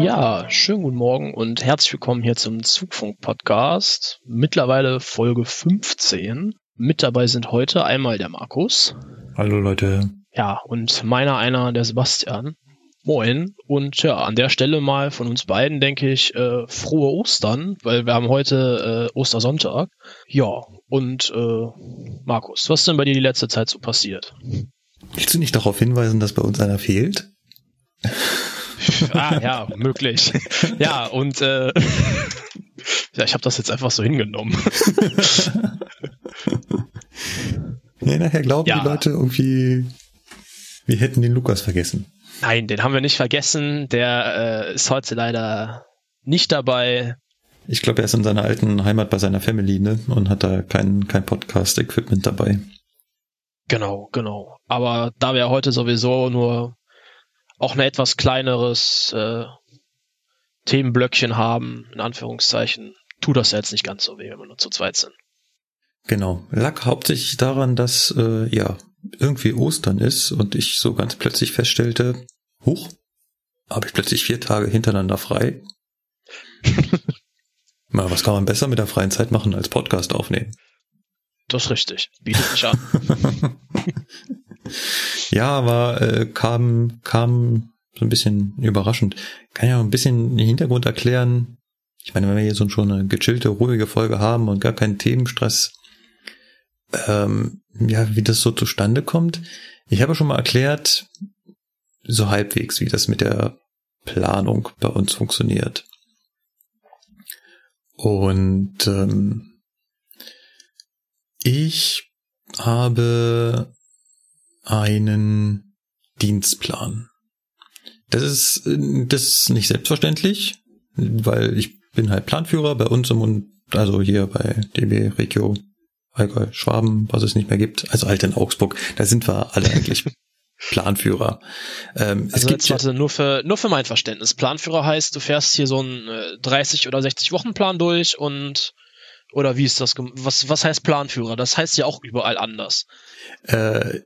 Ja, schönen guten Morgen und herzlich willkommen hier zum Zugfunk-Podcast. Mittlerweile Folge 15. Mit dabei sind heute einmal der Markus. Hallo Leute. Ja, und meiner einer, der Sebastian. Moin. Und ja, an der Stelle mal von uns beiden denke ich äh, frohe Ostern, weil wir haben heute äh, Ostersonntag. Ja, und äh, Markus, was ist denn bei dir die letzte Zeit so passiert? Willst du nicht darauf hinweisen, dass bei uns einer fehlt? ah, ja, möglich. ja, und äh, ja, ich habe das jetzt einfach so hingenommen. ja, nachher glauben ja. die Leute irgendwie, wir hätten den Lukas vergessen. Nein, den haben wir nicht vergessen. Der äh, ist heute leider nicht dabei. Ich glaube, er ist in seiner alten Heimat bei seiner Family, ne? Und hat da kein, kein Podcast-Equipment dabei. Genau, genau. Aber da wir heute sowieso nur auch ein etwas kleineres äh, Themenblöckchen haben, in Anführungszeichen, tut das jetzt nicht ganz so weh, wenn wir nur zu zweit sind. Genau. Lag hauptsächlich daran, dass äh, ja irgendwie Ostern ist und ich so ganz plötzlich feststellte, huch, habe ich plötzlich vier Tage hintereinander frei. Mal, was kann man besser mit der freien Zeit machen als Podcast aufnehmen? Das ist richtig. Bietet sich an. ja, aber äh, kam, kam so ein bisschen überraschend. Kann ja ein bisschen den Hintergrund erklären. Ich meine, wenn wir hier so schon eine gechillte, ruhige Folge haben und gar keinen Themenstress, ähm, ja, wie das so zustande kommt. Ich habe schon mal erklärt, so halbwegs, wie das mit der Planung bei uns funktioniert. Und ähm, ich habe einen Dienstplan. Das ist, das ist nicht selbstverständlich, weil ich bin halt Planführer bei uns im, also hier bei DB Regio Allgäu, Schwaben, was es nicht mehr gibt, also halt in Augsburg, da sind wir alle eigentlich Planführer. Ähm, also es gibt jetzt, warte, nur für, nur für mein Verständnis. Planführer heißt, du fährst hier so einen äh, 30 oder 60 Wochen Plan durch und oder wie ist das? Was, was heißt Planführer? Das heißt ja auch überall anders. Äh,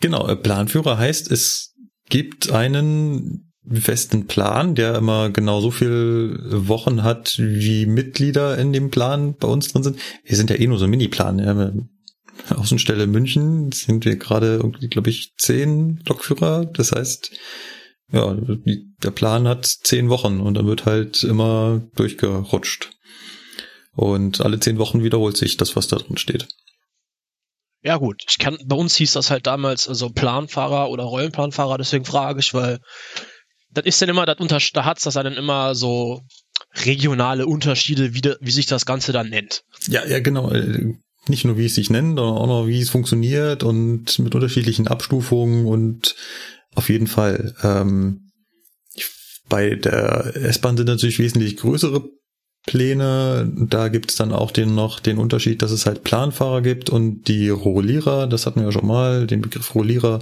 genau, äh, Planführer heißt, es gibt einen festen Plan, der immer genau so viel Wochen hat, wie Mitglieder in dem Plan bei uns drin sind. Wir sind ja eh nur so ein Mini-Plan. Ja. Außenstelle München sind wir gerade irgendwie, glaube ich, zehn Lokführer. Das heißt, ja, der Plan hat zehn Wochen und dann wird halt immer durchgerutscht. Und alle zehn Wochen wiederholt sich das, was da drin steht. Ja gut, ich kann, bei uns hieß das halt damals also Planfahrer oder Rollenplanfahrer, deswegen frage ich, weil das ist dann immer, das unter, da hat's das dann immer so regionale Unterschiede, wie, de, wie sich das Ganze dann nennt. Ja, ja, genau. Äh, nicht nur wie es sich nennt, sondern auch noch wie es funktioniert und mit unterschiedlichen Abstufungen und auf jeden Fall. Ähm, bei der S-Bahn sind natürlich wesentlich größere Pläne. Da gibt's dann auch den noch den Unterschied, dass es halt Planfahrer gibt und die Rollierer, das hatten wir ja schon mal, den Begriff Rollierer,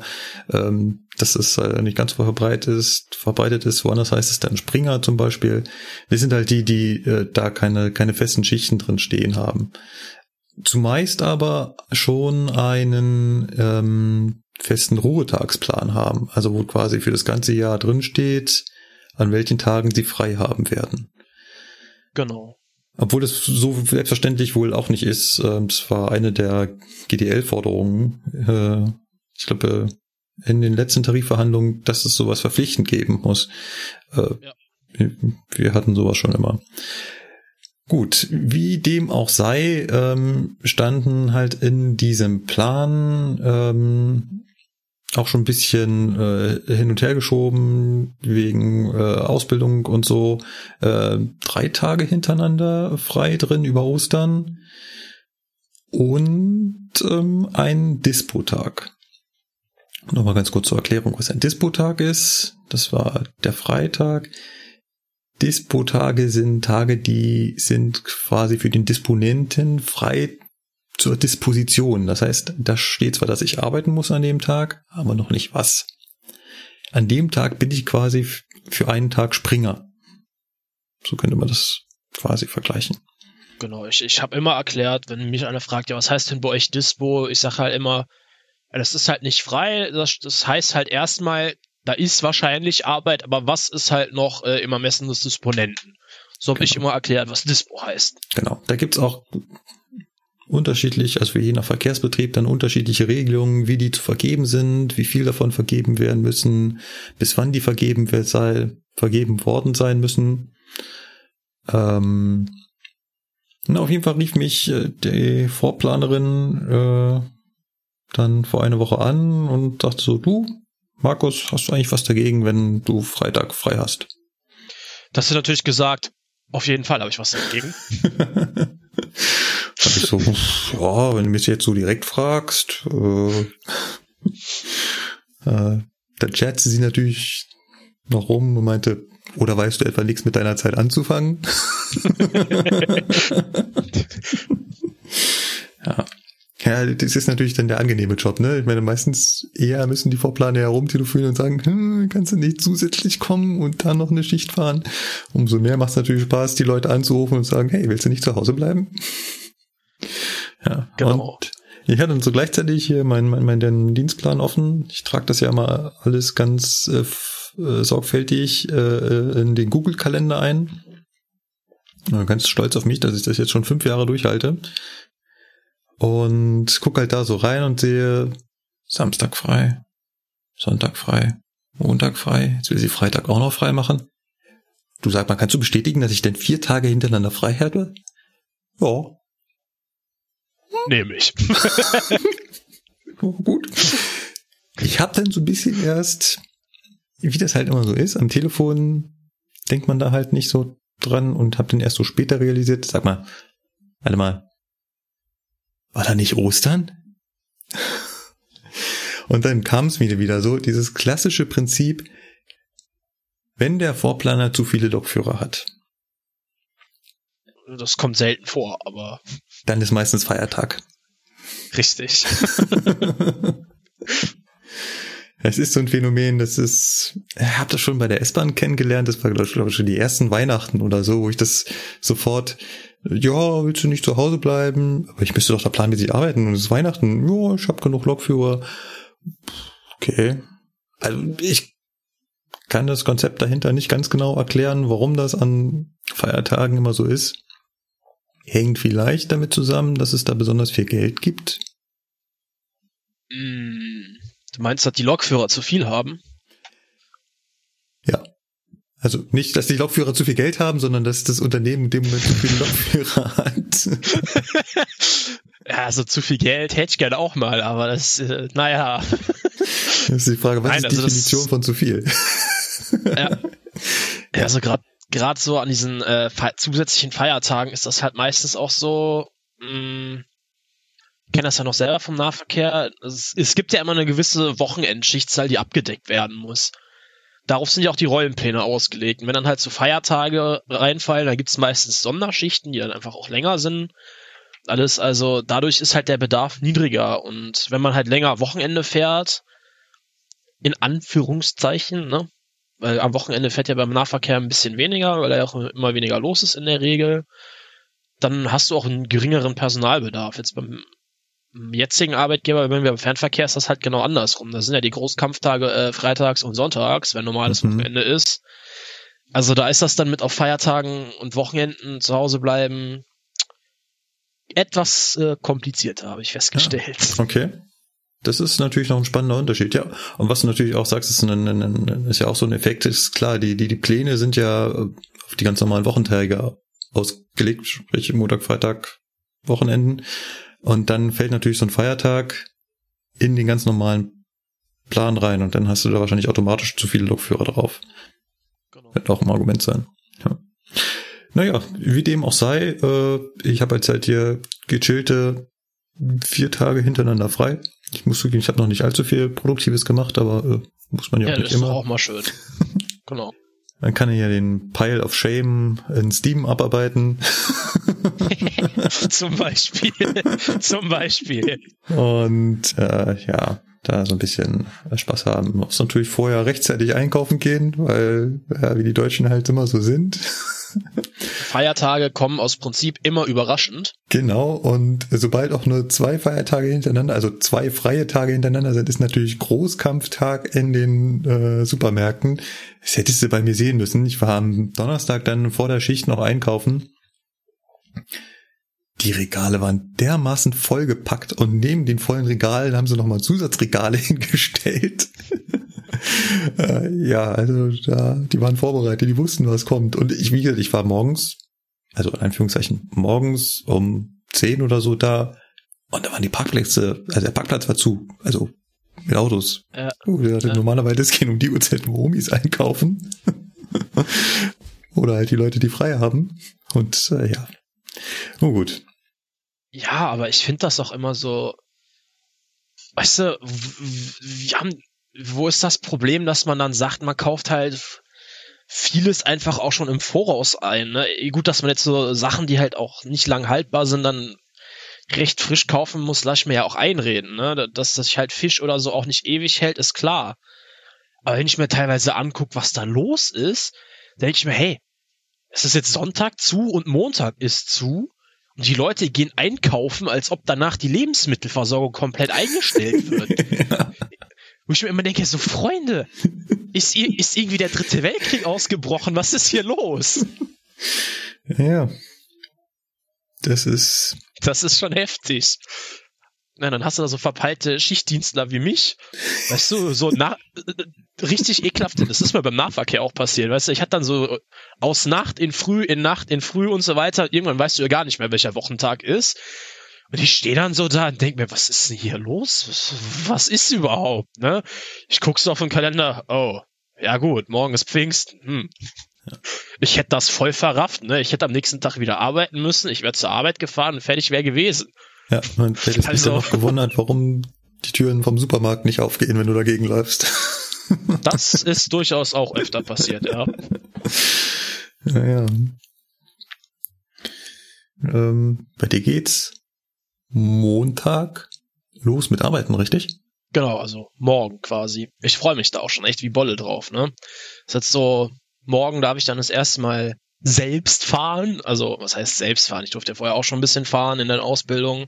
ähm, dass es äh, nicht ganz so verbreitet ist, verbreitet ist, woanders heißt es dann Springer zum Beispiel. Wir sind halt die, die äh, da keine, keine festen Schichten drin stehen haben. Zumeist aber schon einen ähm, festen Ruhetagsplan haben, also wo quasi für das ganze Jahr drin steht, an welchen Tagen sie frei haben werden. Genau. Obwohl es so selbstverständlich wohl auch nicht ist. Ähm, es war eine der GDL-Forderungen. Äh, ich glaube, in den letzten Tarifverhandlungen, dass es sowas verpflichtend geben muss. Äh, ja. Wir hatten sowas schon immer. Gut, wie dem auch sei, ähm, standen halt in diesem Plan ähm, auch schon ein bisschen äh, hin und her geschoben wegen äh, Ausbildung und so. Äh, drei Tage hintereinander frei drin über Ostern und ähm, ein Dispo-Tag. Nochmal ganz kurz zur Erklärung, was ein Dispo-Tag ist. Das war der Freitag. Dispo-Tage sind Tage, die sind quasi für den Disponenten frei zur Disposition. Das heißt, da steht zwar, dass ich arbeiten muss an dem Tag, aber noch nicht was. An dem Tag bin ich quasi für einen Tag Springer. So könnte man das quasi vergleichen. Genau, ich, ich habe immer erklärt, wenn mich einer fragt, ja, was heißt denn bei euch Dispo? Ich sage halt immer, das ist halt nicht frei. Das, das heißt halt erstmal, da ist wahrscheinlich Arbeit, aber was ist halt noch äh, im Ermessen des Disponenten? So habe genau. ich immer erklärt, was Dispo heißt. Genau, da gibt's auch unterschiedlich, also je nach Verkehrsbetrieb dann unterschiedliche Regelungen, wie die zu vergeben sind, wie viel davon vergeben werden müssen, bis wann die vergeben, sei, vergeben worden sein müssen. Ähm, na, auf jeden Fall rief mich äh, die Vorplanerin äh, dann vor einer Woche an und sagte so, du, Markus, hast du eigentlich was dagegen, wenn du Freitag frei hast? Das ist natürlich gesagt, auf jeden Fall habe ich was dagegen. Hab ich so, ja, wenn du mich jetzt so direkt fragst, äh, äh, dann scherzte sie natürlich noch rum und meinte, oder weißt du etwa nichts mit deiner Zeit anzufangen? ja. Ja, das ist natürlich dann der angenehme Job, ne? Ich meine, meistens eher müssen die Vorplaner herumtelefonieren und sagen, hm, kannst du nicht zusätzlich kommen und dann noch eine Schicht fahren? Umso mehr macht es natürlich Spaß, die Leute anzurufen und sagen, hey, willst du nicht zu Hause bleiben? Ja, genau. Und ich hatte dann so gleichzeitig hier meinen mein, mein, mein Dienstplan offen. Ich trage das ja immer alles ganz äh, äh, sorgfältig äh, in den Google-Kalender ein. Ganz stolz auf mich, dass ich das jetzt schon fünf Jahre durchhalte. Und guck halt da so rein und sehe Samstag frei, Sonntag frei, Montag frei. Jetzt will sie Freitag auch noch frei machen. Du sag mal, kannst du bestätigen, dass ich denn vier Tage hintereinander frei hätte? Ja. Nehme ich. Gut. Ich habe dann so ein bisschen erst wie das halt immer so ist, am Telefon denkt man da halt nicht so dran und hab dann erst so später realisiert, sag mal, warte mal, war da nicht Ostern? Und dann kam es mir wieder so, dieses klassische Prinzip, wenn der Vorplaner zu viele Lokführer hat. Das kommt selten vor, aber. Dann ist meistens Feiertag. Richtig. Es ist so ein Phänomen, das ist, ich habe das schon bei der S-Bahn kennengelernt, das war glaube ich schon die ersten Weihnachten oder so, wo ich das sofort, ja, willst du nicht zu Hause bleiben? Aber ich müsste doch da planmäßig arbeiten und es ist Weihnachten, ja, ich habe genug Lokführer. Okay. Also ich kann das Konzept dahinter nicht ganz genau erklären, warum das an Feiertagen immer so ist. Hängt vielleicht damit zusammen, dass es da besonders viel Geld gibt. Mm Du meinst, dass die Lokführer zu viel haben? Ja. Also nicht, dass die Lokführer zu viel Geld haben, sondern dass das Unternehmen in dem Moment zu viele Lokführer hat. ja, also zu viel Geld hätte ich gerne auch mal, aber das, äh, naja. Das ist die Frage, was Nein, ist die also Definition von zu viel? ja. ja. Also gerade gerade so an diesen äh, zusätzlichen Feiertagen ist das halt meistens auch so, mh, mm, kenne das ja noch selber vom Nahverkehr. Es, es gibt ja immer eine gewisse Wochenendschichtzahl, die abgedeckt werden muss. Darauf sind ja auch die Rollenpläne ausgelegt. Und wenn dann halt so Feiertage reinfallen, dann gibt es meistens Sonderschichten, die dann einfach auch länger sind. Alles, also dadurch ist halt der Bedarf niedriger. Und wenn man halt länger Wochenende fährt, in Anführungszeichen, ne? Weil am Wochenende fährt ja beim Nahverkehr ein bisschen weniger, weil da ja auch immer weniger los ist in der Regel. Dann hast du auch einen geringeren Personalbedarf. Jetzt beim jetzigen Arbeitgeber, wenn wir im Fernverkehr ist das halt genau andersrum. Da sind ja die Großkampftage äh, freitags und sonntags, wenn normales mhm. Wochenende ist. Also da ist das dann mit auf Feiertagen und Wochenenden zu Hause bleiben etwas äh, komplizierter, habe ich festgestellt. Ja, okay. Das ist natürlich noch ein spannender Unterschied, ja. Und was du natürlich auch sagst, ist, ein, ein, ist ja auch so ein Effekt, ist klar, die, die, die Pläne sind ja auf die ganz normalen Wochentage ausgelegt, sprich Montag, Freitag, Wochenenden. Und dann fällt natürlich so ein Feiertag in den ganz normalen Plan rein und dann hast du da wahrscheinlich automatisch zu viele Lokführer drauf. Genau. Wird auch ein Argument sein. Ja. Naja, wie dem auch sei, äh, ich habe jetzt halt hier gechillte vier Tage hintereinander frei. Ich muss zugeben, ich habe noch nicht allzu viel Produktives gemacht, aber äh, muss man ja, Ja, auch das nicht ist doch immer. auch mal schön. genau. Man kann ja den Pile of Shame in Steam abarbeiten. Zum Beispiel. Zum Beispiel. Und äh, ja, da so ein bisschen Spaß haben. Muss natürlich vorher rechtzeitig einkaufen gehen, weil ja, wie die Deutschen halt immer so sind. Feiertage kommen aus Prinzip immer überraschend. Genau, und sobald auch nur zwei Feiertage hintereinander, also zwei freie Tage hintereinander sind, ist natürlich Großkampftag in den äh, Supermärkten. Das hättest du bei mir sehen müssen. Ich war am Donnerstag dann vor der Schicht noch einkaufen. Die Regale waren dermaßen vollgepackt und neben den vollen Regalen haben sie nochmal Zusatzregale hingestellt. äh, ja, also da, die waren vorbereitet, die wussten, was kommt. Und ich, wie gesagt, ich war morgens, also in Anführungszeichen morgens um 10 oder so da und da waren die Parkplätze, also der Parkplatz war zu, also mit Autos. Ja. Uh, ja. Normalerweise gehen um die Uhrzeit Homies einkaufen. oder halt die Leute, die frei haben. Und äh, ja. Oh gut. Ja, aber ich finde das auch immer so. Weißt du, wir haben, wo ist das Problem, dass man dann sagt, man kauft halt vieles einfach auch schon im Voraus ein. Ne? Gut, dass man jetzt so Sachen, die halt auch nicht lang haltbar sind, dann recht frisch kaufen muss, lass ich mir ja auch einreden. Ne? Dass sich halt Fisch oder so auch nicht ewig hält, ist klar. Aber wenn ich mir teilweise angucke, was da los ist, denke ich mir, hey, es ist jetzt Sonntag zu und Montag ist zu. Die Leute gehen einkaufen, als ob danach die Lebensmittelversorgung komplett eingestellt wird. Wo ich mir immer denke, so Freunde, ist, ist irgendwie der dritte Weltkrieg ausgebrochen? Was ist hier los? Ja. Das ist, Das ist schon heftig. Na, dann hast du da so verpeilte Schichtdienstler wie mich. Weißt du, so na, äh, richtig ekelhaft. Das ist mir beim Nahverkehr auch passiert. Weißt du, ich hatte dann so aus Nacht in Früh, in Nacht in Früh und so weiter. Irgendwann weißt du ja gar nicht mehr, welcher Wochentag ist. Und ich stehe dann so da und denk mir, was ist denn hier los? Was, was ist überhaupt? Ne? Ich guck so auf den Kalender. Oh, ja gut, morgen ist Pfingsten. Hm. Ich hätte das voll verrafft. Ne? Ich hätte am nächsten Tag wieder arbeiten müssen. Ich wäre zur Arbeit gefahren und fertig wäre gewesen. Ja, man hätte sich Also- noch gewundert, warum die Türen vom Supermarkt nicht aufgehen, wenn du dagegen läufst. Das ist durchaus auch öfter passiert, ja. Ja, ja. Ähm, bei dir geht's Montag los mit Arbeiten, richtig? Genau, also morgen quasi. Ich freue mich da auch schon echt wie Bolle drauf, ne? Ist jetzt so, morgen darf ich dann das erste Mal selbst fahren. Also, was heißt selbst fahren? Ich durfte ja vorher auch schon ein bisschen fahren in der Ausbildung.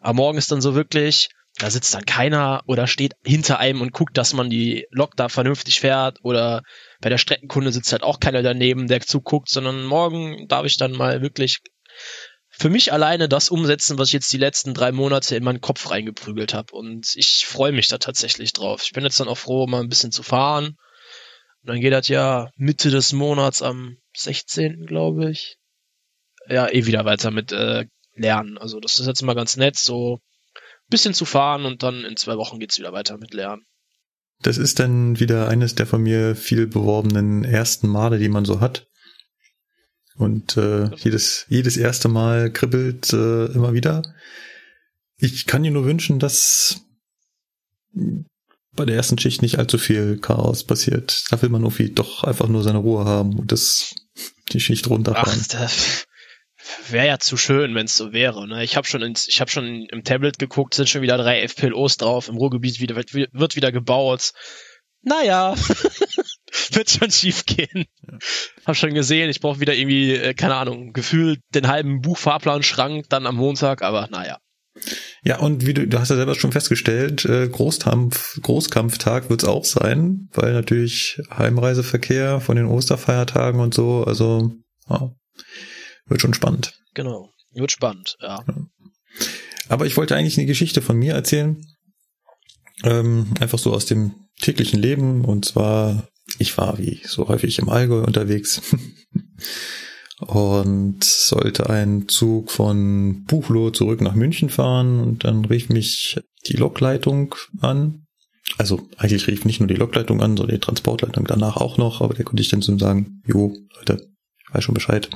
Aber morgen ist dann so wirklich, da sitzt dann keiner oder steht hinter einem und guckt, dass man die Lok da vernünftig fährt oder bei der Streckenkunde sitzt halt auch keiner daneben, der zuguckt, sondern morgen darf ich dann mal wirklich für mich alleine das umsetzen, was ich jetzt die letzten drei Monate in meinen Kopf reingeprügelt habe. Und ich freue mich da tatsächlich drauf. Ich bin jetzt dann auch froh, mal ein bisschen zu fahren. Und dann geht das ja Mitte des Monats am 16. glaube ich. Ja, eh wieder weiter mit äh, Lernen. Also das ist jetzt mal ganz nett, so ein bisschen zu fahren und dann in zwei Wochen geht's wieder weiter mit Lernen. Das ist dann wieder eines der von mir viel beworbenen ersten Male, die man so hat. Und äh, jedes, jedes erste Mal kribbelt äh, immer wieder. Ich kann dir nur wünschen, dass bei der ersten Schicht nicht allzu viel Chaos passiert. Da will man irgendwie doch einfach nur seine Ruhe haben und das die Schicht runterfahren. Ach, das wäre ja zu schön, wenn es so wäre. Ne? Ich habe schon, ins, ich habe schon im Tablet geguckt, sind schon wieder drei FPLOs drauf. Im Ruhrgebiet wieder, wird, wieder gebaut. Naja, wird schon schief gehen. Hab schon gesehen, ich brauche wieder irgendwie, äh, keine Ahnung, gefühlt den halben Buchfahrplanschrank dann am Montag, aber naja. Ja, und wie du, du hast ja selber schon festgestellt, äh, Großkampf, Großkampftag wird's auch sein, weil natürlich Heimreiseverkehr von den Osterfeiertagen und so, also ja, wird schon spannend. Genau. Wird spannend, ja. Aber ich wollte eigentlich eine Geschichte von mir erzählen. Ähm, einfach so aus dem täglichen Leben. Und zwar, ich war wie so häufig im Allgäu unterwegs und sollte einen Zug von Buchloh zurück nach München fahren. Und dann rief mich die Lokleitung an. Also eigentlich rief nicht nur die Lokleitung an, sondern die Transportleitung danach auch noch. Aber der konnte ich dann so sagen, jo, Leute, ich weiß schon Bescheid.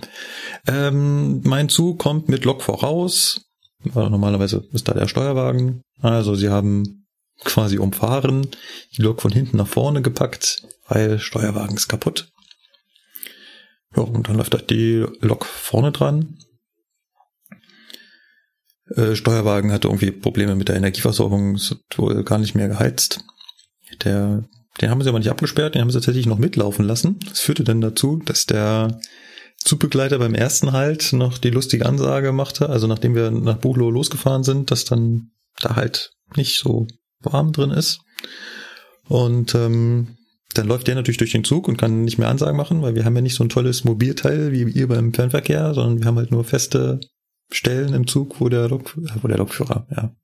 Ähm, mein Zug kommt mit Lok voraus. Weil normalerweise ist da der Steuerwagen. Also sie haben quasi umfahren, die Lok von hinten nach vorne gepackt, weil Steuerwagen ist kaputt. Ja, und dann läuft halt die Lok vorne dran. Äh, Steuerwagen hatte irgendwie Probleme mit der Energieversorgung, hat wohl gar nicht mehr geheizt. Der, den haben sie aber nicht abgesperrt, den haben sie tatsächlich noch mitlaufen lassen. Das führte dann dazu, dass der Zugbegleiter beim ersten Halt noch die lustige Ansage machte, also nachdem wir nach Buchloh losgefahren sind, dass dann da halt nicht so warm drin ist. Und ähm, dann läuft der natürlich durch den Zug und kann nicht mehr Ansagen machen, weil wir haben ja nicht so ein tolles Mobilteil wie ihr beim Fernverkehr, sondern wir haben halt nur feste Stellen im Zug, wo der, Lok, wo der Lokführer, ja.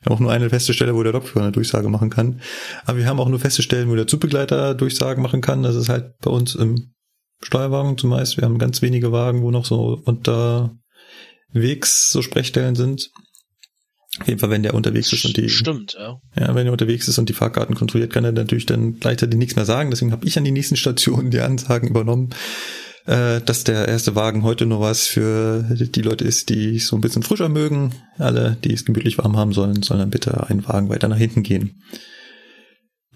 Wir haben auch nur eine feste Stelle, wo der Lokführer eine Durchsage machen kann. Aber wir haben auch nur feste Stellen, wo der Zugbegleiter Durchsagen machen kann. Das ist halt bei uns im Steuerwagen zumeist. Wir haben ganz wenige Wagen, wo noch so unterwegs so Sprechstellen sind. Auf jeden Fall, wenn der unterwegs ist und die. Stimmt, ja. Ja, wenn er unterwegs ist und die Fahrkarten kontrolliert, kann er natürlich dann gleichzeitig nichts mehr sagen. Deswegen habe ich an die nächsten Stationen die Ansagen übernommen, äh, dass der erste Wagen heute nur was für die Leute ist, die so ein bisschen frischer mögen. Alle, die es gemütlich warm haben sollen, sollen dann bitte einen Wagen weiter nach hinten gehen.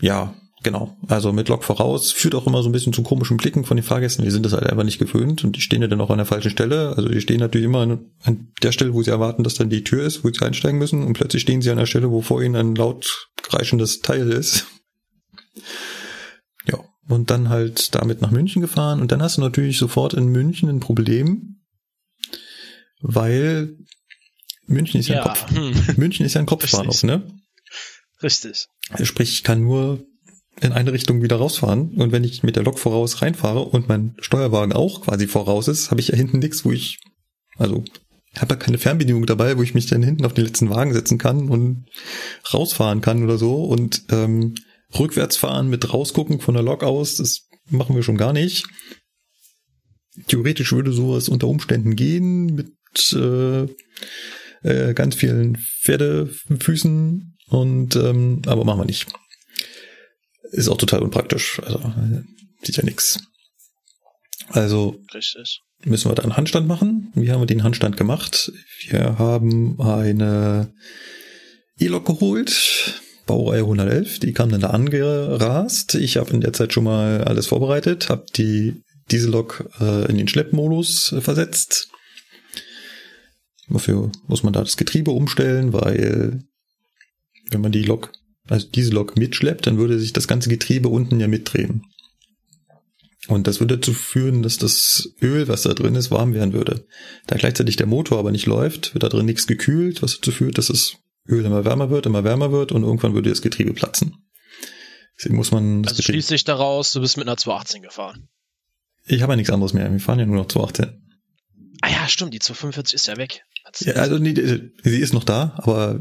Ja, Genau, also mit Lok voraus führt auch immer so ein bisschen zu komischen Blicken von den Fahrgästen. Die sind das halt einfach nicht gewöhnt und die stehen ja dann auch an der falschen Stelle. Also die stehen natürlich immer an, der Stelle, wo sie erwarten, dass dann die Tür ist, wo sie einsteigen müssen und plötzlich stehen sie an der Stelle, wo vor ihnen ein laut kreischendes Teil ist. Ja, und dann halt damit nach München gefahren und dann hast du natürlich sofort in München ein Problem, weil München ist ja, ja ein Kopf. Hm. München ist ja ein Kopfbahnhof, ne? Richtig. Sprich, ich kann nur in eine Richtung wieder rausfahren. Und wenn ich mit der Lok voraus reinfahre und mein Steuerwagen auch quasi voraus ist, habe ich ja hinten nichts, wo ich, also habe ja keine Fernbedienung dabei, wo ich mich dann hinten auf den letzten Wagen setzen kann und rausfahren kann oder so. Und ähm, rückwärts fahren mit rausgucken von der Lok aus, das machen wir schon gar nicht. Theoretisch würde sowas unter Umständen gehen mit äh, äh, ganz vielen Pferdefüßen und ähm, aber machen wir nicht. Ist auch total unpraktisch. Also sieht ja nix. Also Richtig. müssen wir da einen Handstand machen. Wie haben wir den Handstand gemacht? Wir haben eine E-Lok geholt, Baureihe 111, die kam dann da angerast. Ich habe in der Zeit schon mal alles vorbereitet, habe die diese Lok äh, in den Schleppmodus versetzt. Dafür muss man da das Getriebe umstellen, weil wenn man die Lok also diese Lok mitschleppt, dann würde sich das ganze Getriebe unten ja mitdrehen. Und das würde dazu führen, dass das Öl, was da drin ist, warm werden würde. Da gleichzeitig der Motor aber nicht läuft, wird da drin nichts gekühlt, was dazu führt, dass das Öl immer wärmer wird, immer wärmer wird und irgendwann würde das Getriebe platzen. Deswegen muss man das also Getriebe schließt sich daraus, du bist mit einer 218 gefahren. Ich habe ja nichts anderes mehr. Wir fahren ja nur noch 218. Ah ja, stimmt, die 245 ist ja weg. Ja, also nee, sie ist noch da, aber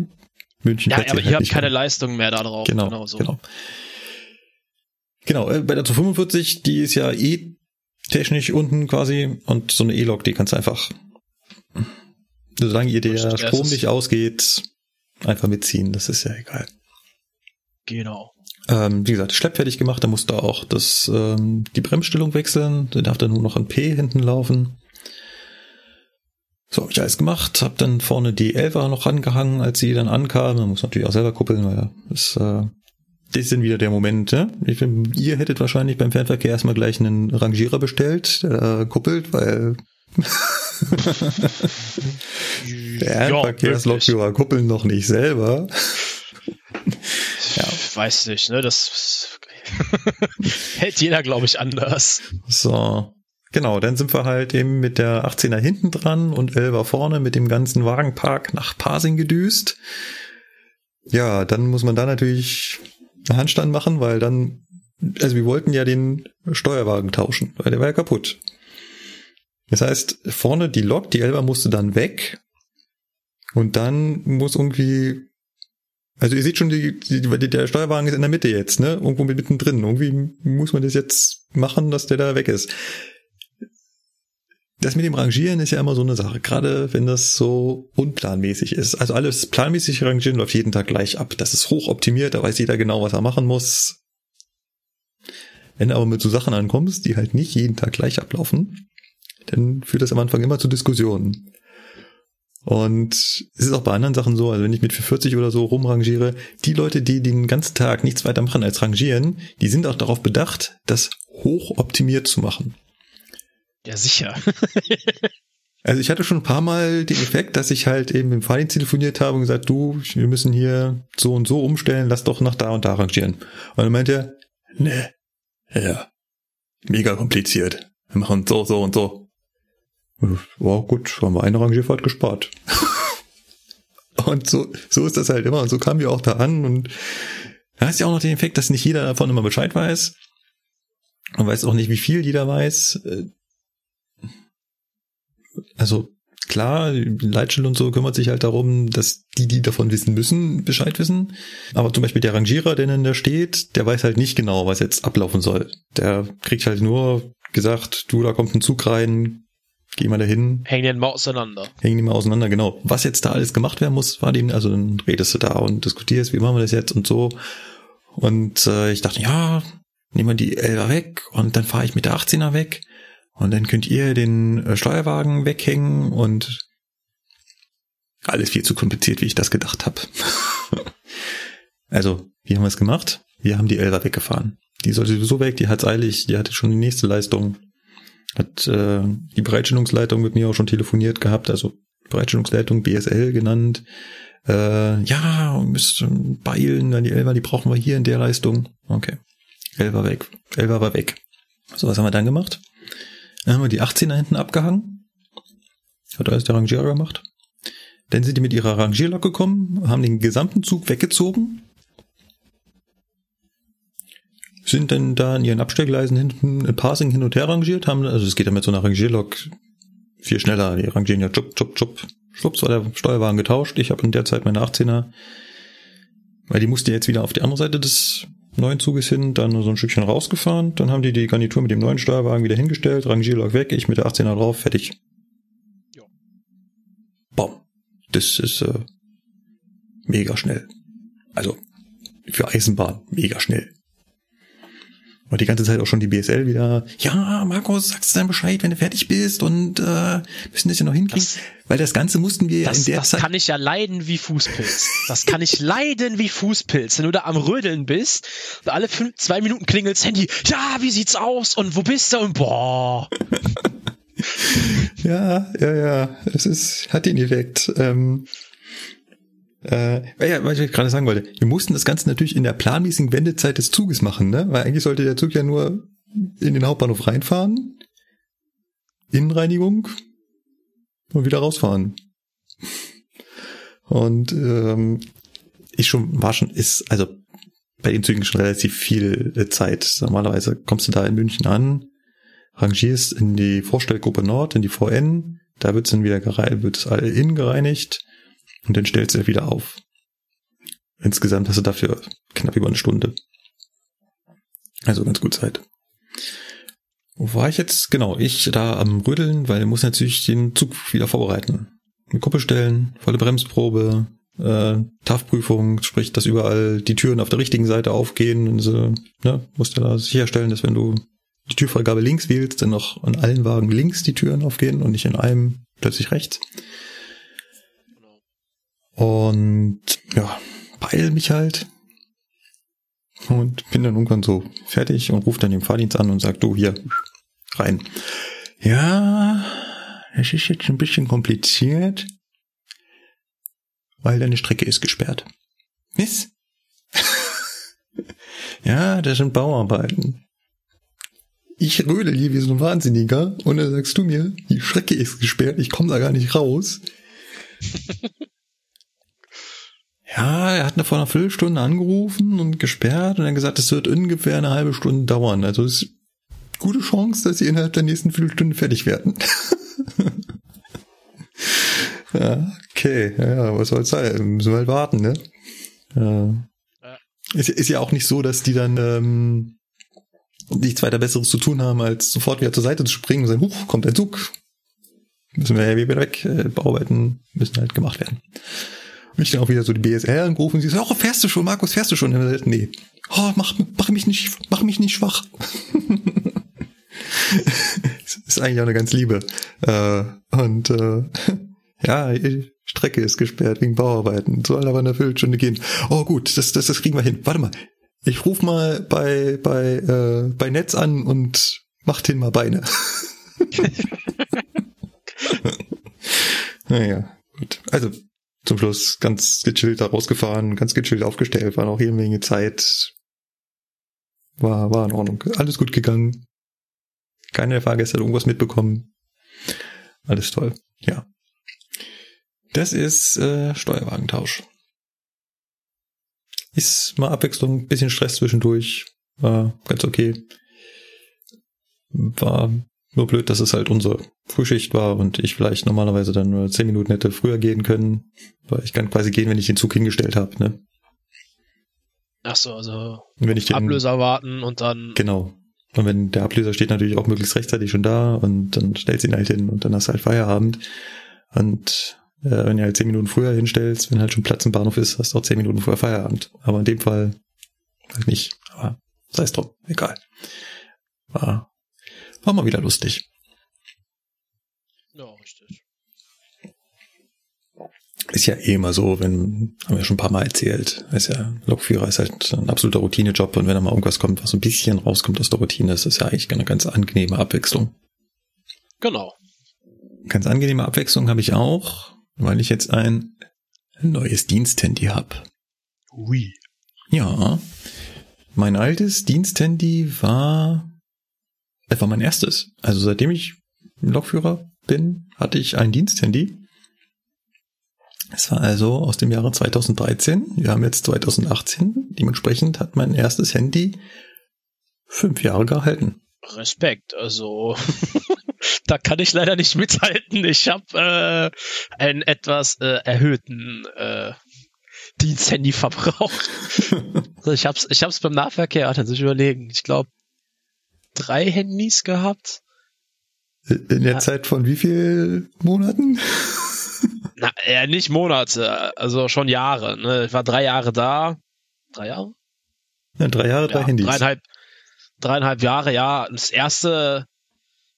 München. Ja, aber halt ihr habt keine Leistung mehr da drauf. Genau, genau. So. Genau, genau äh, bei der 245, die ist ja eh technisch unten quasi und so eine E-Log, die kannst du einfach, solange ihr der Strom nicht ausgeht, einfach mitziehen. Das ist ja egal. Genau. Ähm, wie gesagt, schleppfertig gemacht, da musst du auch das, ähm, die Bremsstellung wechseln. Da darf dann nur noch ein P hinten laufen. So habe ich alles gemacht, habe dann vorne die Elfer noch angehangen, als sie dann ankam. Man muss natürlich auch selber kuppeln, weil das, äh, das ist dann wieder der Moment. Ne? Ich find, ihr hättet wahrscheinlich beim Fernverkehr erstmal gleich einen Rangierer bestellt, der äh, kuppelt, weil Fernverkehrslokführer kuppeln noch nicht selber. ja. Weiß nicht, ne? Das hält jeder, glaube ich, anders. So. Genau, dann sind wir halt eben mit der 18er hinten dran und 11er vorne mit dem ganzen Wagenpark nach Pasing gedüst. Ja, dann muss man da natürlich einen Handstand machen, weil dann, also wir wollten ja den Steuerwagen tauschen, weil der war ja kaputt. Das heißt, vorne die Lok, die Elber musste dann weg und dann muss irgendwie, also ihr seht schon, die, die, der Steuerwagen ist in der Mitte jetzt, ne? Irgendwo mittendrin. Irgendwie muss man das jetzt machen, dass der da weg ist das mit dem Rangieren ist ja immer so eine Sache, gerade wenn das so unplanmäßig ist. Also alles planmäßig rangieren läuft jeden Tag gleich ab. Das ist hoch optimiert, da weiß jeder genau, was er machen muss. Wenn du aber mit so Sachen ankommst, die halt nicht jeden Tag gleich ablaufen, dann führt das am Anfang immer zu Diskussionen. Und es ist auch bei anderen Sachen so, also wenn ich mit 440 oder so rumrangiere, die Leute, die den ganzen Tag nichts weiter machen als rangieren, die sind auch darauf bedacht, das hochoptimiert zu machen. Ja, sicher. also ich hatte schon ein paar Mal den Effekt, dass ich halt eben dem Fahrdienst telefoniert habe und gesagt, du, wir müssen hier so und so umstellen, lass doch nach da und da rangieren. Und dann meinte er, ne, ja, mega kompliziert. Wir machen so, so und so. Ja, gut, haben wir eine Rangierfahrt gespart. und so, so ist das halt immer. Und so kamen wir auch da an. Und da hast ja auch noch den Effekt, dass nicht jeder davon immer Bescheid weiß. Und weiß auch nicht, wie viel jeder weiß. Also klar, die Leitstelle und so kümmert sich halt darum, dass die, die davon wissen müssen, Bescheid wissen. Aber zum Beispiel der Rangierer, der dann da steht, der weiß halt nicht genau, was jetzt ablaufen soll. Der kriegt halt nur gesagt, du, da kommt ein Zug rein, Geh mal dahin. Hängen den mal auseinander. Hängen die mal auseinander, genau. Was jetzt da alles gemacht werden muss, war dem, also dann redest du da und diskutierst, wie machen wir das jetzt und so. Und äh, ich dachte, ja, nehmen wir die 11er weg und dann fahre ich mit der 18er weg und dann könnt ihr den äh, Steuerwagen weghängen und alles viel zu kompliziert, wie ich das gedacht habe. also, wie haben wir es gemacht? Wir haben die 11er weggefahren. Die sollte sowieso weg, die hat's eilig, die hatte schon die nächste Leistung. Hat äh, die Bereitstellungsleitung mit mir auch schon telefoniert gehabt, also Bereitstellungsleitung BSL genannt. Äh, ja, müsst beilen, dann die Elfer, die brauchen wir hier in der Leistung. Okay. Elfer weg. Elfer war weg. So, was haben wir dann gemacht? Dann haben wir die 18er hinten abgehangen. Hat alles der Rangierer gemacht. Dann sind die mit ihrer Rangierlok gekommen, haben den gesamten Zug weggezogen, sind dann da in ihren Abstellgleisen hinten ein Passing hin und her rangiert, haben, also es geht ja mit so einer Rangierlok viel schneller, die rangieren ja tschupp, tschupp, tschupp. Schwupps war der Steuerwagen getauscht. Ich habe in der Zeit meine 18er, weil die musste jetzt wieder auf die andere Seite des neuen Zuges hin, dann so ein Stückchen rausgefahren. Dann haben die die Garnitur mit dem neuen Steuerwagen wieder hingestellt, Rangierlok weg, ich mit der 18er drauf, fertig. Ja. Bom. Das ist äh, mega schnell. Also für Eisenbahn mega schnell. Und die ganze Zeit auch schon die BSL wieder, ja, Markus, sagst du dann Bescheid, wenn du fertig bist und äh, müssen das ja noch hinkriegen. Das, Weil das Ganze mussten wir das, in der das Zeit. Das kann ich ja leiden wie Fußpilz. Das kann ich leiden wie Fußpilz. Wenn du da am Rödeln bist, und alle fünf, zwei Minuten klingelt's Handy, ja, wie sieht's aus und wo bist du und boah. ja, ja, ja, es ist, hat den Effekt. Ähm, äh, ja, was ich gerade sagen wollte, wir mussten das Ganze natürlich in der planmäßigen Wendezeit des Zuges machen, ne? Weil eigentlich sollte der Zug ja nur in den Hauptbahnhof reinfahren, Innenreinigung und wieder rausfahren. Und ähm, ich schon war schon ist also bei den Zügen schon relativ viel äh, Zeit. Normalerweise kommst du da in München an, rangierst in die Vorstellgruppe Nord, in die VN, da wird's dann wieder wird es alle innen gereinigt und dann stellst du er wieder auf. Insgesamt hast du dafür knapp über eine Stunde. Also ganz gut Zeit. Wo war ich jetzt? Genau, ich da am Rödeln, weil ich muss natürlich den Zug wieder vorbereiten. Eine Kuppe stellen, volle Bremsprobe, äh, TAF-Prüfung, sprich, dass überall die Türen auf der richtigen Seite aufgehen und so, ne, musst du da sicherstellen, dass wenn du die Türfreigabe links wählst, dann noch an allen Wagen links die Türen aufgehen und nicht in einem plötzlich rechts. Und ja, beeil mich halt. Und bin dann irgendwann so fertig und rufe dann den Fahrdienst an und sag, du hier, rein. Ja, es ist jetzt ein bisschen kompliziert, weil deine Strecke ist gesperrt. Miss? ja, das sind Bauarbeiten. Ich rödel hier wie so ein Wahnsinniger und dann sagst du mir, die Strecke ist gesperrt, ich komme da gar nicht raus. Ja, er hat vor einer Viertelstunde angerufen und gesperrt und dann gesagt, es wird ungefähr eine halbe Stunde dauern. Also es ist gute Chance, dass sie innerhalb der nächsten Viertelstunde fertig werden. ja, okay, ja, was soll's sein? Müssen wir halt warten, ne? Ja. Ist, ist ja auch nicht so, dass die dann ähm, nichts weiter Besseres zu tun haben, als sofort wieder zur Seite zu springen und sagen, huch, kommt ein Zug. Müssen wir ja wieder weg. Äh, müssen halt gemacht werden. Und ich dann auch wieder so die BSR angerufen und sie so, oh, fährst du schon, Markus, fährst du schon? Und gesagt, nee. Oh, mach, mach mich nicht, mach mich nicht schwach. ist eigentlich auch eine ganz liebe. Äh, und äh, Ja, Strecke ist gesperrt wegen Bauarbeiten. Soll aber eine Viertelstunde gehen. Oh gut, das, das, das kriegen wir hin. Warte mal. Ich ruf mal bei, bei, äh, bei Netz an und mach den mal Beine. naja, gut. Also zum Schluss ganz gechillt da rausgefahren, ganz gechillt aufgestellt, war noch jede Menge Zeit. War, war in Ordnung. Alles gut gegangen. Keine Fahrgäste hat irgendwas mitbekommen. Alles toll. Ja. Das ist äh, Steuerwagentausch. Ist mal Abwechslung, bisschen Stress zwischendurch. War ganz okay. War nur blöd, dass es halt unsere Frühschicht war und ich vielleicht normalerweise dann nur zehn Minuten hätte früher gehen können. Weil ich kann quasi gehen, wenn ich den Zug hingestellt habe, ne? Ach so, also wenn ich den, Ablöser warten und dann. Genau. Und wenn der Ablöser steht natürlich auch möglichst rechtzeitig schon da und dann stellst du ihn halt hin und dann hast du halt Feierabend. Und äh, wenn du halt zehn Minuten früher hinstellst, wenn halt schon Platz im Bahnhof ist, hast du auch zehn Minuten vorher Feierabend. Aber in dem Fall halt nicht. Aber sei es drum, egal. War war mal wieder lustig. Ja, richtig. Ist ja eh immer so, wenn, haben wir schon ein paar Mal erzählt, ist ja, Lokführer ist halt ein absoluter Routinejob und wenn da mal irgendwas kommt, was so ein bisschen rauskommt aus der Routine, ist das ja eigentlich eine ganz angenehme Abwechslung. Genau. Ganz angenehme Abwechslung habe ich auch, weil ich jetzt ein neues Diensthandy habe. Ui. Ja. Mein altes Diensthandy war das war mein erstes. Also seitdem ich Lokführer bin, hatte ich ein Diensthandy. Es war also aus dem Jahre 2013. Wir haben jetzt 2018. Dementsprechend hat mein erstes Handy fünf Jahre gehalten. Respekt. Also da kann ich leider nicht mithalten. Ich habe äh, einen etwas äh, erhöhten äh, Diensthandyverbrauch. also ich habe es ich hab's beim Nahverkehr, also sich überlegen. Ich glaube drei Handys gehabt. In der ja. Zeit von wie viel Monaten? Na, ja, nicht Monate, also schon Jahre. Ne? Ich war drei Jahre da. Drei Jahre? Ja, drei Jahre, drei ja, Handys. Dreieinhalb, dreieinhalb Jahre, ja. Das erste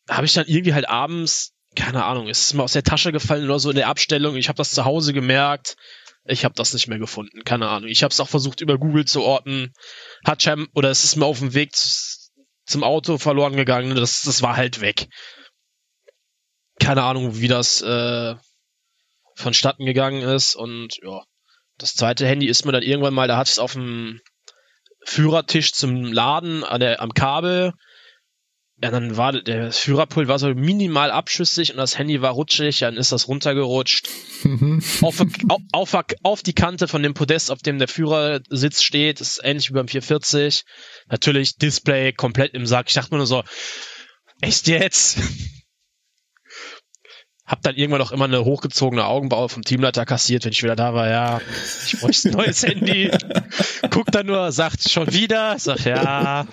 habe ich dann irgendwie halt abends, keine Ahnung, ist mir aus der Tasche gefallen oder so in der Abstellung. Ich habe das zu Hause gemerkt. Ich habe das nicht mehr gefunden, keine Ahnung. Ich habe es auch versucht über Google zu orten. Hat Cem, oder es ist mir auf dem Weg zum Auto verloren gegangen. Das, das war halt weg. Keine Ahnung, wie das äh, vonstatten gegangen ist. Und ja, das zweite Handy ist mir dann irgendwann mal, da hatte ich es auf dem Führertisch zum Laden an der, am Kabel. Ja, dann war der Führerpult war so minimal abschüssig und das Handy war rutschig, dann ist das runtergerutscht. Mhm. auf, auf, auf, die Kante von dem Podest, auf dem der Führersitz steht, ist ähnlich wie beim 440. Natürlich Display komplett im Sack. Ich dachte mir nur so, echt jetzt? Hab dann irgendwann auch immer eine hochgezogene Augenbraue vom Teamleiter kassiert, wenn ich wieder da war. Ja, ich bräuchte ein neues Handy. Guckt dann nur, sagt schon wieder. Sag ja.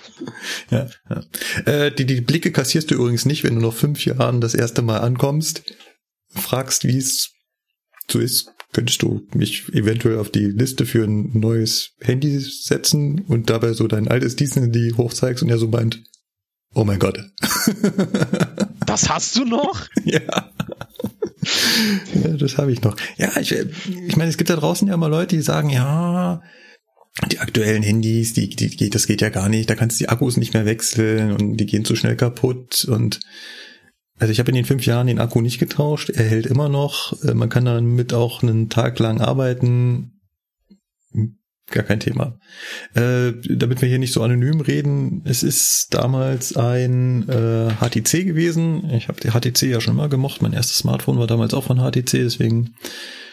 ja, ja. Äh, die, die Blicke kassierst du übrigens nicht, wenn du noch fünf Jahren das erste Mal ankommst. Fragst, wie es so ist. Könntest du mich eventuell auf die Liste für ein neues Handy setzen und dabei so dein altes Disney hochzeigst und er so meint, oh mein Gott. Das hast du noch? Ja. ja, das habe ich noch. Ja, ich, ich meine, es gibt da draußen ja immer Leute, die sagen, ja, die aktuellen Handys, die, die, die, das geht ja gar nicht, da kannst du die Akkus nicht mehr wechseln und die gehen zu schnell kaputt und also ich habe in den fünf Jahren den Akku nicht getauscht, er hält immer noch, äh, man kann damit auch einen Tag lang arbeiten, gar kein Thema. Äh, damit wir hier nicht so anonym reden, es ist damals ein äh, HTC gewesen. Ich habe die HTC ja schon mal gemocht. Mein erstes Smartphone war damals auch von HTC, deswegen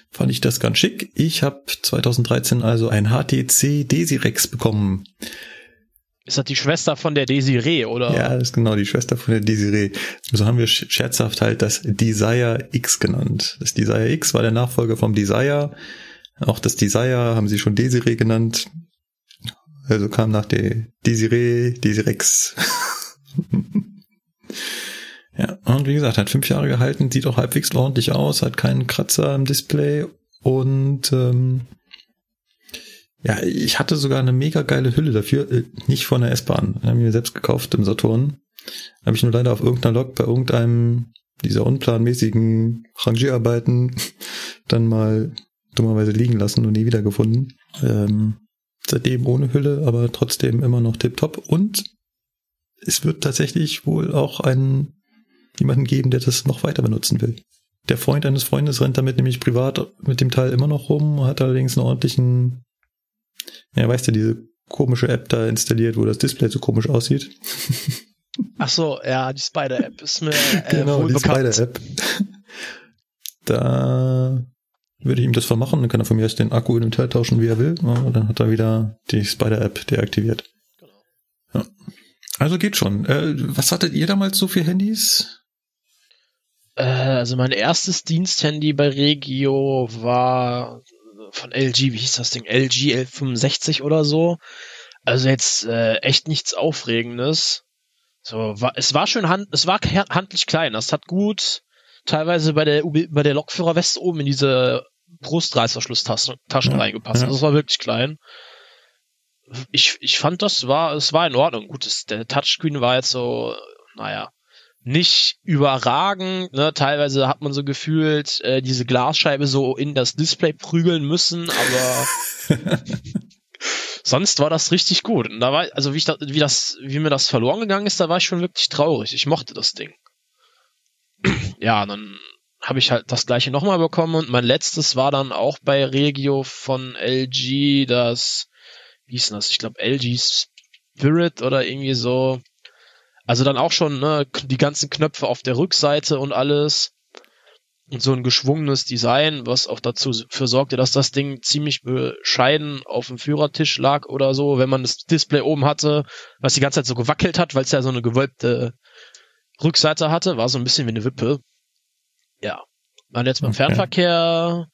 fand ich das ganz schick. Ich habe 2013 also ein HTC Desirex bekommen. Ist das die Schwester von der Desiree, oder? Ja, das ist genau die Schwester von der Desiree. So haben wir scherzhaft halt das Desire X genannt. Das Desire X war der Nachfolger vom Desire. Auch das Desire haben sie schon Desiree genannt. Also kam nach der Desiree, Desirex. ja, und wie gesagt, hat fünf Jahre gehalten, sieht auch halbwegs ordentlich aus, hat keinen Kratzer im Display und ähm, ja, ich hatte sogar eine mega geile Hülle dafür, äh, nicht von der S-Bahn, habe ich mir selbst gekauft im Saturn. Habe ich nur leider auf irgendeiner Lok bei irgendeinem dieser unplanmäßigen Rangierarbeiten dann mal dummerweise liegen lassen und nie wiedergefunden. Ähm, seitdem ohne Hülle, aber trotzdem immer noch tipptopp. Und es wird tatsächlich wohl auch einen jemanden geben, der das noch weiter benutzen will. Der Freund eines Freundes rennt damit nämlich privat mit dem Teil immer noch rum, hat allerdings einen ordentlichen, ja, weißt du, diese komische App da installiert, wo das Display so komisch aussieht. Ach so, ja, die Spider-App ist mir äh, genau, die. Spider-App. Da würde ich ihm das vermachen, dann kann er von mir aus den Akku in den Teil tauschen, wie er will. Ja, und dann hat er wieder die Spider-App deaktiviert. Ja. Also geht schon. Äh, was hattet ihr damals so für Handys? Äh, also mein erstes Diensthandy bei Regio war von LG, wie hieß das Ding? LG L65 oder so. Also jetzt äh, echt nichts Aufregendes. So, war, es war schön hand, es war handlich klein. Das hat gut teilweise bei der UB, bei der Lokführerweste oben in diese Brustreißverschlusstaschen Taschen Ja, reingepasst. ja. Also das war wirklich klein. Ich, ich fand, das war, es war in Ordnung. Gut, das, der Touchscreen war jetzt so, naja, nicht überragend. Ne? Teilweise hat man so gefühlt, äh, diese Glasscheibe so in das Display prügeln müssen, aber sonst war das richtig gut. Und da war, also wie ich da, wie das, wie mir das verloren gegangen ist, da war ich schon wirklich traurig. Ich mochte das Ding. ja, dann habe ich halt das gleiche nochmal bekommen und mein letztes war dann auch bei Regio von LG, das, wie hieß denn das? Ich glaube LG Spirit oder irgendwie so. Also dann auch schon ne, die ganzen Knöpfe auf der Rückseite und alles. Und so ein geschwungenes Design, was auch dazu für sorgte, dass das Ding ziemlich bescheiden auf dem Führertisch lag oder so, wenn man das Display oben hatte, was die ganze Zeit so gewackelt hat, weil es ja so eine gewölbte Rückseite hatte, war so ein bisschen wie eine Wippe. Ja. Und jetzt beim Okay. Fernverkehr,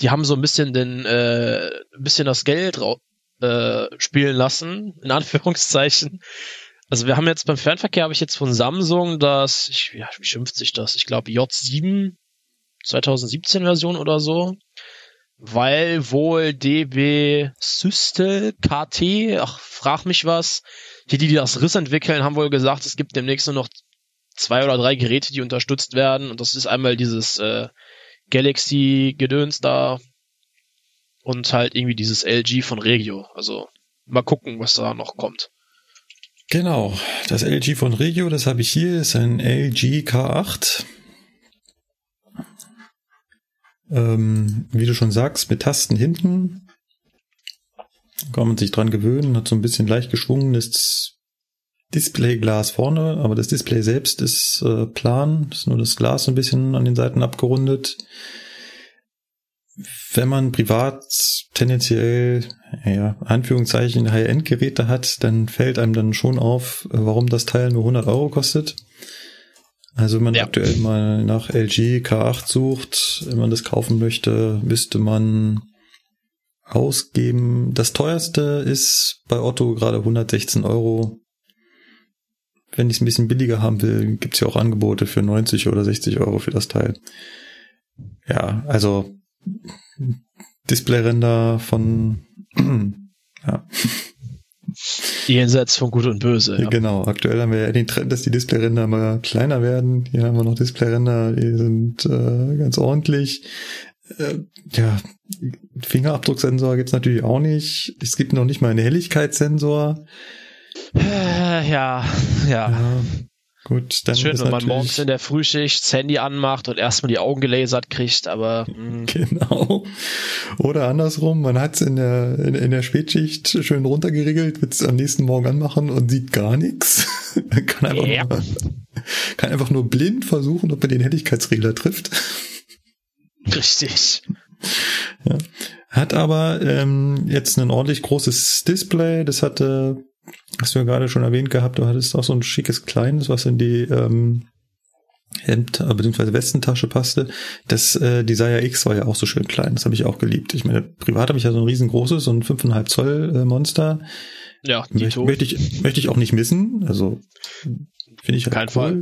die haben so ein bisschen den, äh, ein bisschen das Geld äh, spielen lassen, in Anführungszeichen. Also wir haben jetzt beim Fernverkehr habe ich jetzt von Samsung das, ich, ja, wie schimpft sich das? Ich glaube J7 2017 Version oder so. Weil wohl DB Systel KT, ach, frag mich was. Die, die das Riss entwickeln, haben wohl gesagt, es gibt demnächst nur noch zwei oder drei Geräte, die unterstützt werden. Und das ist einmal dieses äh, Galaxy-Gedöns da und halt irgendwie dieses LG von Regio. Also mal gucken, was da noch kommt. Genau, das LG von Regio, das habe ich hier, ist ein LG K8. Ähm, wie du schon sagst, mit Tasten hinten. Kann man sich dran gewöhnen, hat so ein bisschen leicht geschwungenes Displayglas vorne, aber das Display selbst ist äh, plan, ist nur das Glas ein bisschen an den Seiten abgerundet. Wenn man privat tendenziell, ja, Anführungszeichen High-End-Geräte hat, dann fällt einem dann schon auf, warum das Teil nur 100 Euro kostet. Also wenn man Ja. aktuell mal nach LG K8 sucht, wenn man das kaufen möchte, müsste man ausgeben. Das teuerste ist bei Otto gerade 116 Euro. Wenn ich es ein bisschen billiger haben will, gibt's ja auch Angebote für 90 oder 60 Euro für das Teil. Ja, also Displayränder von ja, Jenseits von Gut und Böse. Ja. genau. Aktuell haben wir ja den Trend, dass die Displayränder immer kleiner werden. Hier haben wir noch Displayränder, die sind äh, ganz ordentlich. Äh, ja, Fingerabdrucksensor gibt's natürlich auch nicht. Es gibt noch nicht mal einen Helligkeitssensor. Äh, ja, ja. Ja, gut, dann Schön, wenn man morgens in der Frühschicht das Handy anmacht und erstmal die Augen gelasert kriegt, aber mh, Genau. Oder andersrum, man hat's in der, in, in der Spätschicht schön runtergeriegelt, wird's am nächsten Morgen anmachen und sieht gar nichts. Man kann einfach, Ja. nur, kann einfach nur blind versuchen, ob man den Helligkeitsregler trifft. richtig. Hat aber ähm, jetzt ein ordentlich großes Display. Das hatte, hast du ja gerade schon erwähnt gehabt, du hattest auch so ein schickes kleines, was in die ähm, Hemd- äh, bzw. Westentasche passte. Das äh, Desire X war ja auch so schön klein. Das habe ich auch geliebt. Ich meine, privat habe ich ja so ein riesengroßes, so ein 5,5 Zoll äh, Monster. Ja, Möchte, Dito. möchte, ich, möchte ich auch nicht missen. Also finde ich halt Kein cool.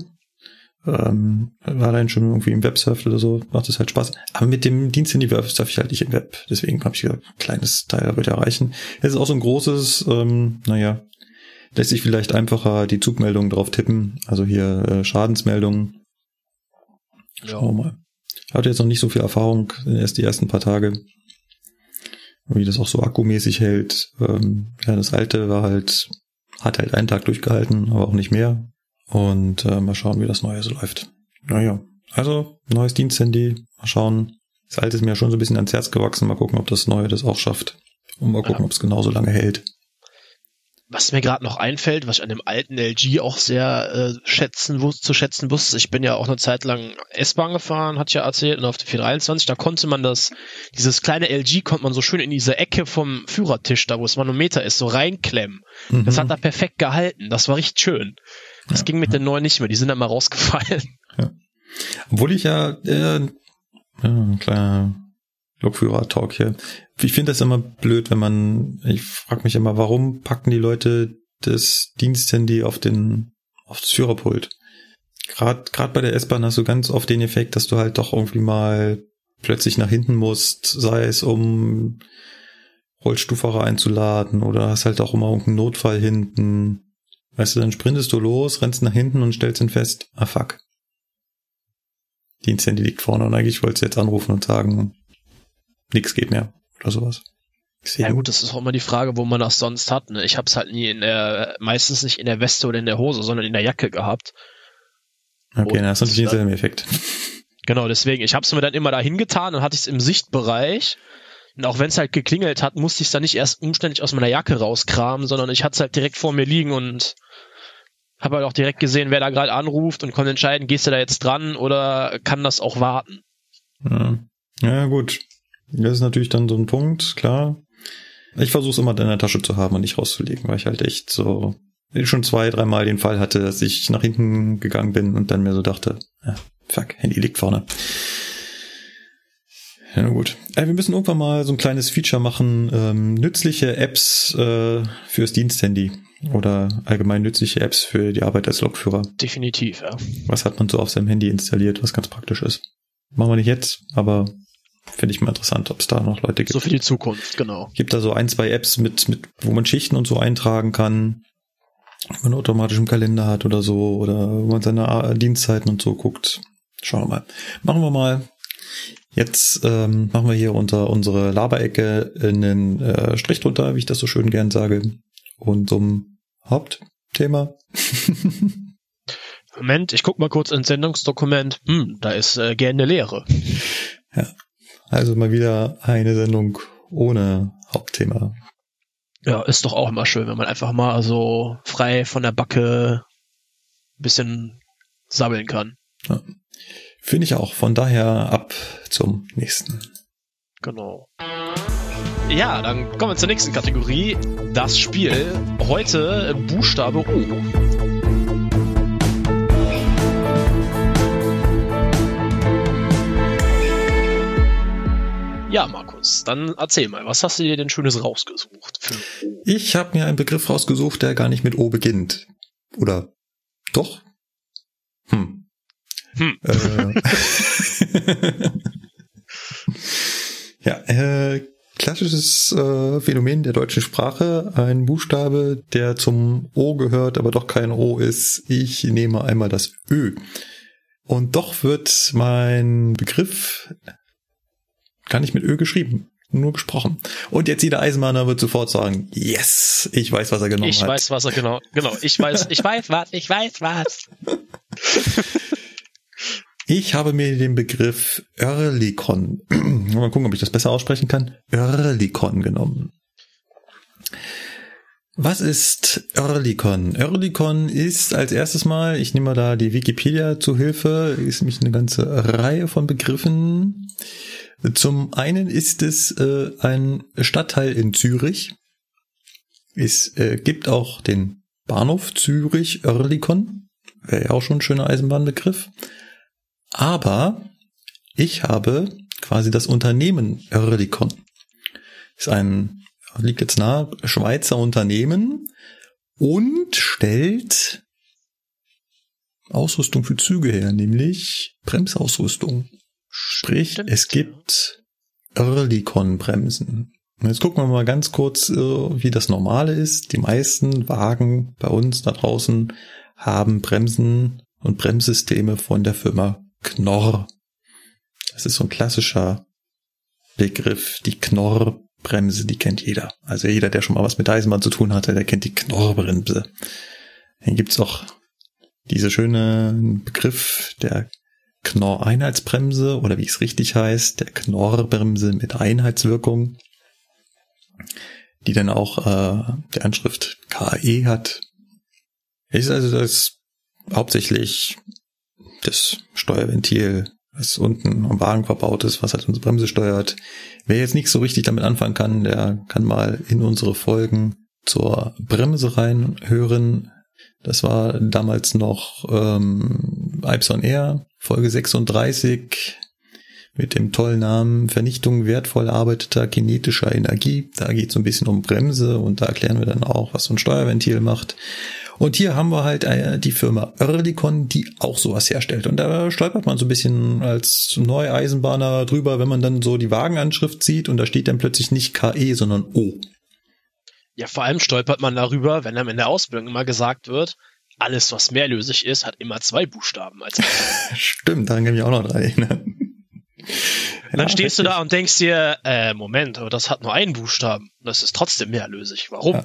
Ähm, war dann schon irgendwie im Websurf oder so, macht es halt Spaß. Aber mit dem Dienst in die Web surf ich halt nicht im Web. Deswegen habe ich gesagt, kleines Teil wird erreichen. Es ist auch so ein großes, ähm, naja, lässt sich vielleicht einfacher die Zugmeldungen drauf tippen. Also hier äh, Schadensmeldungen. Schauen wir mal. Ich hatte jetzt noch nicht so viel Erfahrung, erst die ersten paar Tage, wie das auch so akkumäßig hält. Ähm, ja, das alte war halt, hat halt einen Tag durchgehalten, aber auch nicht mehr. Und äh, mal schauen, wie das neue so läuft. Naja, also neues Diensthandy, mal schauen. Das alte ist mir schon so ein bisschen ans Herz gewachsen. Mal gucken, ob das neue das auch schafft. Und mal gucken, ja. ob es genauso lange hält was mir gerade noch einfällt, was ich an dem alten LG auch sehr äh, schätzen zu schätzen wusste, ich bin ja auch eine Zeit lang S-Bahn gefahren, ich ja erzählt, und auf der 423, da konnte man das, dieses kleine LG konnte man so schön in diese Ecke vom Führertisch, da wo das Manometer ist, so reinklemmen. Mhm. Das hat da perfekt gehalten, das war richtig schön. Das ja, ging mit den neuen nicht mehr, die sind dann mal rausgefallen. Ja. Obwohl ich ja, äh, ja klar, Lokführer-Talk hier. Ich finde das immer blöd, wenn man, ich frage mich immer, warum packen die Leute das Diensthandy auf den, aufs Führerpult? Gerade gerade bei der S-Bahn hast du ganz oft den Effekt, dass du halt doch irgendwie mal plötzlich nach hinten musst, sei es um Rollstuhlfahrer einzuladen oder hast halt auch immer irgendeinen Notfall hinten. Weißt du, dann sprintest du los, rennst nach hinten und stellst ihn fest, ah fuck. Diensthandy liegt vorne und eigentlich wolltest du jetzt anrufen und sagen, nix geht mehr oder sowas. Ja gut, das ist auch immer die Frage, wo man das sonst hat. Ne? Ich habe es halt nie in der, meistens nicht in der Weste oder in der Hose, sondern in der Jacke gehabt. Okay, das ist natürlich denselben Effekt. Genau, deswegen, ich habe es mir dann immer dahin getan und hatte ich es im Sichtbereich. Und auch wenn es halt geklingelt hat, musste ich es dann nicht erst umständlich aus meiner Jacke rauskramen, sondern ich hatte es halt direkt vor mir liegen und habe halt auch direkt gesehen, wer da gerade anruft und konnte entscheiden, gehst du da jetzt dran oder kann das auch warten. Ja, ja gut. Das ist natürlich dann so ein Punkt, klar. Ich versuche es immer in der Tasche zu haben und nicht rauszulegen, weil ich halt echt so schon zwei, dreimal den Fall hatte, dass ich nach hinten gegangen bin und dann mir so dachte, ja, fuck, Handy liegt vorne. Ja, na gut. Äh, wir müssen irgendwann mal so ein kleines Feature machen, ähm, nützliche Apps äh, fürs Diensthandy oder allgemein nützliche Apps für die Arbeit als Lokführer. Definitiv, ja. Was hat man so auf seinem Handy installiert, was ganz praktisch ist? Machen wir nicht jetzt, aber Finde ich mal interessant, ob es da noch Leute gibt. So für die Zukunft, genau. Gibt da so ein, zwei Apps mit, mit, wo man Schichten und so eintragen kann, wenn man automatisch im Kalender hat oder so, oder wo man seine Dienstzeiten und so guckt. Schauen wir mal. Machen wir mal. Jetzt ähm, machen wir hier unter unsere Laberecke einen äh, Strich drunter, wie ich das so schön gern sage. Und zum Hauptthema. Moment, ich guck mal kurz ins Sendungsdokument. Hm, da ist äh, gerne Leere. Ja, also mal wieder eine Sendung ohne Hauptthema. Ja, ist doch auch immer schön, wenn man einfach mal so frei von der Backe ein bisschen sammeln kann. Ja. Finde ich auch. Von daher ab zum nächsten. Genau. Ja, dann kommen wir zur nächsten Kategorie. Das Spiel. Heute Buchstabe O. Ja, Markus, dann erzähl mal, was hast du dir denn Schönes rausgesucht? ich habe mir einen Begriff rausgesucht, der gar nicht mit O beginnt. Oder doch? Hm. Hm. Äh, ja, äh, klassisches äh, Phänomen der deutschen Sprache. Ein Buchstabe, der zum O gehört, aber doch kein O ist. Ich nehme einmal das Ö. Und doch wird mein Begriff gar nicht mit Ö geschrieben, nur gesprochen. Und jetzt jeder Eisenbahner wird sofort sagen, yes, ich weiß, was er genommen ich hat. Ich weiß, was er genau, genau, ich weiß, ich weiß was, ich weiß was. Ich habe mir den Begriff Earlycon, mal gucken, ob ich das besser aussprechen kann, Earlycon genommen. Was ist Earlycon? Earlycon ist als erstes mal, ich nehme mal da die Wikipedia zu Hilfe, ist nämlich eine ganze Reihe von Begriffen. Zum einen ist es äh, ein Stadtteil in Zürich. Es äh, gibt auch den Bahnhof Zürich Oerlikon. Wäre ja auch schon ein schöner Eisenbahnbegriff. Aber ich habe quasi das Unternehmen Oerlikon. Ist ein, liegt jetzt nahe, Schweizer Unternehmen und stellt Ausrüstung für Züge her, nämlich Bremsausrüstung. Sprich, Stimmt. es gibt Earlycon-Bremsen. Jetzt gucken wir mal ganz kurz, äh, wie das normale ist. Die meisten Wagen bei uns da draußen haben Bremsen und Bremssysteme von der Firma Knorr. Das ist so ein klassischer Begriff. Die Knorrbremse, die kennt jeder. Also jeder, der schon mal was mit Eisenbahn zu tun hatte, der kennt die Knorrbremse. Dann gibt's auch diese schöne Begriff der Knorr-Einheitsbremse oder wie es richtig heißt, der Knorrbremse mit Einheitswirkung, die dann auch äh, die Anschrift KE hat. Ist also das hauptsächlich das Steuerventil, was unten am Wagen verbaut ist, was halt unsere Bremse steuert. Wer jetzt nicht so richtig damit anfangen kann, der kann mal in unsere Folgen zur Bremse reinhören. Das war damals noch ähm, Ipson Air, Folge 36 mit dem tollen Namen Vernichtung wertvoll arbeiteter kinetischer Energie. Da geht es ein bisschen um Bremse und da erklären wir dann auch, was so ein Steuerventil macht. Und hier haben wir halt äh, die Firma Oerlikon, die auch sowas herstellt. Und da stolpert man so ein bisschen als Neueisenbahner drüber, wenn man dann so die Wagenanschrift sieht und da steht dann plötzlich nicht KE, sondern O. Ja, vor allem stolpert man darüber, wenn einem in der Ausbildung immer gesagt wird, alles, was mehrlösig ist, hat immer zwei Buchstaben. Als Stimmt, daran kann ich auch noch dran erinnern. Und dann stehst du da und denkst dir, äh, Moment, aber das hat nur einen Buchstaben. Das ist trotzdem mehrlösig. Warum? Ja.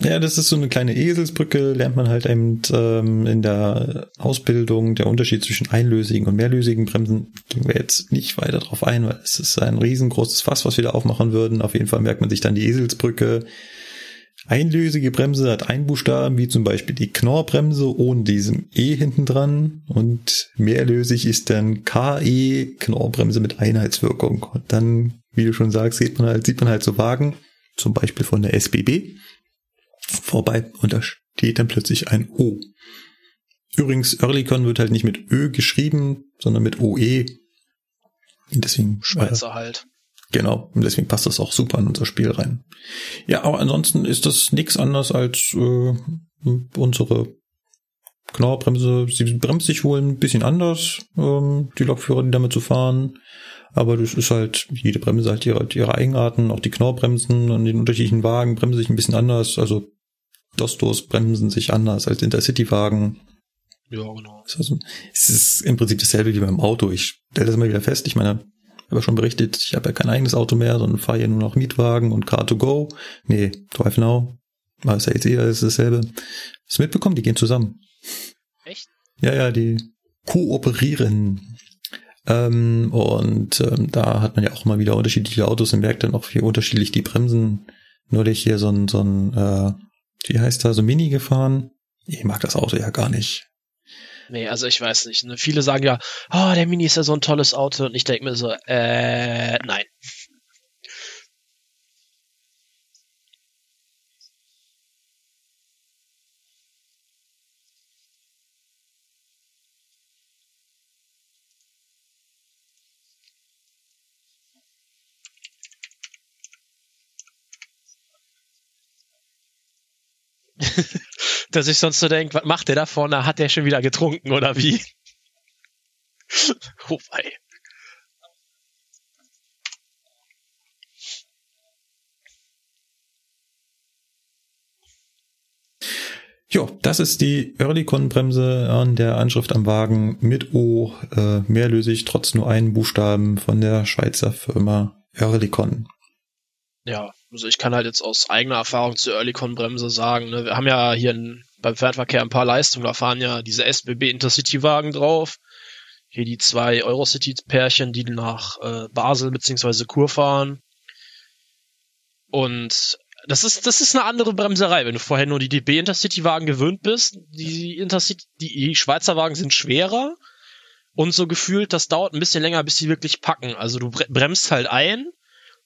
Ja, das ist so eine kleine Eselsbrücke, lernt man halt eben ähm, in der Ausbildung. Der Unterschied zwischen einlösigen und mehrlösigen Bremsen gehen wir jetzt nicht weiter drauf ein, weil es ist ein riesengroßes Fass, was wir da aufmachen würden. Auf jeden Fall merkt man sich dann die Eselsbrücke. Einlösige Bremse hat einen Buchstaben, wie zum Beispiel die Knorrbremse ohne diesem E hinten dran. Und mehrlösig ist dann KE, Knorrbremse mit Einheitswirkung. Und dann, wie du schon sagst, sieht man halt, sieht man halt so Wagen, zum Beispiel von der SBB vorbei und da steht dann plötzlich ein O. Übrigens, Earlycon wird halt nicht mit Ö geschrieben, sondern mit OE. Deswegen Schweizer halt. Genau, und deswegen passt das auch super in unser Spiel rein. Ja, aber ansonsten ist das nichts anderes als äh, unsere Knorrbremse. Sie bremst sich wohl ein bisschen anders, ähm, die Lokführer, die damit zu fahren. Aber das ist halt, jede Bremse hat ihre, ihre Eigenarten, auch die Knorrbremsen an den unterschiedlichen Wagen bremsen sich ein bisschen anders. Also Dostos bremsen sich anders als Intercity-Wagen. Ja, genau. Also, es ist im Prinzip dasselbe wie beim Auto. Ich stelle das immer wieder fest. Ich meine, ich habe ja schon berichtet, ich habe ja kein eigenes Auto mehr, sondern fahre ja nur noch Mietwagen und Car2Go. Nee, Drive Now. Ist ja jetzt eher ist dasselbe. Hast du mitbekommen? Die gehen zusammen. Echt? Ja, ja, die kooperieren. Ähm, und ähm, da hat man ja auch mal wieder unterschiedliche Autos und merkt dann auch, wie unterschiedlich die bremsen. Neulich hier so ein, so ein äh, wie heißt da, so Mini gefahren. Ich mag das Auto ja gar nicht. Nee, also ich weiß nicht. Ne? Viele sagen ja, oh, der Mini ist ja so ein tolles Auto. Und ich denke mir so, äh, nein. Dass ich sonst so denke, was macht der da vorne? Hat der schon wieder getrunken oder wie? oh wei. Jo, das ist die Earlycon-Bremse an der Anschrift am Wagen mit O, äh, mehrlösig, trotz nur einen Buchstaben von der Schweizer Firma Earlycon. Ja, also ich kann halt jetzt aus eigener Erfahrung zur Earlycon-Bremse sagen, ne, wir haben ja hier in, beim Fernverkehr ein paar Leistungen, da fahren ja diese SBB Intercity-Wagen drauf. Hier die zwei Eurocity-Pärchen, die nach äh, Basel bzw. Kur fahren. Und das ist, das ist eine andere Bremserei, wenn du vorher nur die DB Intercity-Wagen gewöhnt bist. Die Intercity, die Schweizer Wagen sind schwerer und so gefühlt, das dauert ein bisschen länger, bis die wirklich packen. Also du bremst halt ein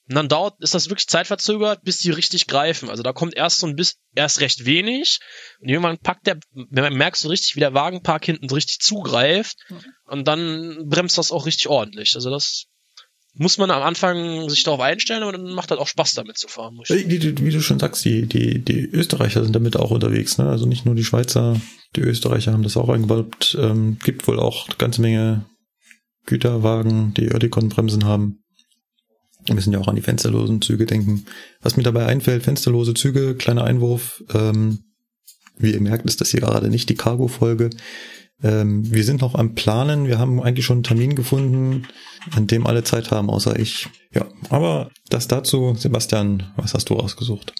und dann dauert, ist das wirklich zeitverzögert, bis die richtig greifen. Also da kommt erst so ein bisschen, erst recht wenig. Und irgendwann packt der, merkst du richtig, wie der Wagenpark hinten richtig zugreift. Und dann bremst das auch richtig ordentlich. Also das muss man am Anfang sich darauf einstellen, aber dann macht halt auch Spaß damit zu fahren. Wie, wie, du schon sagst, die, die, die Österreicher sind damit auch unterwegs, ne? Also nicht nur die Schweizer, die Österreicher haben das auch eingebaut. Ähm, gibt wohl auch eine ganze Menge Güterwagen, die Oerlikon-Bremsen haben. Wir müssen ja auch an die fensterlosen Züge denken. Was mir dabei einfällt, fensterlose Züge, kleiner Einwurf. Ähm, wie ihr merkt, ist das hier gerade nicht die Cargo-Folge. Ähm, wir sind noch am Planen. Wir haben eigentlich schon einen Termin gefunden, an dem alle Zeit haben, außer ich. Ja, aber das dazu. Sebastian, was hast du rausgesucht?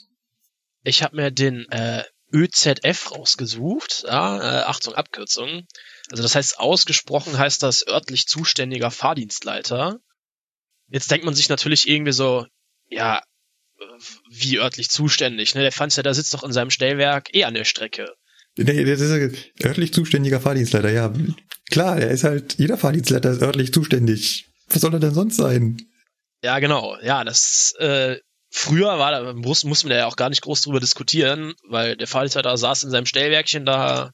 Ich habe mir den äh, ÖZF rausgesucht. Ja, äh, Achtung, Abkürzung. Also das heißt, ausgesprochen heißt das örtlich zuständiger Fahrdienstleiter. Jetzt denkt man sich natürlich irgendwie so, ja, wie örtlich zuständig. Ne? Der Fahrdienstleiter sitzt doch in seinem Stellwerk eh an der Strecke. Nee, das ist örtlich zuständiger Fahrdienstleiter, ja. Klar, er ist halt, jeder Fahrdienstleiter ist örtlich zuständig. Was soll er denn sonst sein? Ja, genau. Ja, das äh, früher war da muss, muss man ja auch gar nicht groß drüber diskutieren, weil der Fahrdienstleiter saß in seinem Stellwerkchen da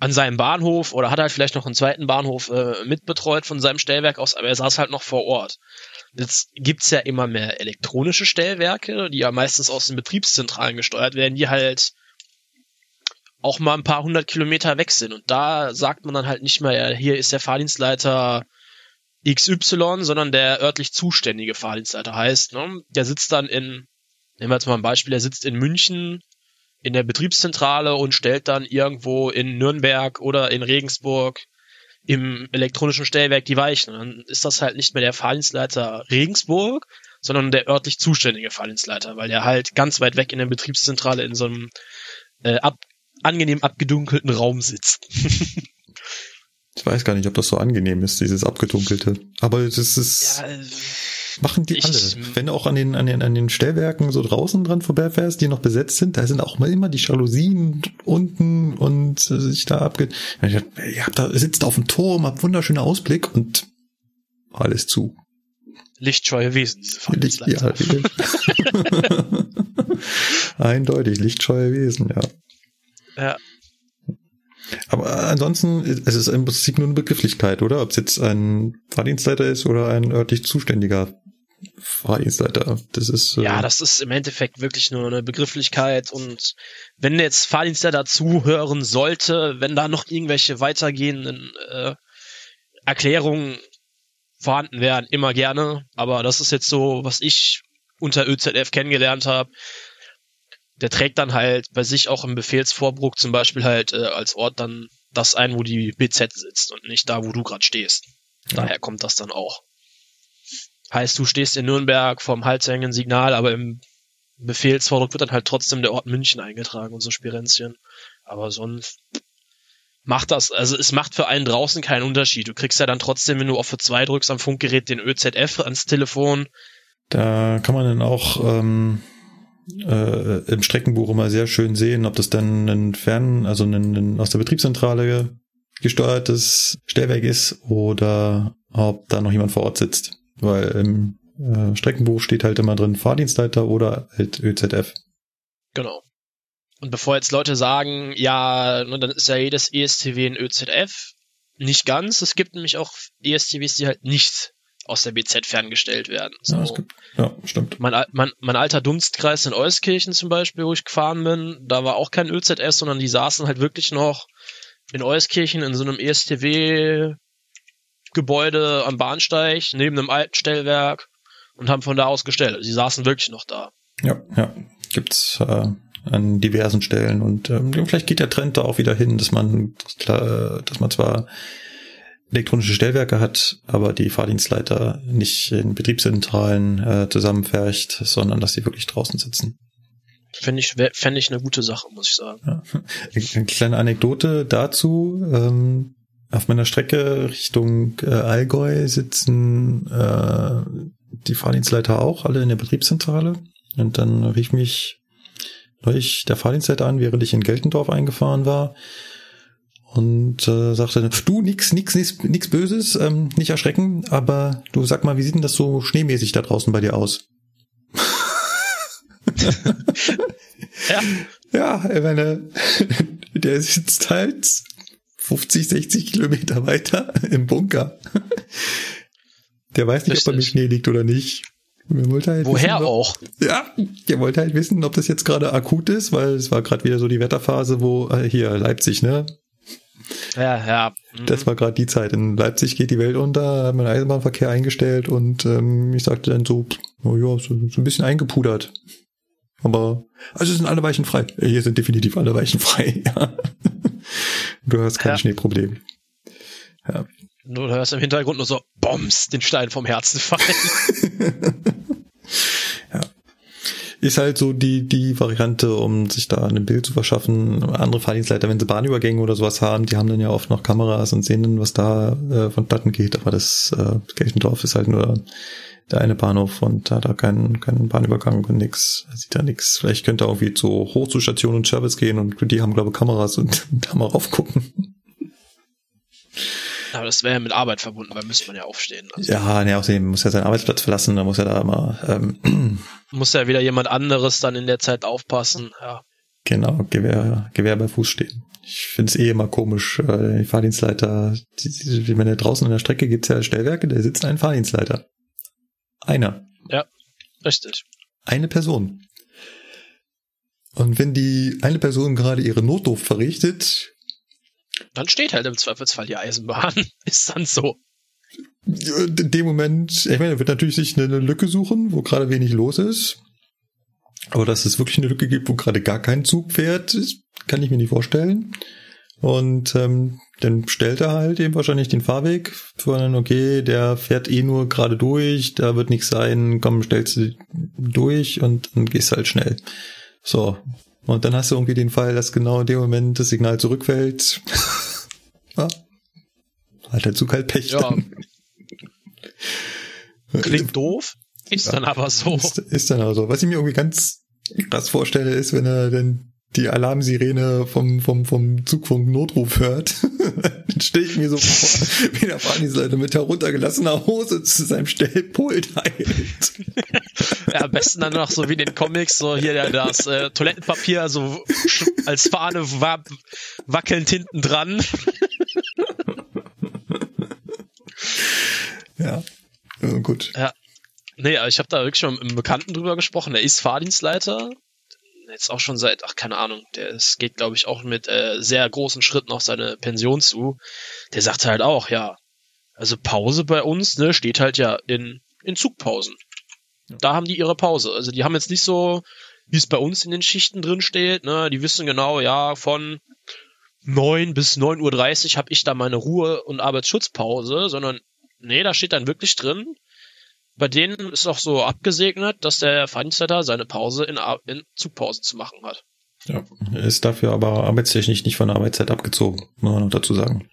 an seinem Bahnhof oder hat halt vielleicht noch einen zweiten Bahnhof äh, mitbetreut von seinem Stellwerk aus, aber er saß halt noch vor Ort. Jetzt gibt's ja immer mehr elektronische Stellwerke, die ja meistens aus den Betriebszentralen gesteuert werden, die halt auch mal ein paar hundert Kilometer weg sind. Und da sagt man dann halt nicht mehr, ja, hier ist der Fahrdienstleiter XY, sondern der örtlich zuständige Fahrdienstleiter heißt, ne, der sitzt dann in, nehmen wir jetzt mal ein Beispiel, der sitzt in München in der Betriebszentrale und stellt dann irgendwo in Nürnberg oder in Regensburg im elektronischen Stellwerk die Weichen. Und dann ist das halt nicht mehr der Fahrdienstleiter Regensburg, sondern der örtlich zuständige Fahrdienstleiter, weil der halt ganz weit weg in der Betriebszentrale in so einem äh, ab, angenehm abgedunkelten Raum sitzt. ich weiß gar nicht, ob das so angenehm ist, dieses abgedunkelte. Aber es ist. Ja, äh, machen die ich, alle. Wenn du auch an den, an den, an den Stellwerken so draußen dran vorbeifährst, die noch besetzt sind, da sind auch mal immer die Jalousien unten und sich da abge, ihr habt da, sitzt auf dem Turm, habt wunderschöner Ausblick und alles zu. Lichtscheue Wesen, diese Licht, ja, Eindeutig, lichtscheue Wesen, ja. Ja. Aber ansonsten, es ist im Prinzip nur eine Begrifflichkeit, oder? Ob es jetzt ein Fahrdienstleiter ist oder ein örtlich Zuständiger Fahrdienstleiter. Das ist. Äh ja, das ist im Endeffekt wirklich nur eine Begrifflichkeit und wenn jetzt Fahrdienstleiter zuhören sollte, wenn da noch irgendwelche weitergehenden äh, Erklärungen vorhanden wären, immer gerne. Aber das ist jetzt so, was ich unter ÖZF kennengelernt habe. Der trägt dann halt bei sich auch im Befehlsvorbruch zum Beispiel halt äh, als Ort dann das ein, wo die BZ sitzt und nicht da, wo du gerade stehst. Daher kommt das dann auch. Heißt, du stehst in Nürnberg vom halshängigen Signal, aber im Befehlsvordruck wird dann halt trotzdem der Ort München eingetragen und so Spirenzchen. Aber sonst macht das, also es macht für einen draußen keinen Unterschied. Du kriegst ja dann trotzdem, wenn du auf für zwei drückst am Funkgerät den ÖZF ans Telefon. Da kann man dann auch ähm, äh, im Streckenbuch immer sehr schön sehen, ob das dann ein Fern, also ein, ein aus der Betriebszentrale gesteuertes Stellwerk ist oder ob da noch jemand vor Ort sitzt. Weil im äh, Streckenbuch steht halt immer drin Fahrdienstleiter oder halt ÖZF. Genau. Und bevor jetzt Leute sagen, ja, ne, dann ist ja jedes ESTW ein ÖZF, nicht ganz. Es gibt nämlich auch ESTWs, die halt nicht aus der BZ ferngestellt werden. So. Ja, gibt, ja, stimmt. Mein, mein, mein alter Dunstkreis in Euskirchen zum Beispiel, wo ich gefahren bin, da war auch kein ÖZF, sondern die saßen halt wirklich noch in Euskirchen in so einem ESTW Gebäude am Bahnsteig neben einem alten Stellwerk und haben von da aus gestellt. Sie saßen wirklich noch da. Ja, ja, gibt's äh, an diversen Stellen und ähm, vielleicht geht der Trend da auch wieder hin, dass man klar, dass man zwar elektronische Stellwerke hat, aber die Fahrdienstleiter nicht in Betriebszentralen äh, zusammenfärcht, sondern dass sie wirklich draußen sitzen. Fände ich, fände ich eine gute Sache, muss ich sagen. Ja. Eine kleine Anekdote dazu. Ähm, auf meiner Strecke Richtung äh, Allgäu sitzen äh, die Fahrdienstleiter auch alle in der Betriebszentrale. Und dann rief mich neulich der Fahrdienstleiter an, während ich in Geltendorf eingefahren war und äh, sagte, du, nix, nix, nix, nix Böses, ähm, nicht erschrecken, aber du sag mal, wie sieht denn das so schneemäßig da draußen bei dir aus? ja. Ja, ich meine, der sitzt halt 50, 60 Kilometer weiter im Bunker. Der weiß nicht, Richtig. ob er mit Schnee liegt oder nicht. Halt Woher wissen, auch? Ja, der wollte halt wissen, ob das jetzt gerade akut ist, weil es war gerade wieder so die Wetterphase, wo äh, hier Leipzig, ne? Ja, ja. Mhm. Das war gerade die Zeit. In Leipzig geht die Welt unter, hat man Eisenbahnverkehr eingestellt und ähm, ich sagte dann so, oh ja, so, so ein bisschen eingepudert. Aber also sind alle Weichen frei. Hier sind definitiv alle Weichen frei. Ja. Du hast kein ja. Schneeproblem. Ja. Du hörst im Hintergrund nur so Bombs den Stein vom Herzen fallen. ja. Ist halt so die, die Variante, um sich da ein Bild zu verschaffen. Andere Fahrdienstleiter, wenn sie Bahnübergänge oder sowas haben, die haben dann ja oft noch Kameras und sehen dann, was da äh, von Platten geht. Aber das äh, Kirchendorf ist halt nur der eine Bahnhof und da hat er keinen, keinen Bahnübergang und nix, sieht da nix. Vielleicht könnte er irgendwie zu Hochzustation und Service gehen und die haben, glaube ich, Kameras und da mal raufgucken. Aber das wäre ja mit Arbeit verbunden, weil müsste man ja aufstehen. Also ja, ne, außerdem muss er seinen Arbeitsplatz verlassen, da muss er da immer. Ähm, muss ja wieder jemand anderes dann in der Zeit aufpassen, ja. Genau, Gewehr, Gewehr bei Fuß stehen. Ich finde es eh immer komisch, äh, die Fahrdienstleiter, die, die, wenn er draußen an der Strecke gibt's ja Stellwerke, da sitzt ein Fahrdienstleiter. Einer. Ja, richtig. Eine Person. Und wenn die eine Person gerade ihre Notdurft verrichtet, dann steht halt im Zweifelsfall die Eisenbahn. Ist dann so. In dem Moment, ich meine, er wird natürlich sich eine Lücke suchen, wo gerade wenig los ist. Aber dass es wirklich eine Lücke gibt, wo gerade gar kein Zug fährt, kann ich mir nicht vorstellen. Und ähm, dann stellt er halt eben wahrscheinlich den Fahrweg für einen, okay, der fährt eh nur gerade durch, da wird nichts sein, komm, stellst du durch und dann gehst halt schnell. So. Und dann hast du irgendwie den Fall, dass genau in dem Moment das Signal zurückfällt. ja. Hat der Zug halt Pech. Ja. Klingt doof, ist ja. dann aber so. Ist, ist dann aber so. Was ich mir irgendwie ganz krass vorstelle, ist, wenn er dann die Alarmsirene vom, vom, vom Zugfunk Notruf hört, dann stelle ich mir so vor, wie der Fahrdienstleiter mit heruntergelassener Hose zu seinem Stellpult eilt. Ja, am besten dann noch so wie in den Comics, so hier das äh, Toilettenpapier so als Fahne wa wackelnd hinten dran. ja, gut. Ja. Nee, ich habe da wirklich schon mit einem Bekannten drüber gesprochen, der ist Fahrdienstleiter jetzt auch schon seit, ach keine Ahnung, der es geht, glaube ich, auch mit äh, sehr großen Schritten auf seine Pension zu. Der sagt halt auch, ja, also Pause bei uns, ne, steht halt ja in, in Zugpausen. Ja. Da haben die ihre Pause. Also die haben jetzt nicht so, wie es bei uns in den Schichten drin steht, ne, die wissen genau, ja, von neun bis neun Uhr dreißig habe ich da meine Ruhe- und Arbeitsschutzpause, sondern nee, da steht dann wirklich drin, bei denen ist auch so abgesegnet, dass der Fahrdienstleiter seine Pause in, in Zugpausen zu machen hat. Ja, er ist dafür aber arbeitstechnisch nicht von der Arbeitszeit abgezogen, muss man noch dazu sagen.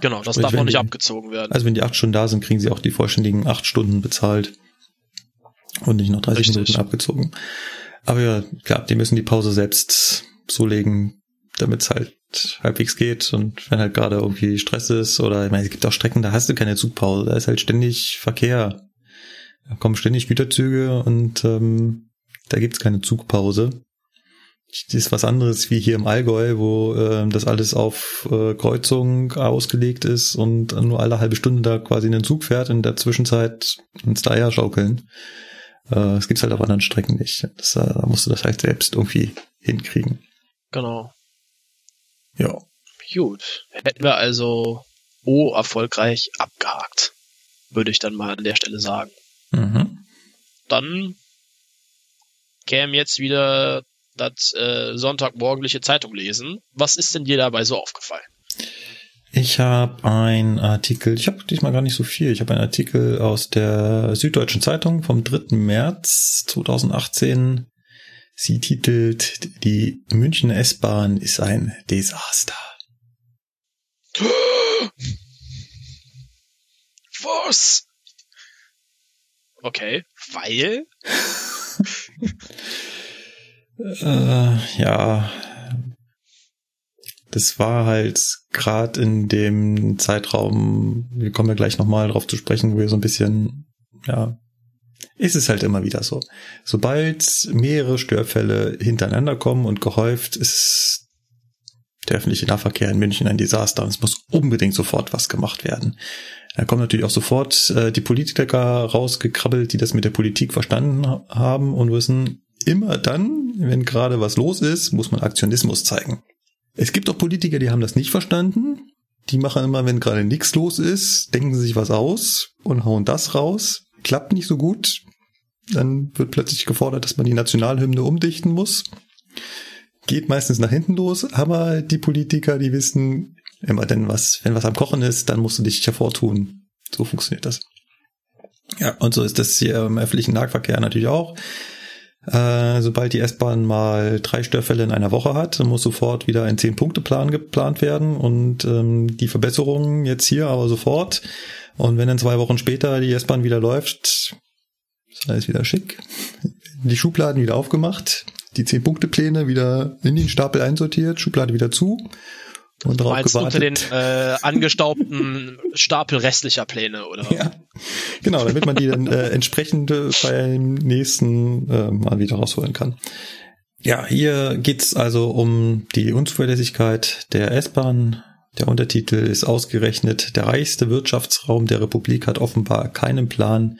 Genau, das Sprich, darf auch nicht die, abgezogen werden. Also wenn die acht Stunden da sind, kriegen sie auch die vollständigen acht Stunden bezahlt und nicht noch 30 Richtig. Minuten abgezogen. Aber ja, klar, die müssen die Pause selbst so legen, damit es halt halbwegs geht und wenn halt gerade irgendwie Stress ist oder ich meine, es gibt auch Strecken, da hast du keine Zugpause, da ist halt ständig Verkehr. Da kommen ständig Güterzüge und ähm, da gibt's keine Zugpause. Das ist was anderes wie hier im Allgäu, wo äh, das alles auf äh, Kreuzung ausgelegt ist und nur alle halbe Stunde da quasi einen Zug fährt in der Zwischenzeit ins Dreier schaukeln. Äh, das gibt's halt auf anderen Strecken nicht. Das, äh, da musst du das halt selbst irgendwie hinkriegen. Genau. Ja. Gut. Hätten wir also O erfolgreich abgehakt. Würde ich dann mal an der Stelle sagen. Mhm. Dann käme jetzt wieder das äh, Sonntagmorgendliche Zeitung lesen. Was ist denn dir dabei so aufgefallen? Ich habe einen Artikel, ich habe diesmal gar nicht so viel, ich habe einen Artikel aus der Süddeutschen Zeitung vom 3. März 2018. Sie titelt Die Münchner S-Bahn ist ein Desaster. Was? Okay, weil? äh, ja, das war halt gerade in dem Zeitraum, wir kommen ja gleich nochmal drauf zu sprechen, wo wir so ein bisschen, ja, ist es halt immer wieder so. Sobald mehrere Störfälle hintereinander kommen und gehäuft, ist der öffentliche Nahverkehr in München ein Desaster und es muss unbedingt sofort was gemacht werden. Da kommen natürlich auch sofort äh, die Politiker rausgekrabbelt, die das mit der Politik verstanden haben und wissen, immer dann, wenn gerade was los ist, muss man Aktionismus zeigen. Es gibt auch Politiker, die haben das nicht verstanden. Die machen immer, wenn gerade nichts los ist, denken sie sich was aus und hauen das raus. Klappt nicht so gut. Dann wird plötzlich gefordert, dass man die Nationalhymne umdichten muss. Geht meistens nach hinten los, aber die Politiker, die wissen, Immer denn was, wenn was am Kochen ist, dann musst du dich hervortun. So funktioniert das. Ja, und so ist das hier im öffentlichen Nahverkehr natürlich auch. Äh, sobald die S-Bahn mal drei Störfälle in einer Woche hat, muss sofort wieder ein Zehn-Punkte-Plan geplant werden und ähm, die Verbesserungen jetzt hier aber sofort. Und wenn dann zwei Wochen später die S-Bahn wieder läuft, ist alles wieder schick. Die Schubladen wieder aufgemacht, die Zehn-Punkte-Pläne wieder in den Stapel einsortiert, Schublade wieder zu und drauf Meinst gewartet. unter den äh, angestaubten Stapel restlicher Pläne, oder? Ja, genau, damit man die dann äh, entsprechend beim nächsten äh, Mal wieder rausholen kann. Ja, hier geht's also um die Unzuverlässigkeit der S-Bahn. Der Untertitel ist ausgerechnet, der reichste Wirtschaftsraum der Republik hat offenbar keinen Plan,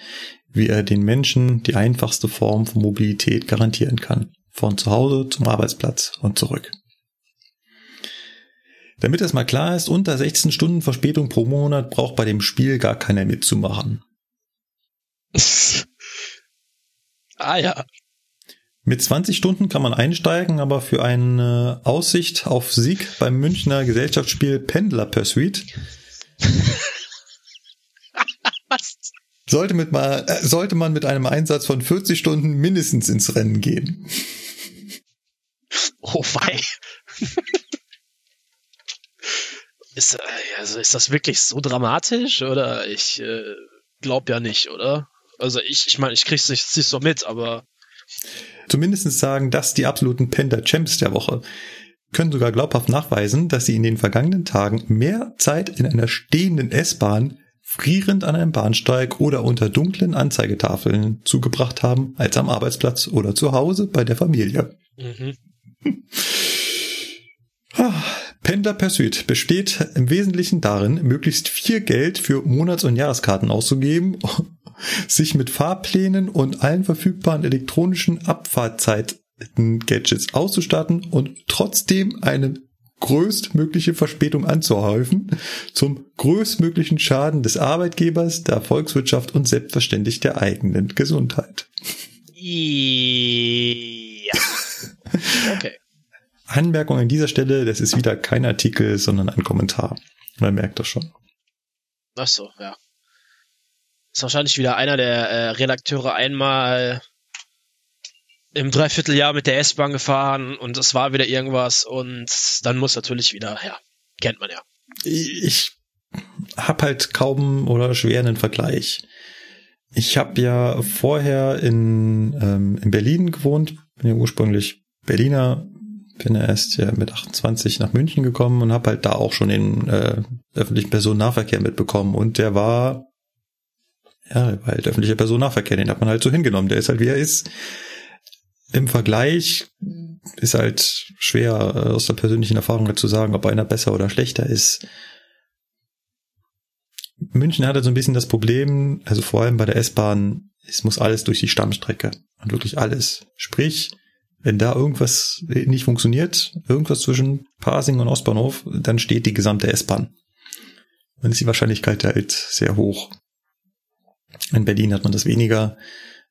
wie er den Menschen die einfachste Form von Mobilität garantieren kann. Von zu Hause zum Arbeitsplatz und zurück. Damit es mal klar ist, unter 16 Stunden Verspätung pro Monat braucht bei dem Spiel gar keiner mitzumachen. ah ja. Mit 20 Stunden kann man einsteigen, aber für eine Aussicht auf Sieg beim Münchner Gesellschaftsspiel Pendler Pursuit sollte, mit mal, äh, sollte man mit einem Einsatz von 40 Stunden mindestens ins Rennen gehen. Oh wei. Ist, äh, also ist das wirklich so dramatisch oder ich äh, glaube ja nicht, oder? Also ich, ich meine, ich krieg's nicht, nicht so mit, aber zumindest sagen das die absoluten Panda-Champs der Woche. Können sogar glaubhaft nachweisen, dass sie in den vergangenen Tagen mehr Zeit in einer stehenden S-Bahn, frierend an einem Bahnsteig oder unter dunklen Anzeigetafeln zugebracht haben, als am Arbeitsplatz oder zu Hause bei der Familie. Mhm. Pendler Pursuit besteht im Wesentlichen darin, möglichst viel Geld für Monats- und Jahreskarten auszugeben, sich mit Fahrplänen und allen verfügbaren elektronischen Abfahrtzeiten-Gadgets auszustatten und trotzdem eine größtmögliche Verspätung anzuhäufen, zum größtmöglichen Schaden des Arbeitgebers, der Volkswirtschaft und selbstverständlich der eigenen Gesundheit. Ja. Okay. Anmerkung an dieser Stelle, das ist wieder kein Artikel, sondern ein Kommentar. Man merkt das schon. Ach so, ja. Ist wahrscheinlich wieder einer der äh, Redakteure einmal im Dreivierteljahr mit der S-Bahn gefahren und es war wieder irgendwas und dann muss natürlich wieder, ja, kennt man ja. Ich hab halt kaum oder schwer einen Vergleich. Ich habe ja vorher in, ähm, in Berlin gewohnt, bin ja ursprünglich Berliner, bin erst ja mit 28 nach München gekommen und habe halt da auch schon den äh, öffentlichen Personennahverkehr mitbekommen und der war ja, weil halt öffentlicher Personennahverkehr, den hat man halt so hingenommen, der ist halt wie er ist. Im Vergleich ist halt schwer äh, aus der persönlichen Erfahrung zu sagen, ob einer besser oder schlechter ist. München hatte so ein bisschen das Problem, also vor allem bei der S-Bahn, es muss alles durch die Stammstrecke und wirklich alles. Sprich, wenn da irgendwas nicht funktioniert, irgendwas zwischen Parsing und Ostbahnhof, dann steht die gesamte S-Bahn. Dann ist die Wahrscheinlichkeit halt sehr hoch. In Berlin hat man das weniger.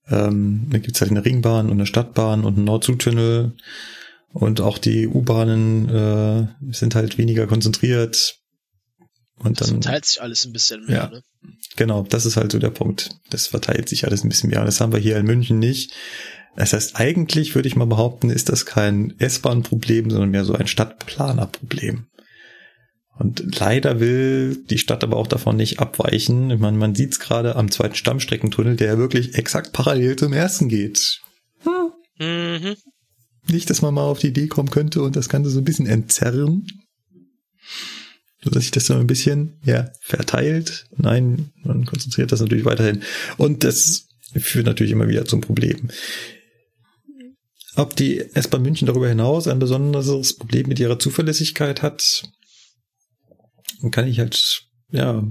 Ähm, da gibt's halt eine Ringbahn und eine Stadtbahn und einen Nord-Süd-Tunnel. Und auch die U-Bahnen äh, sind halt weniger konzentriert. Und das dann verteilt sich alles ein bisschen mehr. Ja, ne? Genau, das ist halt so der Punkt. Das verteilt sich alles ein bisschen mehr. Das haben wir hier in München nicht. Das heißt, eigentlich würde ich mal behaupten, ist das kein S-Bahn-Problem, sondern mehr so ein Stadtplaner-Problem. Und leider will die Stadt aber auch davon nicht abweichen. Ich meine, man sieht es gerade am zweiten Stammstreckentunnel, der ja wirklich exakt parallel zum ersten geht. Hm. Mhm. Nicht, dass man mal auf die Idee kommen könnte und das Ganze so ein bisschen entzerren. So dass sich das so ein bisschen, ja, verteilt. Nein, man konzentriert das natürlich weiterhin. Und das führt natürlich immer wieder zum Problem. Ob die S-Bahn München darüber hinaus ein besonderes Problem mit ihrer Zuverlässigkeit hat, kann ich halt, ja,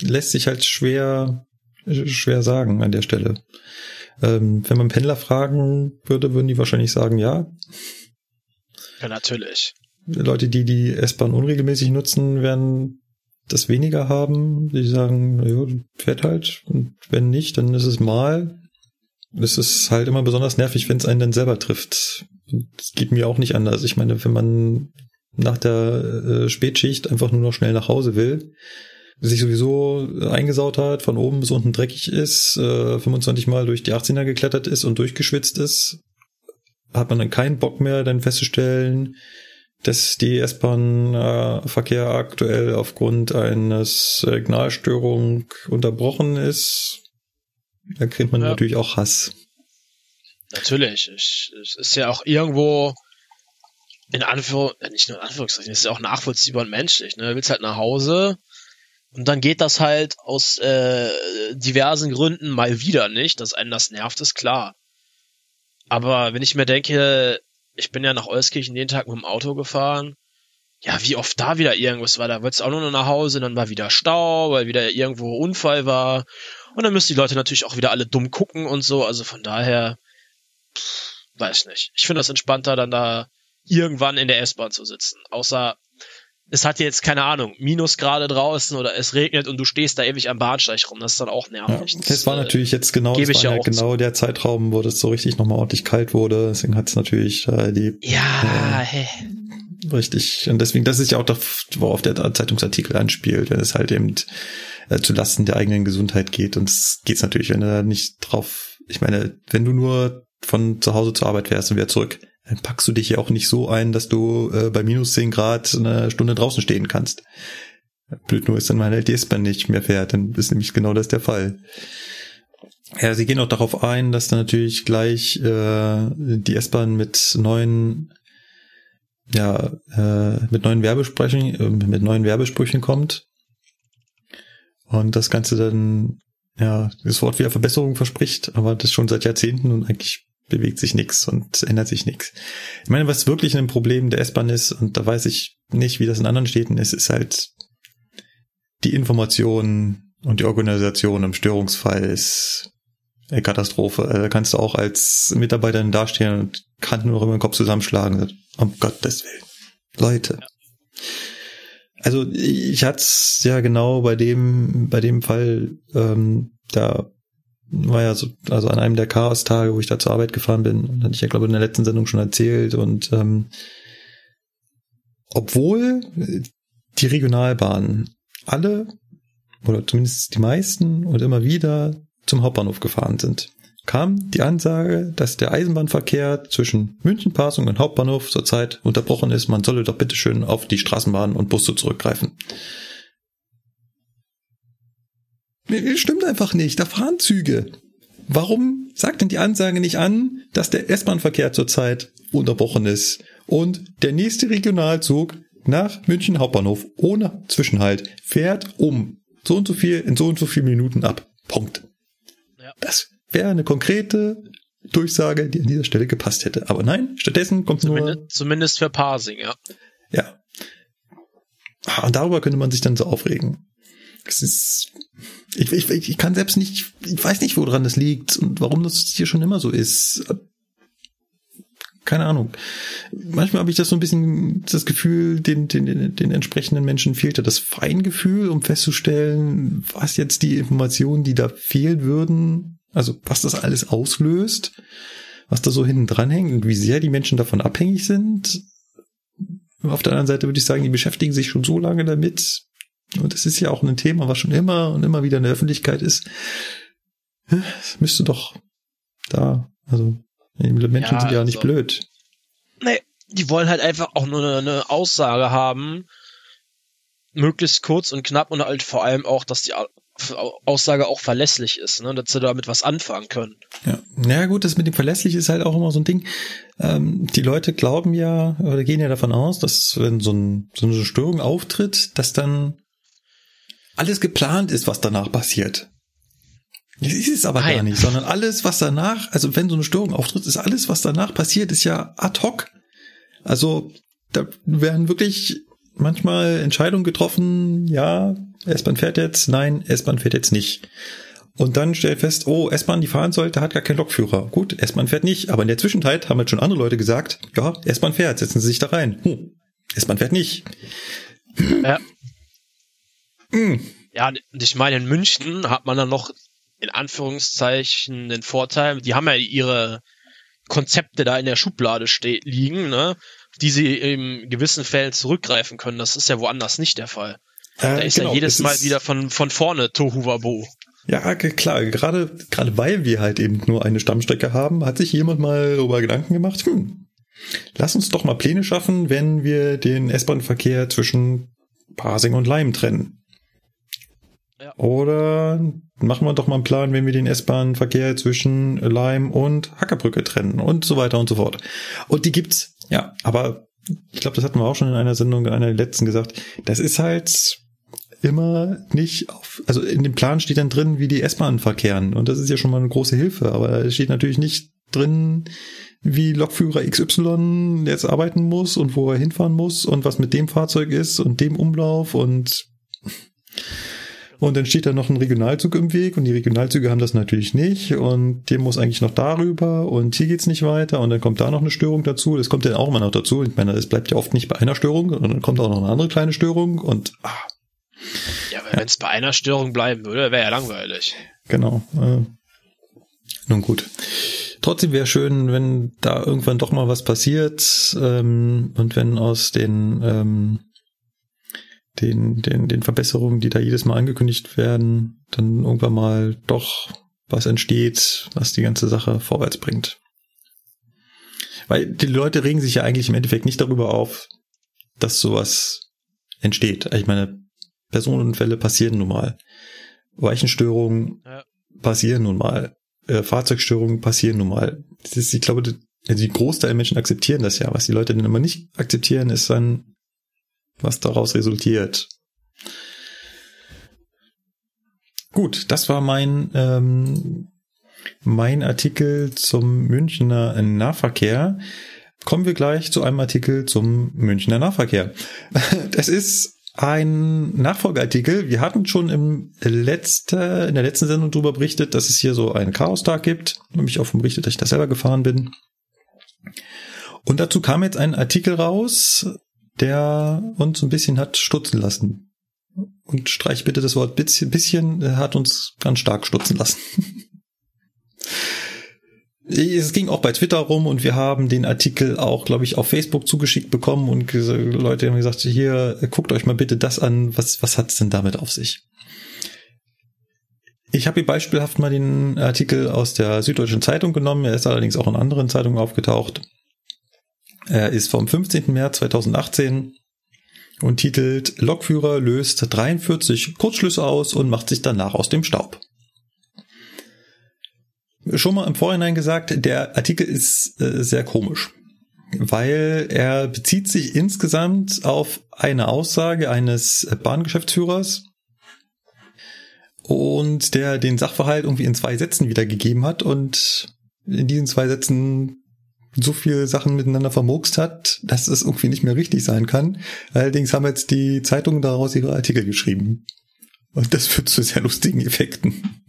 lässt sich halt schwer, schwer sagen an der Stelle. Ähm, wenn man Pendler fragen würde, würden die wahrscheinlich sagen, ja. Ja, natürlich. Leute, die die S-Bahn unregelmäßig nutzen, werden das weniger haben. Die sagen, ja, fährt halt. Und wenn nicht, dann ist es mal es ist halt immer besonders nervig, wenn es einen dann selber trifft. Es geht mir auch nicht anders. Ich meine, wenn man nach der äh, Spätschicht einfach nur noch schnell nach Hause will, sich sowieso eingesaut hat, von oben bis unten dreckig ist, äh, 25 Mal durch die 18er geklettert ist und durchgeschwitzt ist, hat man dann keinen Bock mehr, dann festzustellen, dass die S-Bahn-Verkehr aktuell aufgrund eines Signalstörung unterbrochen ist. Da kriegt man ja. natürlich auch Hass. Natürlich. Ich, es ist ja auch irgendwo in äh, nicht nur in Anführungszeichen, ist ja auch nachvollziehbar und menschlich. Ne? Du willst halt nach Hause und dann geht das halt aus äh, diversen Gründen mal wieder nicht. Dass einen das nervt, ist klar. Aber wenn ich mir denke, ich bin ja nach Euskirchen jeden Tag mit dem Auto gefahren, ja, wie oft da wieder irgendwas war, da wird's auch nur noch nach Hause, dann war wieder Stau, weil wieder irgendwo Unfall war. Und dann müssen die Leute natürlich auch wieder alle dumm gucken und so. Also von daher, pff, weiß nicht. Ich finde das entspannter, dann da irgendwann in der S-Bahn zu sitzen. Außer es hat jetzt, keine Ahnung, Minusgrade draußen oder es regnet und du stehst da ewig am Bahnsteig rum. Das ist dann auch nervig. Ja, das, war natürlich jetzt genau, das war ja genau der Zeitraum, wo das so richtig nochmal ordentlich kalt wurde. Deswegen hat es natürlich äh, die ja, äh, hey. richtig. Und deswegen, das ist ja auch das, worauf der Zeitungsartikel anspielt, wenn es halt eben äh, zu Lasten der eigenen Gesundheit geht. Und es geht's natürlich, wenn du da nicht drauf, ich meine, wenn du nur von zu Hause zur Arbeit fährst und wieder zurück, dann packst du dich ja auch nicht so ein, dass du äh, bei minus 10 Grad eine Stunde draußen stehen kannst. Blöd nur ist dann mal die S-Bahn nicht mehr fährt, dann ist nämlich genau das der Fall. Ja, sie gehen auch darauf ein, dass dann natürlich gleich äh, die S-Bahn mit neuen ja, äh, mit neuen Werbesprüchen, äh, mit neuen Werbesprüchen kommt. Und das Ganze dann, ja, das Wort wieder Verbesserung verspricht, aber das schon seit Jahrzehnten und eigentlich bewegt sich nichts und ändert sich nichts. Ich meine, was wirklich ein Problem der S-Bahn ist, und da weiß ich nicht, wie das in anderen Städten ist, ist halt die Information und die Organisation im Störungsfall ist eine Katastrophe. Also da kannst du auch als Mitarbeiter dastehen und kann nur immer den Kopf zusammenschlagen. Um Gottes Willen. Leute. Also ich hatte es ja genau bei dem, bei dem Fall, ähm, da war ja so, also an einem der Chaos-Tage, wo ich da zur Arbeit gefahren bin, hatte ich ja, glaube ich, in der letzten Sendung schon erzählt. Und ähm, obwohl die Regionalbahnen alle oder zumindest die meisten und immer wieder zum Hauptbahnhof gefahren sind, kam die Ansage, dass der Eisenbahnverkehr zwischen Münchenpassung und Hauptbahnhof zurzeit unterbrochen ist. Man solle doch bitteschön auf die Straßenbahn und Busse zurückgreifen. Stimmt einfach nicht. Da fahren Züge. Warum sagt denn die Ansage nicht an, dass der S-Bahn-Verkehr zurzeit unterbrochen ist und der nächste Regionalzug nach München Hauptbahnhof ohne Zwischenhalt fährt um so und so viel in so und so vielen Minuten ab. Punkt. Ja. Das wäre eine konkrete Durchsage, die an dieser Stelle gepasst hätte. Aber nein, stattdessen kommt zumindest, nur. Zumindest für Parsing, ja. Ja. Ah, und darüber könnte man sich dann so aufregen. Es ist, ich, ich, ich kann selbst nicht, ich weiß nicht, woran das liegt und warum das hier schon immer so ist. Keine Ahnung. Manchmal habe ich das so ein bisschen das Gefühl, den, den, den, den entsprechenden Menschen fehlte das Feingefühl, um festzustellen, was jetzt die Informationen, die da fehlen würden, also was das alles auslöst, was da so hinten dran hängt und wie sehr die Menschen davon abhängig sind. Auf der anderen Seite würde ich sagen, die beschäftigen sich schon so lange damit, und das ist ja auch ein Thema, was schon immer und immer wieder in der Öffentlichkeit ist. Es müsste doch da, also die Menschen ja, sind ja also, nicht blöd. Nee, die wollen halt einfach auch nur eine Aussage haben, möglichst kurz und knapp und halt vor allem auch, dass die Aussage auch verlässlich ist, ne, dass sie damit was anfangen können. Ja, ja gut, das mit dem verlässlich ist halt auch immer so ein Ding. Ähm, die Leute glauben ja oder gehen ja davon aus, dass wenn so, ein, so eine Störung auftritt, dass dann alles geplant ist, was danach passiert. Das ist es aber Nein. gar nicht, sondern alles, was danach, also wenn so eine Störung auftritt, ist alles, was danach passiert, ist ja ad hoc. Also da werden wirklich manchmal Entscheidungen getroffen, ja, S-Bahn fährt jetzt, nein, S-Bahn fährt jetzt nicht. Und dann stellt fest, oh, S-Bahn, die fahren sollte, hat gar keinen Lokführer. Gut, S-Bahn fährt nicht, aber in der Zwischenzeit haben jetzt schon andere Leute gesagt, ja, S-Bahn fährt, setzen Sie sich da rein. Hm, S-Bahn fährt nicht. Ja. Hm. Ja, und ich meine, in München hat man dann noch in Anführungszeichen den Vorteil, die haben ja ihre Konzepte da in der Schublade liegen, ne? die sie in gewissen Fällen zurückgreifen können. Das ist ja woanders nicht der Fall. Äh, Da ist genau, ja jedes es Mal wieder von, von vorne Tohuwabo. Ja, klar, gerade, gerade weil wir halt eben nur eine Stammstrecke haben, hat sich jemand mal darüber Gedanken gemacht, hm, lass uns doch mal Pläne schaffen, wenn wir den S-Bahn-Verkehr zwischen Pasing und Leim trennen. Ja. Oder machen wir doch mal einen Plan, wenn wir den S-Bahn-Verkehr zwischen Leim und Hackerbrücke trennen und so weiter und so fort. Und die gibt's, ja, aber ich glaube, das hatten wir auch schon in einer Sendung, in einer der letzten gesagt, das ist halt immer nicht auf, also in dem Plan steht dann drin, wie die S-Bahnen verkehren. Und das ist ja schon mal eine große Hilfe, aber es steht natürlich nicht drin, wie Lokführer XY jetzt arbeiten muss und wo er hinfahren muss und was mit dem Fahrzeug ist und dem Umlauf und und dann steht da noch ein Regionalzug im Weg und die Regionalzüge haben das natürlich nicht und dem muss eigentlich noch darüber und hier geht's nicht weiter und dann kommt da noch eine Störung dazu. Das kommt dann auch immer noch dazu. Ich meine, es bleibt ja oft nicht bei einer Störung und dann kommt auch noch eine andere kleine Störung und ah, Ja, aber wenn es bei einer Störung bleiben würde, wäre ja langweilig. Genau. Äh, nun gut. Trotzdem wäre schön, wenn da irgendwann doch mal was passiert ähm, und wenn aus den, ähm, den, den, den Verbesserungen, die da jedes Mal angekündigt werden, dann irgendwann mal doch was entsteht, was die ganze Sache vorwärts bringt. Weil die Leute regen sich ja eigentlich im Endeffekt nicht darüber auf, dass sowas entsteht. Ich meine, Personenunfälle passieren nun mal. Weichenstörungen Ja. passieren nun mal. Äh, Fahrzeugstörungen passieren nun mal. Das ist, ich glaube, die, also die Großteil der Menschen akzeptieren das ja. Was die Leute dann immer nicht akzeptieren, ist dann, was daraus resultiert. Gut, das war mein ähm, mein Artikel zum Münchner Nahverkehr. Kommen wir gleich zu einem Artikel zum Münchner Nahverkehr. Das ist ein Nachfolgeartikel. Wir hatten schon im letzte, in der letzten Sendung darüber berichtet, dass es hier so einen Chaos-Tag gibt. Nämlich auch berichtet, dass ich da selber gefahren bin. Und dazu kam jetzt ein Artikel raus, der uns ein bisschen hat stutzen lassen. Und streich bitte das Wort bisschen, bisschen äh, hat uns ganz stark stutzen lassen. Es ging auch bei Twitter rum und wir haben den Artikel auch, glaube ich, auf Facebook zugeschickt bekommen und Leute haben gesagt, hier, guckt euch mal bitte das an, was, was hat's denn damit auf sich? Ich habe hier beispielhaft mal den Artikel aus der Süddeutschen Zeitung genommen, er ist allerdings auch in anderen Zeitungen aufgetaucht. Er ist vom 15. März 2018 und titelt Lokführer löst 43 Kurzschlüsse aus und macht sich danach aus dem Staub. Schon mal im Vorhinein gesagt, der Artikel ist äh, sehr komisch, weil er bezieht sich insgesamt auf eine Aussage eines Bahngeschäftsführers und der den Sachverhalt irgendwie in zwei Sätzen wiedergegeben hat und in diesen zwei Sätzen so viele Sachen miteinander vermurkst hat, dass es irgendwie nicht mehr richtig sein kann. Allerdings haben jetzt die Zeitungen daraus ihre Artikel geschrieben. Und das führt zu sehr lustigen Effekten.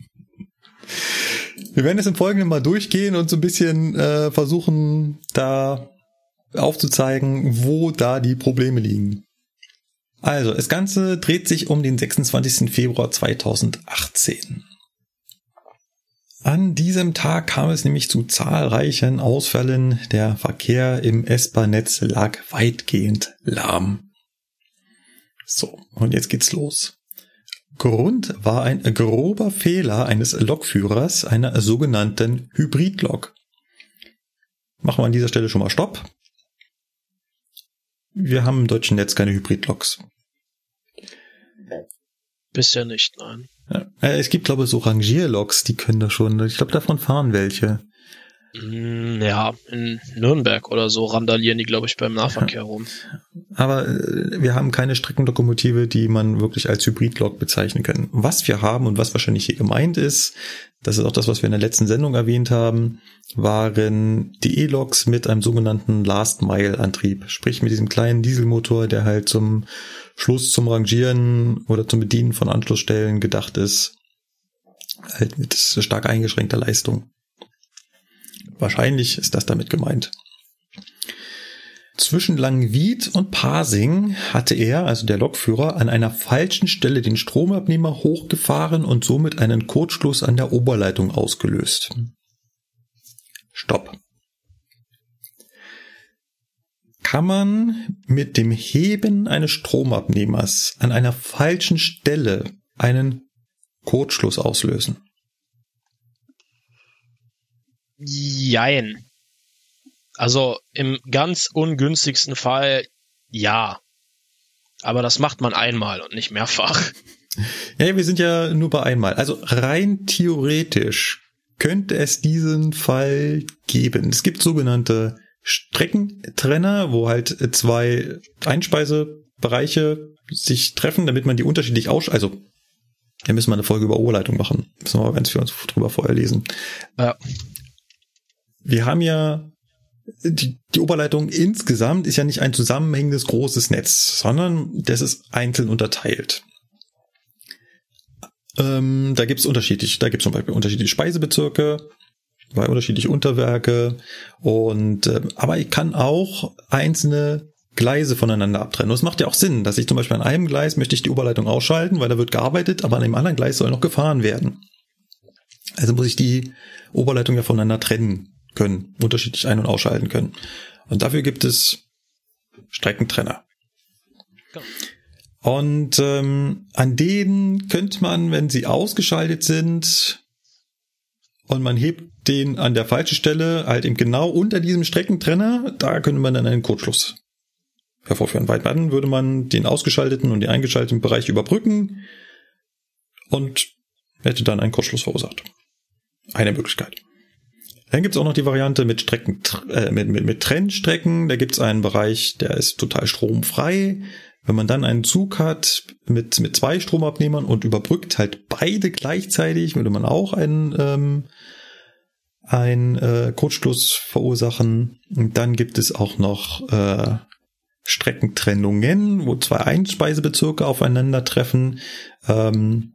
Wir werden es im Folgenden mal durchgehen und so ein bisschen äh, versuchen, da aufzuzeigen, wo da die Probleme liegen. Also, das Ganze dreht sich um den 26. Februar 2018. An diesem Tag kam es nämlich zu zahlreichen Ausfällen. Der Verkehr im S-Bahn-Netz lag weitgehend lahm. So, und jetzt geht's los. Grund war ein grober Fehler eines Lokführers, einer sogenannten Hybridlok. Machen wir an dieser Stelle schon mal Stopp. Wir haben im deutschen Netz keine Hybridloks. Bisher nicht, nein. Ja, äh, es gibt, glaube ich, so Rangierloks, die können das schon. Ich glaube, davon fahren welche. Mm, Ja, in Nürnberg oder so randalieren die, glaube ich, beim Nahverkehr rum. Aber äh, wir haben keine Streckenlokomotive, die man wirklich als Hybridlok bezeichnen kann. Was wir haben und was wahrscheinlich hier gemeint ist, das ist auch das, was wir in der letzten Sendung erwähnt haben, waren die E-Loks mit einem sogenannten Last-Mile-Antrieb. Sprich mit diesem kleinen Dieselmotor, der halt zum Schluss zum Rangieren oder zum Bedienen von Anschlussstellen gedacht ist. Halt mit stark eingeschränkter Leistung. Wahrscheinlich ist das damit gemeint. Zwischen Langwied und Pasing hatte er, also der Lokführer, an einer falschen Stelle den Stromabnehmer hochgefahren und somit einen Kurzschluss an der Oberleitung ausgelöst. Stopp. Kann man mit dem Heben eines Stromabnehmers an einer falschen Stelle einen Kurzschluss auslösen? Jein. Also im ganz ungünstigsten Fall ja. Aber das macht man einmal und nicht mehrfach. Ja, wir sind ja nur bei einmal. Also rein theoretisch könnte es diesen Fall geben. Es gibt sogenannte Streckentrenner, wo halt zwei Einspeisebereiche sich treffen, damit man die unterschiedlich aus, also wir müssen mal eine Folge über Oberleitung machen. Müssen wir mal ganz viel uns drüber vorher lesen. Ja. Wir haben ja die, die Oberleitung insgesamt ist ja nicht ein zusammenhängendes großes Netz, sondern das ist einzeln unterteilt. Ähm, da gibt es unterschiedlich, da gibt es zum Beispiel unterschiedliche Speisebezirke, bei unterschiedliche Unterwerke und äh, aber ich kann auch einzelne Gleise voneinander abtrennen. Und es macht ja auch Sinn, dass ich zum Beispiel an einem Gleis möchte ich die Oberleitung ausschalten, weil da wird gearbeitet, aber an dem anderen Gleis soll noch gefahren werden. Also muss ich die Oberleitung ja voneinander trennen können, unterschiedlich ein- und ausschalten können. Und dafür gibt es Streckentrenner. Und ähm, an denen könnte man, wenn sie ausgeschaltet sind und man hebt den an der falschen Stelle, halt eben genau unter diesem Streckentrenner, da könnte man dann einen Kurzschluss hervorführen. Weil dann würde man den ausgeschalteten und den eingeschalteten Bereich überbrücken und hätte dann einen Kurzschluss verursacht. Eine Möglichkeit. Dann gibt's auch noch die Variante mit Strecken, äh, mit, mit, mit Trennstrecken. Da gibt's einen Bereich, der ist total stromfrei. Wenn man dann einen Zug hat mit, mit zwei Stromabnehmern und überbrückt halt beide gleichzeitig, würde man auch einen, ähm, einen äh, Kurzschluss verursachen. Und dann gibt es auch noch äh, Streckentrennungen, wo zwei Einspeisebezirke aufeinandertreffen. Ähm,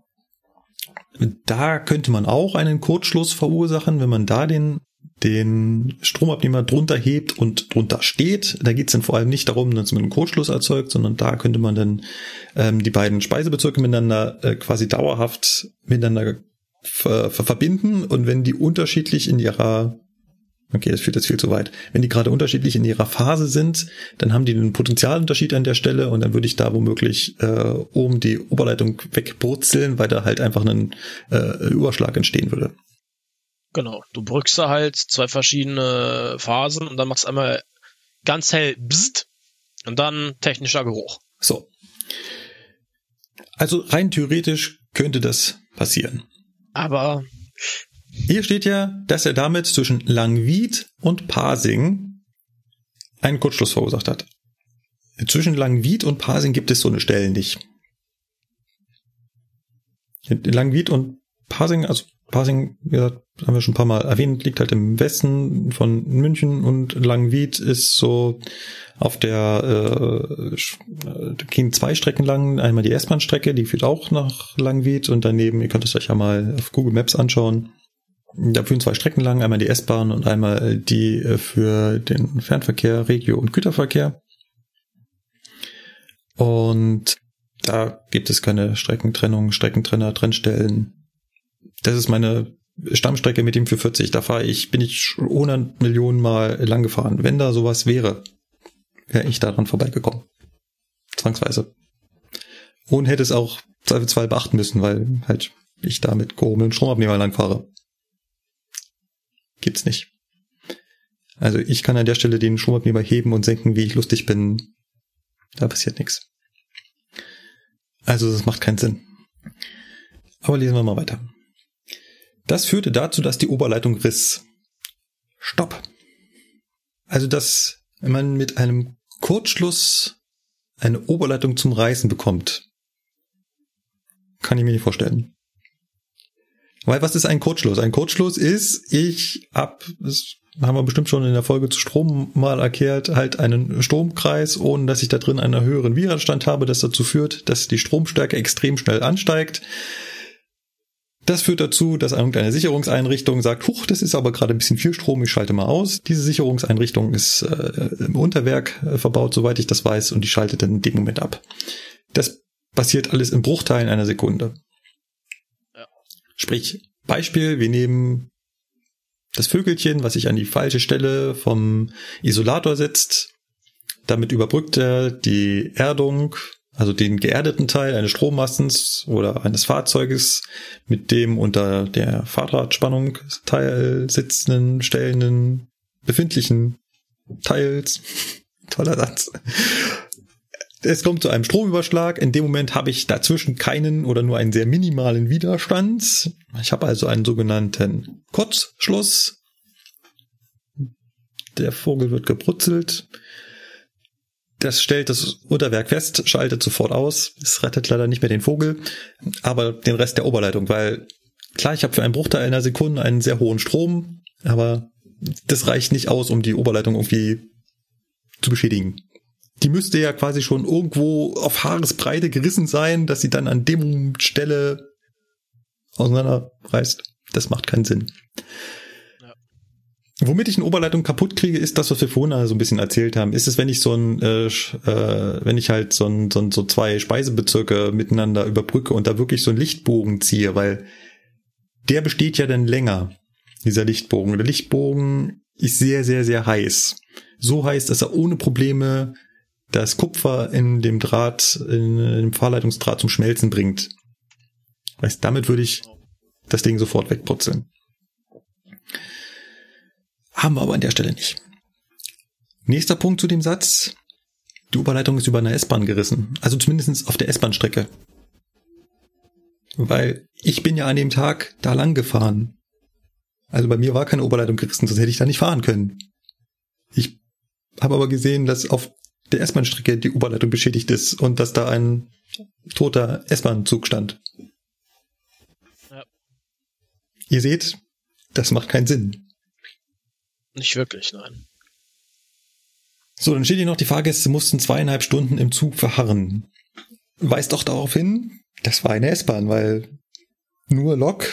da könnte man auch einen Kurzschluss verursachen, wenn man da den den Stromabnehmer drunter hebt und drunter steht. Da geht es dann vor allem nicht darum, dass man einen Kurzschluss erzeugt, sondern da könnte man dann ähm, die beiden Speisebezirke miteinander äh, quasi dauerhaft miteinander ver verbinden. Und wenn die unterschiedlich in ihrer Okay, das führt jetzt viel zu weit. Wenn die gerade unterschiedlich in ihrer Phase sind, dann haben die einen Potenzialunterschied an der Stelle und dann würde ich da womöglich äh, oben die Oberleitung wegbrutzeln, weil da halt einfach ein äh, Überschlag entstehen würde. Genau, du brückst da halt zwei verschiedene Phasen und dann machst du einmal ganz hell bzzt und dann technischer Geruch. So. Also rein theoretisch könnte das passieren. Aber hier steht ja, dass er damit zwischen Langwied und Pasing einen Kurzschluss verursacht hat. Zwischen Langwied und Pasing gibt es so eine Stelle nicht. Langwied und Pasing, also Pasing, wie gesagt, haben wir schon ein paar Mal erwähnt, liegt halt im Westen von München und Langwied ist so auf der äh, gehen zwei Strecken lang. Einmal die S-Bahn-Strecke, die führt auch nach Langwied und daneben, ihr könnt es euch ja mal auf Google Maps anschauen. Da führen zwei Strecken lang, einmal die S-Bahn und einmal die äh, für den Fernverkehr, Regio- und Güterverkehr. Und da gibt es keine Streckentrennung, Streckentrenner, Trennstellen, das ist meine Stammstrecke mit dem 440. Da fahre ich, bin ich 100 Millionen Mal lang gefahren. Wenn da sowas wäre, wäre ich daran vorbeigekommen. Zwangsweise. Und hätte es auch zweifelsfall beachten müssen, weil halt ich da mit gehobenen Stromabnehmer lang fahre. Gibt's nicht. Also ich kann an der Stelle den Stromabnehmer heben und senken, wie ich lustig bin. Da passiert nichts. Also das macht keinen Sinn. Aber lesen wir mal weiter. Das führte dazu, dass die Oberleitung riss. Stopp. Also, dass man mit einem Kurzschluss eine Oberleitung zum Reißen bekommt, kann ich mir nicht vorstellen. Weil was ist ein Kurzschluss? Ein Kurzschluss ist, ich ab, das haben wir bestimmt schon in der Folge zu Strom mal erklärt, halt einen Stromkreis, ohne dass ich da drin einen höheren Widerstand habe, das dazu führt, dass die Stromstärke extrem schnell ansteigt. Das führt dazu, dass irgendeine Sicherungseinrichtung sagt, huch, das ist aber gerade ein bisschen viel Strom, ich schalte mal aus. Diese Sicherungseinrichtung ist äh, im Unterwerk äh, verbaut, soweit ich das weiß, und die schaltet dann in dem Moment ab. Das passiert alles in Bruchteilen einer Sekunde. Ja. Sprich, Beispiel, wir nehmen das Vögelchen, was sich an die falsche Stelle vom Isolator setzt, Damit überbrückt er die Erdung, also den geerdeten Teil eines Strommastens oder eines Fahrzeuges mit dem unter der Fahrradspannung Teil sitzenden, stellenden, befindlichen Teils. Toller Satz. Es kommt zu einem Stromüberschlag. In dem Moment habe ich dazwischen keinen oder nur einen sehr minimalen Widerstand. Ich habe also einen sogenannten Kurzschluss. Der Vogel wird gebrutzelt. Das stellt das Unterwerk fest, schaltet sofort aus. Es rettet leider nicht mehr den Vogel, aber den Rest der Oberleitung, weil klar, ich habe für einen Bruchteil einer Sekunde einen sehr hohen Strom, aber das reicht nicht aus, um die Oberleitung irgendwie zu beschädigen. Die müsste ja quasi schon irgendwo auf Haaresbreite gerissen sein, dass sie dann an dem Stelle auseinanderreißt. Das macht keinen Sinn. Womit ich eine Oberleitung kaputt kriege, ist das, was wir vorhin so ein bisschen erzählt haben. Ist es, wenn ich so ein, äh, äh, wenn ich halt so, ein, so, ein, so zwei Speisebezirke miteinander überbrücke und da wirklich so einen Lichtbogen ziehe, weil der besteht ja dann länger, dieser Lichtbogen. Der Lichtbogen ist sehr, sehr, sehr heiß. So heiß, dass er ohne Probleme das Kupfer in dem Draht, in, dem Fahrleitungsdraht zum Schmelzen bringt. Weißt, damit würde ich das Ding sofort wegputzeln. Haben wir aber an der Stelle nicht. Nächster Punkt zu dem Satz. Die Oberleitung ist über eine S-Bahn gerissen. Also zumindest auf der S-Bahn-Strecke. Weil ich bin ja an dem Tag da lang gefahren. Also bei mir war keine Oberleitung gerissen, sonst hätte ich da nicht fahren können. Ich habe aber gesehen, dass auf der S-Bahn-Strecke die Oberleitung beschädigt ist und dass da ein toter S-Bahn-Zug stand. Ja. Ihr seht, das macht keinen Sinn. Nicht wirklich, nein. So, dann steht hier noch, die Fahrgäste mussten zweieinhalb Stunden im Zug verharren. Weist doch darauf hin, das war eine S-Bahn, weil nur Lok,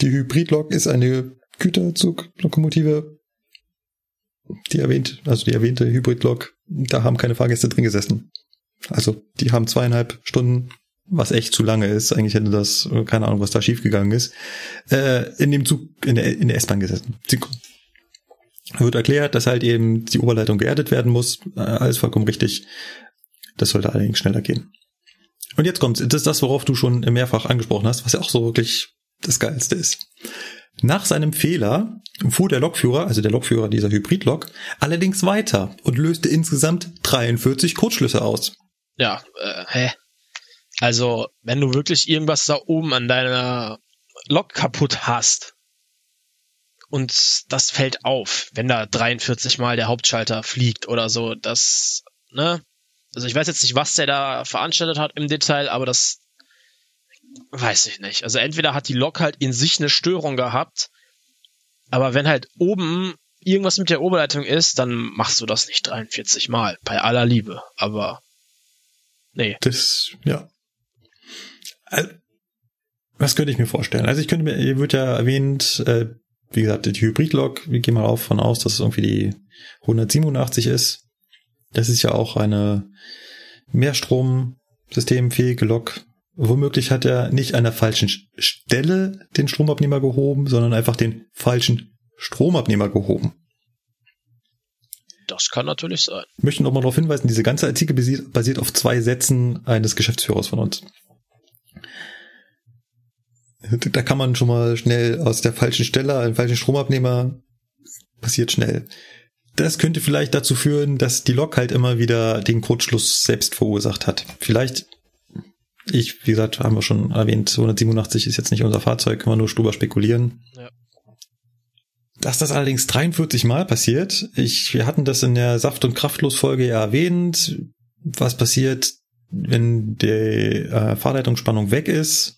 die Hybridlok ist eine Güterzuglokomotive, die erwähnt, also die erwähnte Hybridlok, da haben keine Fahrgäste drin gesessen. Also, die haben zweieinhalb Stunden was echt zu lange ist. Eigentlich hätte das, keine Ahnung, was da schiefgegangen ist, äh, in dem Zug, in der, in der S-Bahn gesessen. Wird erklärt, dass halt eben die Oberleitung geerdet werden muss. Äh, alles vollkommen richtig. Das sollte allerdings schneller gehen. Und jetzt kommt, das ist das, worauf du schon mehrfach angesprochen hast, was ja auch so wirklich das Geilste ist. Nach seinem Fehler fuhr der Lokführer, also der Lokführer dieser Hybridlok, allerdings weiter und löste insgesamt 43 Kurzschlüsse aus. Ja, äh, hä? Also, wenn du wirklich irgendwas da oben an deiner Lok kaputt hast und das fällt auf, wenn da 43 Mal der Hauptschalter fliegt oder so, das, ne? Also ich weiß jetzt nicht, was der da veranstaltet hat im Detail, aber das weiß ich nicht. Also entweder hat die Lok halt in sich eine Störung gehabt, aber wenn halt oben irgendwas mit der Oberleitung ist, dann machst du das nicht 43 Mal, bei aller Liebe, aber nee. Das, ja. Also, was könnte ich mir vorstellen? Also ich könnte mir, hier wird ja erwähnt, äh, wie gesagt, die Hybridlog, wir gehen mal davon aus, dass es irgendwie die 187 ist. Das ist ja auch eine Mehrstrom-systemfähige Lok. Womöglich hat er nicht an der falschen Stelle den Stromabnehmer gehoben, sondern einfach den falschen Stromabnehmer gehoben. Das kann natürlich sein. Ich möchte noch mal darauf hinweisen, diese ganze Artikel basiert auf zwei Sätzen eines Geschäftsführers von uns. Da kann man schon mal schnell aus der falschen Stelle einen falschen Stromabnehmer passiert schnell. Das könnte vielleicht dazu führen, dass die Lok halt immer wieder den Kurzschluss selbst verursacht hat. Vielleicht, ich, wie gesagt, haben wir schon erwähnt, 187 ist jetzt nicht unser Fahrzeug, können wir nur drüber spekulieren. Ja. Dass das allerdings 43 Mal passiert, ich, wir hatten das in der Saft- und Kraftlos-Folge ja erwähnt, was passiert, wenn die äh, Fahrleitungsspannung weg ist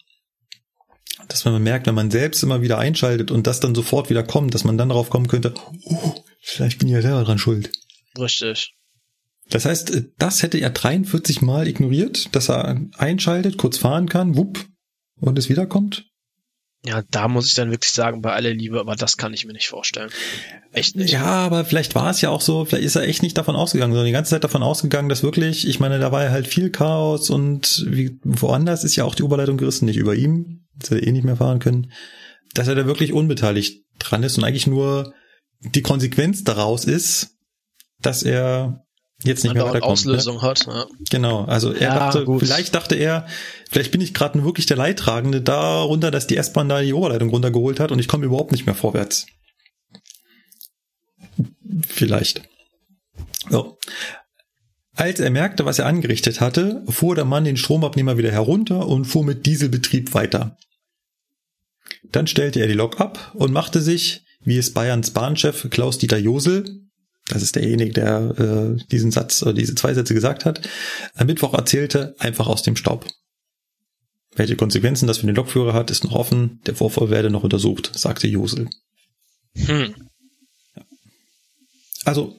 dass man merkt, wenn man selbst immer wieder einschaltet und das dann sofort wieder kommt, dass man dann darauf kommen könnte, oh, vielleicht bin ich ja selber dran schuld. Richtig. Das heißt, äh, das hätte er 43 Mal ignoriert, dass er einschaltet, kurz fahren kann, wupp, und es wiederkommt. Ja, da muss ich dann wirklich sagen, bei aller Liebe, aber das kann ich mir nicht vorstellen. Echt nicht. Ja, aber vielleicht war es ja auch so, vielleicht ist er echt nicht davon ausgegangen, sondern die ganze Zeit davon ausgegangen, dass wirklich, ich meine, da war ja halt viel Chaos und wie, woanders ist ja auch die Oberleitung gerissen, nicht über ihm, dass er eh nicht mehr fahren können, dass er da wirklich unbeteiligt dran ist und eigentlich nur die Konsequenz daraus ist, dass er jetzt nicht mehr weiterkommt. ne? Auslösung hat. Ja. Genau, also er Ja, dachte, gut. vielleicht dachte er, vielleicht bin ich gerade wirklich der Leidtragende darunter, dass die S-Bahn da die Oberleitung runtergeholt hat und ich komme überhaupt nicht mehr vorwärts. Vielleicht. So. Als er merkte, was er angerichtet hatte, fuhr der Mann den Stromabnehmer wieder herunter und fuhr mit Dieselbetrieb weiter. Dann stellte er die Lok ab und machte sich, wie es Bayerns Bahnchef Klaus-Dieter Josel, das ist derjenige, der äh, diesen Satz oder diese zwei Sätze gesagt hat, am Mittwoch erzählte, einfach aus dem Staub. Welche Konsequenzen das für den Lokführer hat, ist noch offen. Der Vorfall werde noch untersucht, sagte Josel. Hm. Also,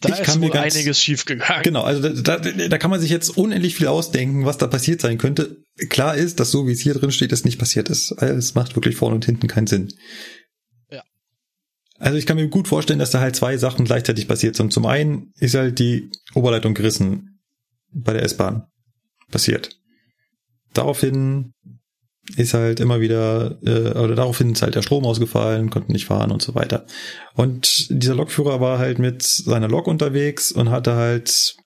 Da Ich ist kann mir wohl ganz- einiges schiefgegangen. genau, also da, da, da kann man sich jetzt unendlich viel ausdenken, was da passiert sein könnte. Klar ist, dass so wie es hier drin steht, es nicht passiert ist. Es macht wirklich vorne und hinten keinen Sinn. Also ich kann mir gut vorstellen, dass da halt zwei Sachen gleichzeitig passiert sind. Zum einen ist halt die Oberleitung gerissen bei der S-Bahn passiert. Daraufhin ist halt immer wieder, äh, oder daraufhin ist halt der Strom ausgefallen, konnten nicht fahren und so weiter. Und dieser Lokführer war halt mit seiner Lok unterwegs und hatte halt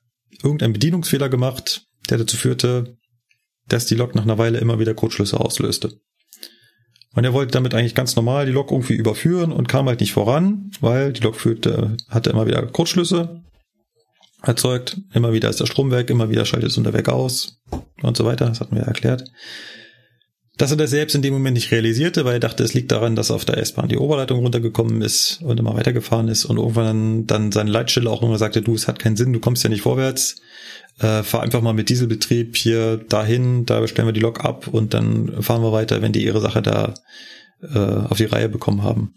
irgendeinen Bedienungsfehler gemacht, der dazu führte, dass die Lok nach einer Weile immer wieder Kurzschlüsse auslöste. Und er wollte damit eigentlich ganz normal die Lok irgendwie überführen und kam halt nicht voran, weil die Lok führte, hatte immer wieder Kurzschlüsse erzeugt, immer wieder ist der Strom weg, immer wieder schaltet es unter weg aus und so weiter, das hatten wir erklärt. Dass er das selbst in dem Moment nicht realisierte, weil er dachte, es liegt daran, dass auf der S-Bahn die Oberleitung runtergekommen ist und immer weitergefahren ist und irgendwann dann seine Leitstelle auch nochmal sagte, du, es hat keinen Sinn, du kommst ja nicht vorwärts, äh, fahr einfach mal mit Dieselbetrieb hier dahin, da stellen wir die Lok ab und dann fahren wir weiter, wenn die ihre Sache da äh, auf die Reihe bekommen haben.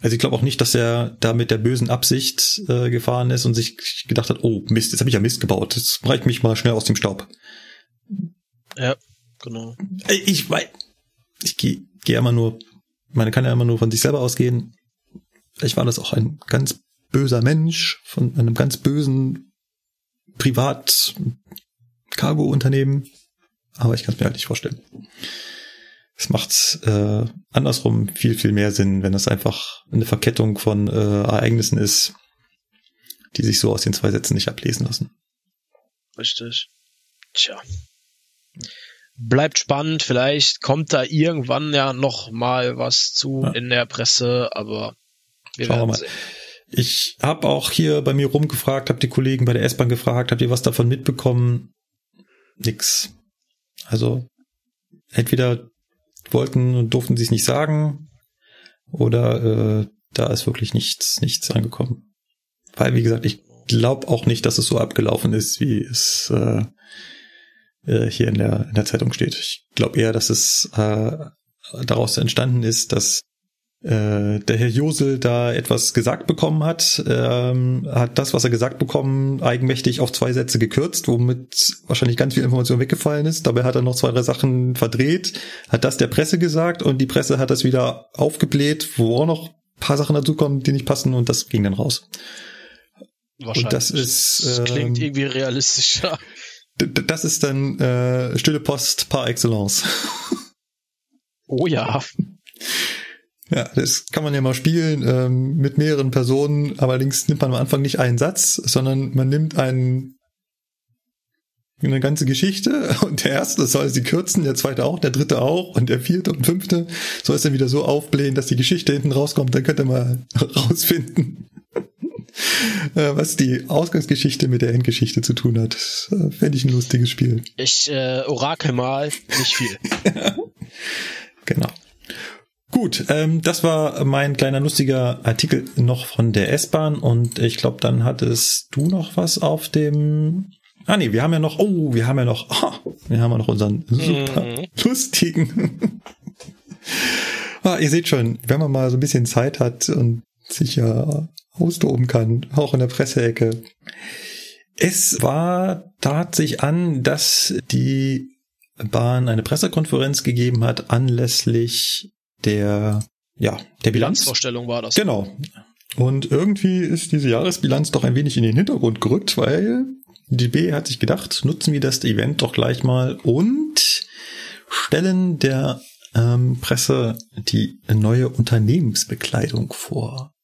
Also ich glaube auch nicht, dass er da mit der bösen Absicht äh, gefahren ist und sich gedacht hat, oh Mist, jetzt habe ich ja Mist gebaut, jetzt breich mich mal schnell aus dem Staub. Ja, genau. Ey, Ich weiß, ich gehe geh immer nur, man kann ja immer nur von sich selber ausgehen. Vielleicht war das auch ein ganz böser Mensch von einem ganz bösen Privat-Cargo-Unternehmen, aber ich kann es mir halt nicht vorstellen. Es macht äh, andersrum viel, viel mehr Sinn, wenn es einfach eine Verkettung von äh, Ereignissen ist, die sich so aus den zwei Sätzen nicht ablesen lassen. Richtig. Tja. Bleibt spannend, vielleicht kommt da irgendwann ja noch mal was zu Ja. in der Presse, aber wir Schauen wir werden mal. sehen. Ich habe auch hier bei mir rumgefragt, habe die Kollegen bei der S-Bahn gefragt, habt ihr was davon mitbekommen? Nix. Also entweder wollten und durften sie es nicht sagen oder äh, da ist wirklich nichts, nichts angekommen. Weil, wie gesagt, ich glaube auch nicht, dass es so abgelaufen ist, wie es äh, äh, hier in der, in der Zeitung steht. Ich glaube eher, dass es äh, daraus entstanden ist, dass äh, der Herr Josel da etwas gesagt bekommen hat, ähm, hat das, was er gesagt bekommen, eigenmächtig auf zwei Sätze gekürzt, womit wahrscheinlich ganz viel Information weggefallen ist. Dabei hat er noch zwei, drei Sachen verdreht, hat das der Presse gesagt und die Presse hat das wieder aufgebläht, wo auch noch ein paar Sachen dazukommen, die nicht passen und das ging dann raus. Wahrscheinlich. das ist, Das klingt ähm, irgendwie realistischer. Das ist dann äh, stille Post par excellence. Oh ja. Ja, das kann man ja mal spielen ähm, mit mehreren Personen. Allerdings nimmt man am Anfang nicht einen Satz, sondern man nimmt einen eine ganze Geschichte und der erste soll sie kürzen, der zweite auch, der dritte auch und der vierte und fünfte soll es dann wieder so aufblähen, dass die Geschichte hinten rauskommt. Dann könnt ihr mal rausfinden, äh, was die Ausgangsgeschichte mit der Endgeschichte zu tun hat. Äh, Fände ich ein lustiges Spiel. Ich äh, orakel mal, nicht viel. Genau. Gut, ähm, das war mein kleiner lustiger Artikel noch von der S-Bahn und ich glaube, dann hattest du noch was auf dem. Ah nee, wir haben ja noch. Oh, wir haben ja noch. Oh, wir haben ja noch unseren super Mhm. lustigen. ah, ihr seht schon, wenn man mal so ein bisschen Zeit hat und sich ja austoben kann, auch in der Presseecke. Es war tat sich an, dass die Bahn eine Pressekonferenz gegeben hat anlässlich der ja der Bilanz. Bilanzvorstellung war das. Genau. Und irgendwie ist diese Jahresbilanz doch ein wenig in den Hintergrund gerückt, weil die B hat sich gedacht, nutzen wir das Event doch gleich mal und stellen der ähm, Presse die neue Unternehmensbekleidung vor.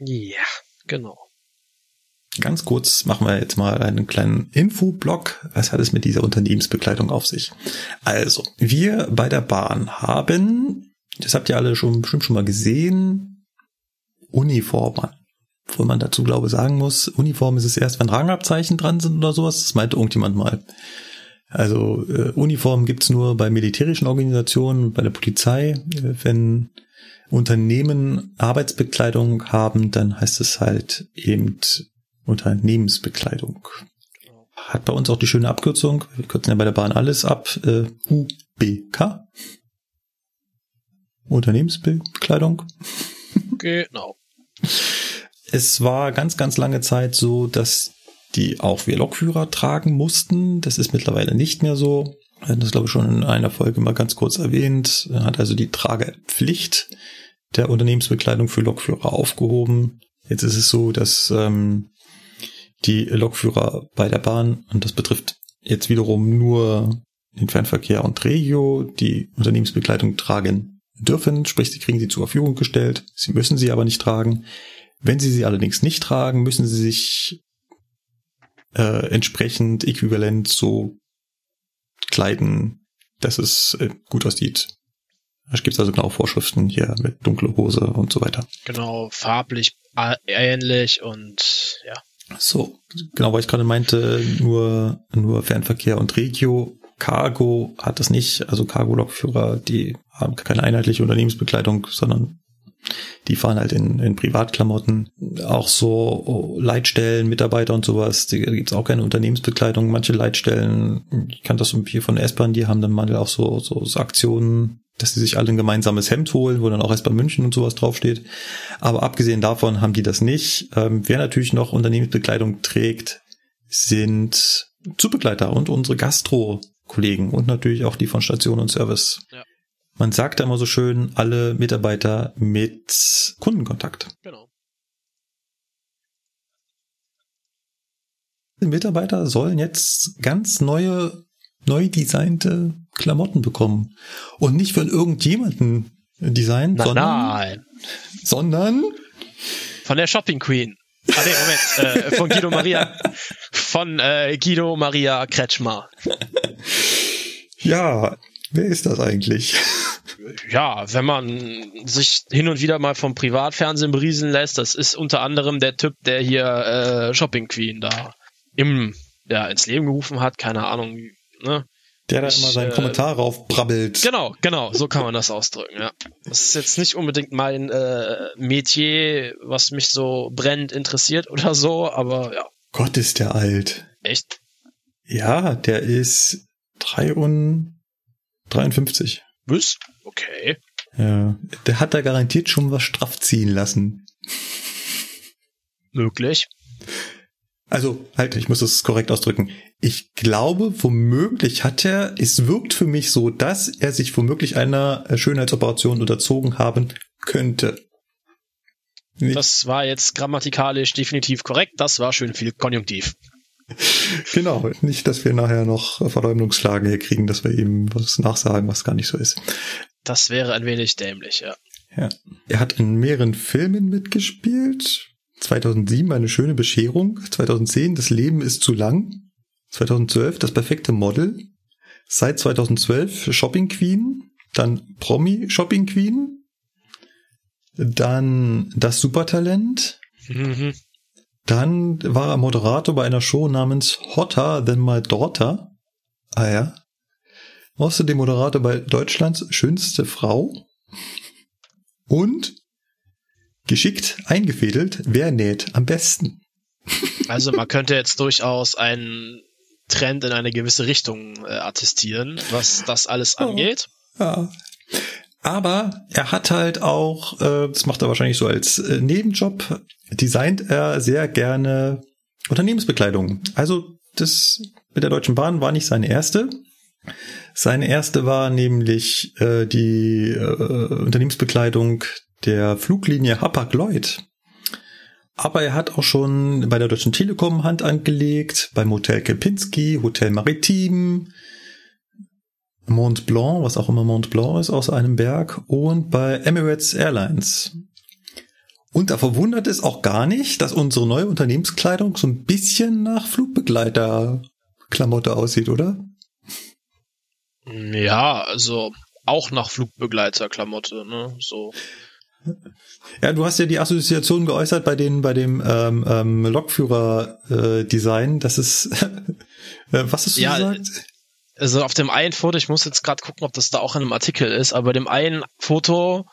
Ja, genau. Ganz kurz machen wir jetzt mal einen kleinen Infoblock. Was hat es mit dieser Unternehmensbekleidung auf sich? Also, wir bei der Bahn haben, das habt ihr alle schon bestimmt schon mal gesehen, Uniformen. Obwohl man dazu glaube sagen muss, Uniform ist es erst, wenn Rangabzeichen dran sind oder sowas. Das meinte irgendjemand mal. Also äh, Uniformen gibt's nur bei militärischen Organisationen, bei der Polizei. Äh, wenn Unternehmen Arbeitsbekleidung haben, dann heißt es halt eben Unternehmensbekleidung. Hat bei uns auch die schöne Abkürzung, wir kürzen ja bei der Bahn alles ab, äh, UBK. Unternehmensbekleidung. Genau. Es war ganz, ganz lange Zeit so, dass die auch wir Lokführer tragen mussten. Das ist mittlerweile nicht mehr so. Wir hatten das, glaube ich, schon in einer Folge mal ganz kurz erwähnt. Er hat also die Tragepflicht der Unternehmensbekleidung für Lokführer aufgehoben. Jetzt ist es so, dass ähm, die Lokführer bei der Bahn, und das betrifft jetzt wiederum nur den Fernverkehr und Regio, die Unternehmensbekleidung tragen dürfen, sprich, sie kriegen sie zur Verfügung gestellt, sie müssen sie aber nicht tragen. Wenn sie sie allerdings nicht tragen, müssen sie sich äh, entsprechend äquivalent so kleiden, dass es äh, gut aussieht. Da gibt es also genau Vorschriften hier mit dunkle Hose und so weiter. Genau, farblich ähnlich und ja. So, genau, weil ich gerade meinte, nur, nur Fernverkehr und Regio. Cargo hat das nicht, also Cargo-Lokführer, die haben keine einheitliche Unternehmensbekleidung, sondern die fahren halt in, in Privatklamotten. Auch so Leitstellen, Mitarbeiter und sowas, da gibt's auch keine Unternehmensbekleidung. Manche Leitstellen, ich kann das hier von S-Bahn, die haben dann mal auch so, so, so Aktionen, dass sie sich alle ein gemeinsames Hemd holen, wo dann auch S-Bahn München und sowas draufsteht. Aber abgesehen davon haben die das nicht. Ähm, wer natürlich noch Unternehmensbekleidung trägt, sind Zugbegleiter und unsere Gastro-Kollegen und natürlich auch die von Station und Service. Ja. Man sagt da immer so schön, alle Mitarbeiter mit Kundenkontakt. Genau. Die Mitarbeiter sollen jetzt ganz neue, neu designte Klamotten bekommen. Und nicht von irgendjemanden designt, Na, sondern, nein. sondern von der Shopping Queen. Ah, nee, Moment, äh, von Guido Maria, von äh, Guido Maria Kretschmer. Ja, wer ist das eigentlich? Ja, wenn man sich hin und wieder mal vom Privatfernsehen beriesen lässt, das ist unter anderem der Typ, der hier äh, Shopping Queen da im ja, ins Leben gerufen hat, keine Ahnung, ne? Der da immer seinen äh, Kommentar raufbrabbelt. Genau, genau, so kann man das ausdrücken, ja. Das ist jetzt nicht unbedingt mein äh, Metier, was mich so brennend interessiert oder so, aber ja. Gott, ist der alt. Echt? Ja, der ist 3 und 53. Was? Okay. Ja, der hat da garantiert schon was straff ziehen lassen. Möglich. Also, halt, ich muss das korrekt ausdrücken. Ich glaube, womöglich hat er, es wirkt für mich so, dass er sich womöglich einer Schönheitsoperation unterzogen haben könnte. Nicht? Das war jetzt grammatikalisch definitiv korrekt, das war schön viel Konjunktiv. genau, nicht, dass wir nachher noch Verleumdungsklagen hier kriegen, dass wir ihm was nachsagen, was gar nicht so ist. Das wäre ein wenig dämlich, ja. Ja. Er hat in mehreren Filmen mitgespielt. 2007 eine schöne Bescherung, 2010 das Leben ist zu lang, 2012 das perfekte Model, seit 2012 Shopping Queen, dann Promi Shopping Queen, dann das Supertalent, mhm. dann war er Moderator bei einer Show namens Hotter Than My Daughter. Ah ja. Außerdem Moderator bei Deutschlands schönste Frau und Geschickt eingefädelt, wer näht am besten? Also man könnte jetzt durchaus einen Trend in eine gewisse Richtung äh, attestieren, was das alles oh, angeht. Ja. Aber er hat halt auch, äh, das macht er wahrscheinlich so als äh, Nebenjob, designt er sehr gerne Unternehmensbekleidung. Also das mit der Deutschen Bahn war nicht seine erste. Seine erste war nämlich äh, die äh, Unternehmensbekleidung der Fluglinie Hapag-Lloyd. Aber er hat auch schon bei der Deutschen Telekom Hand angelegt, beim Hotel Kempinski, Hotel Maritim, Mont Blanc, was auch immer Mont Blanc ist, aus einem Berg, und bei Emirates Airlines. Und da verwundert es auch gar nicht, dass unsere neue Unternehmenskleidung so ein bisschen nach Flugbegleiter-Klamotte aussieht, oder? Ja, also auch nach Flugbegleiter-Klamotte, ne? So. Ja, du hast ja die Assoziation geäußert bei den bei dem ähm, ähm, Lokführer-Design. Äh, das ist äh, was hast du ja, gesagt? Also auf dem einen Foto, ich muss jetzt gerade gucken, ob das da auch in einem Artikel ist, aber bei dem einen Foto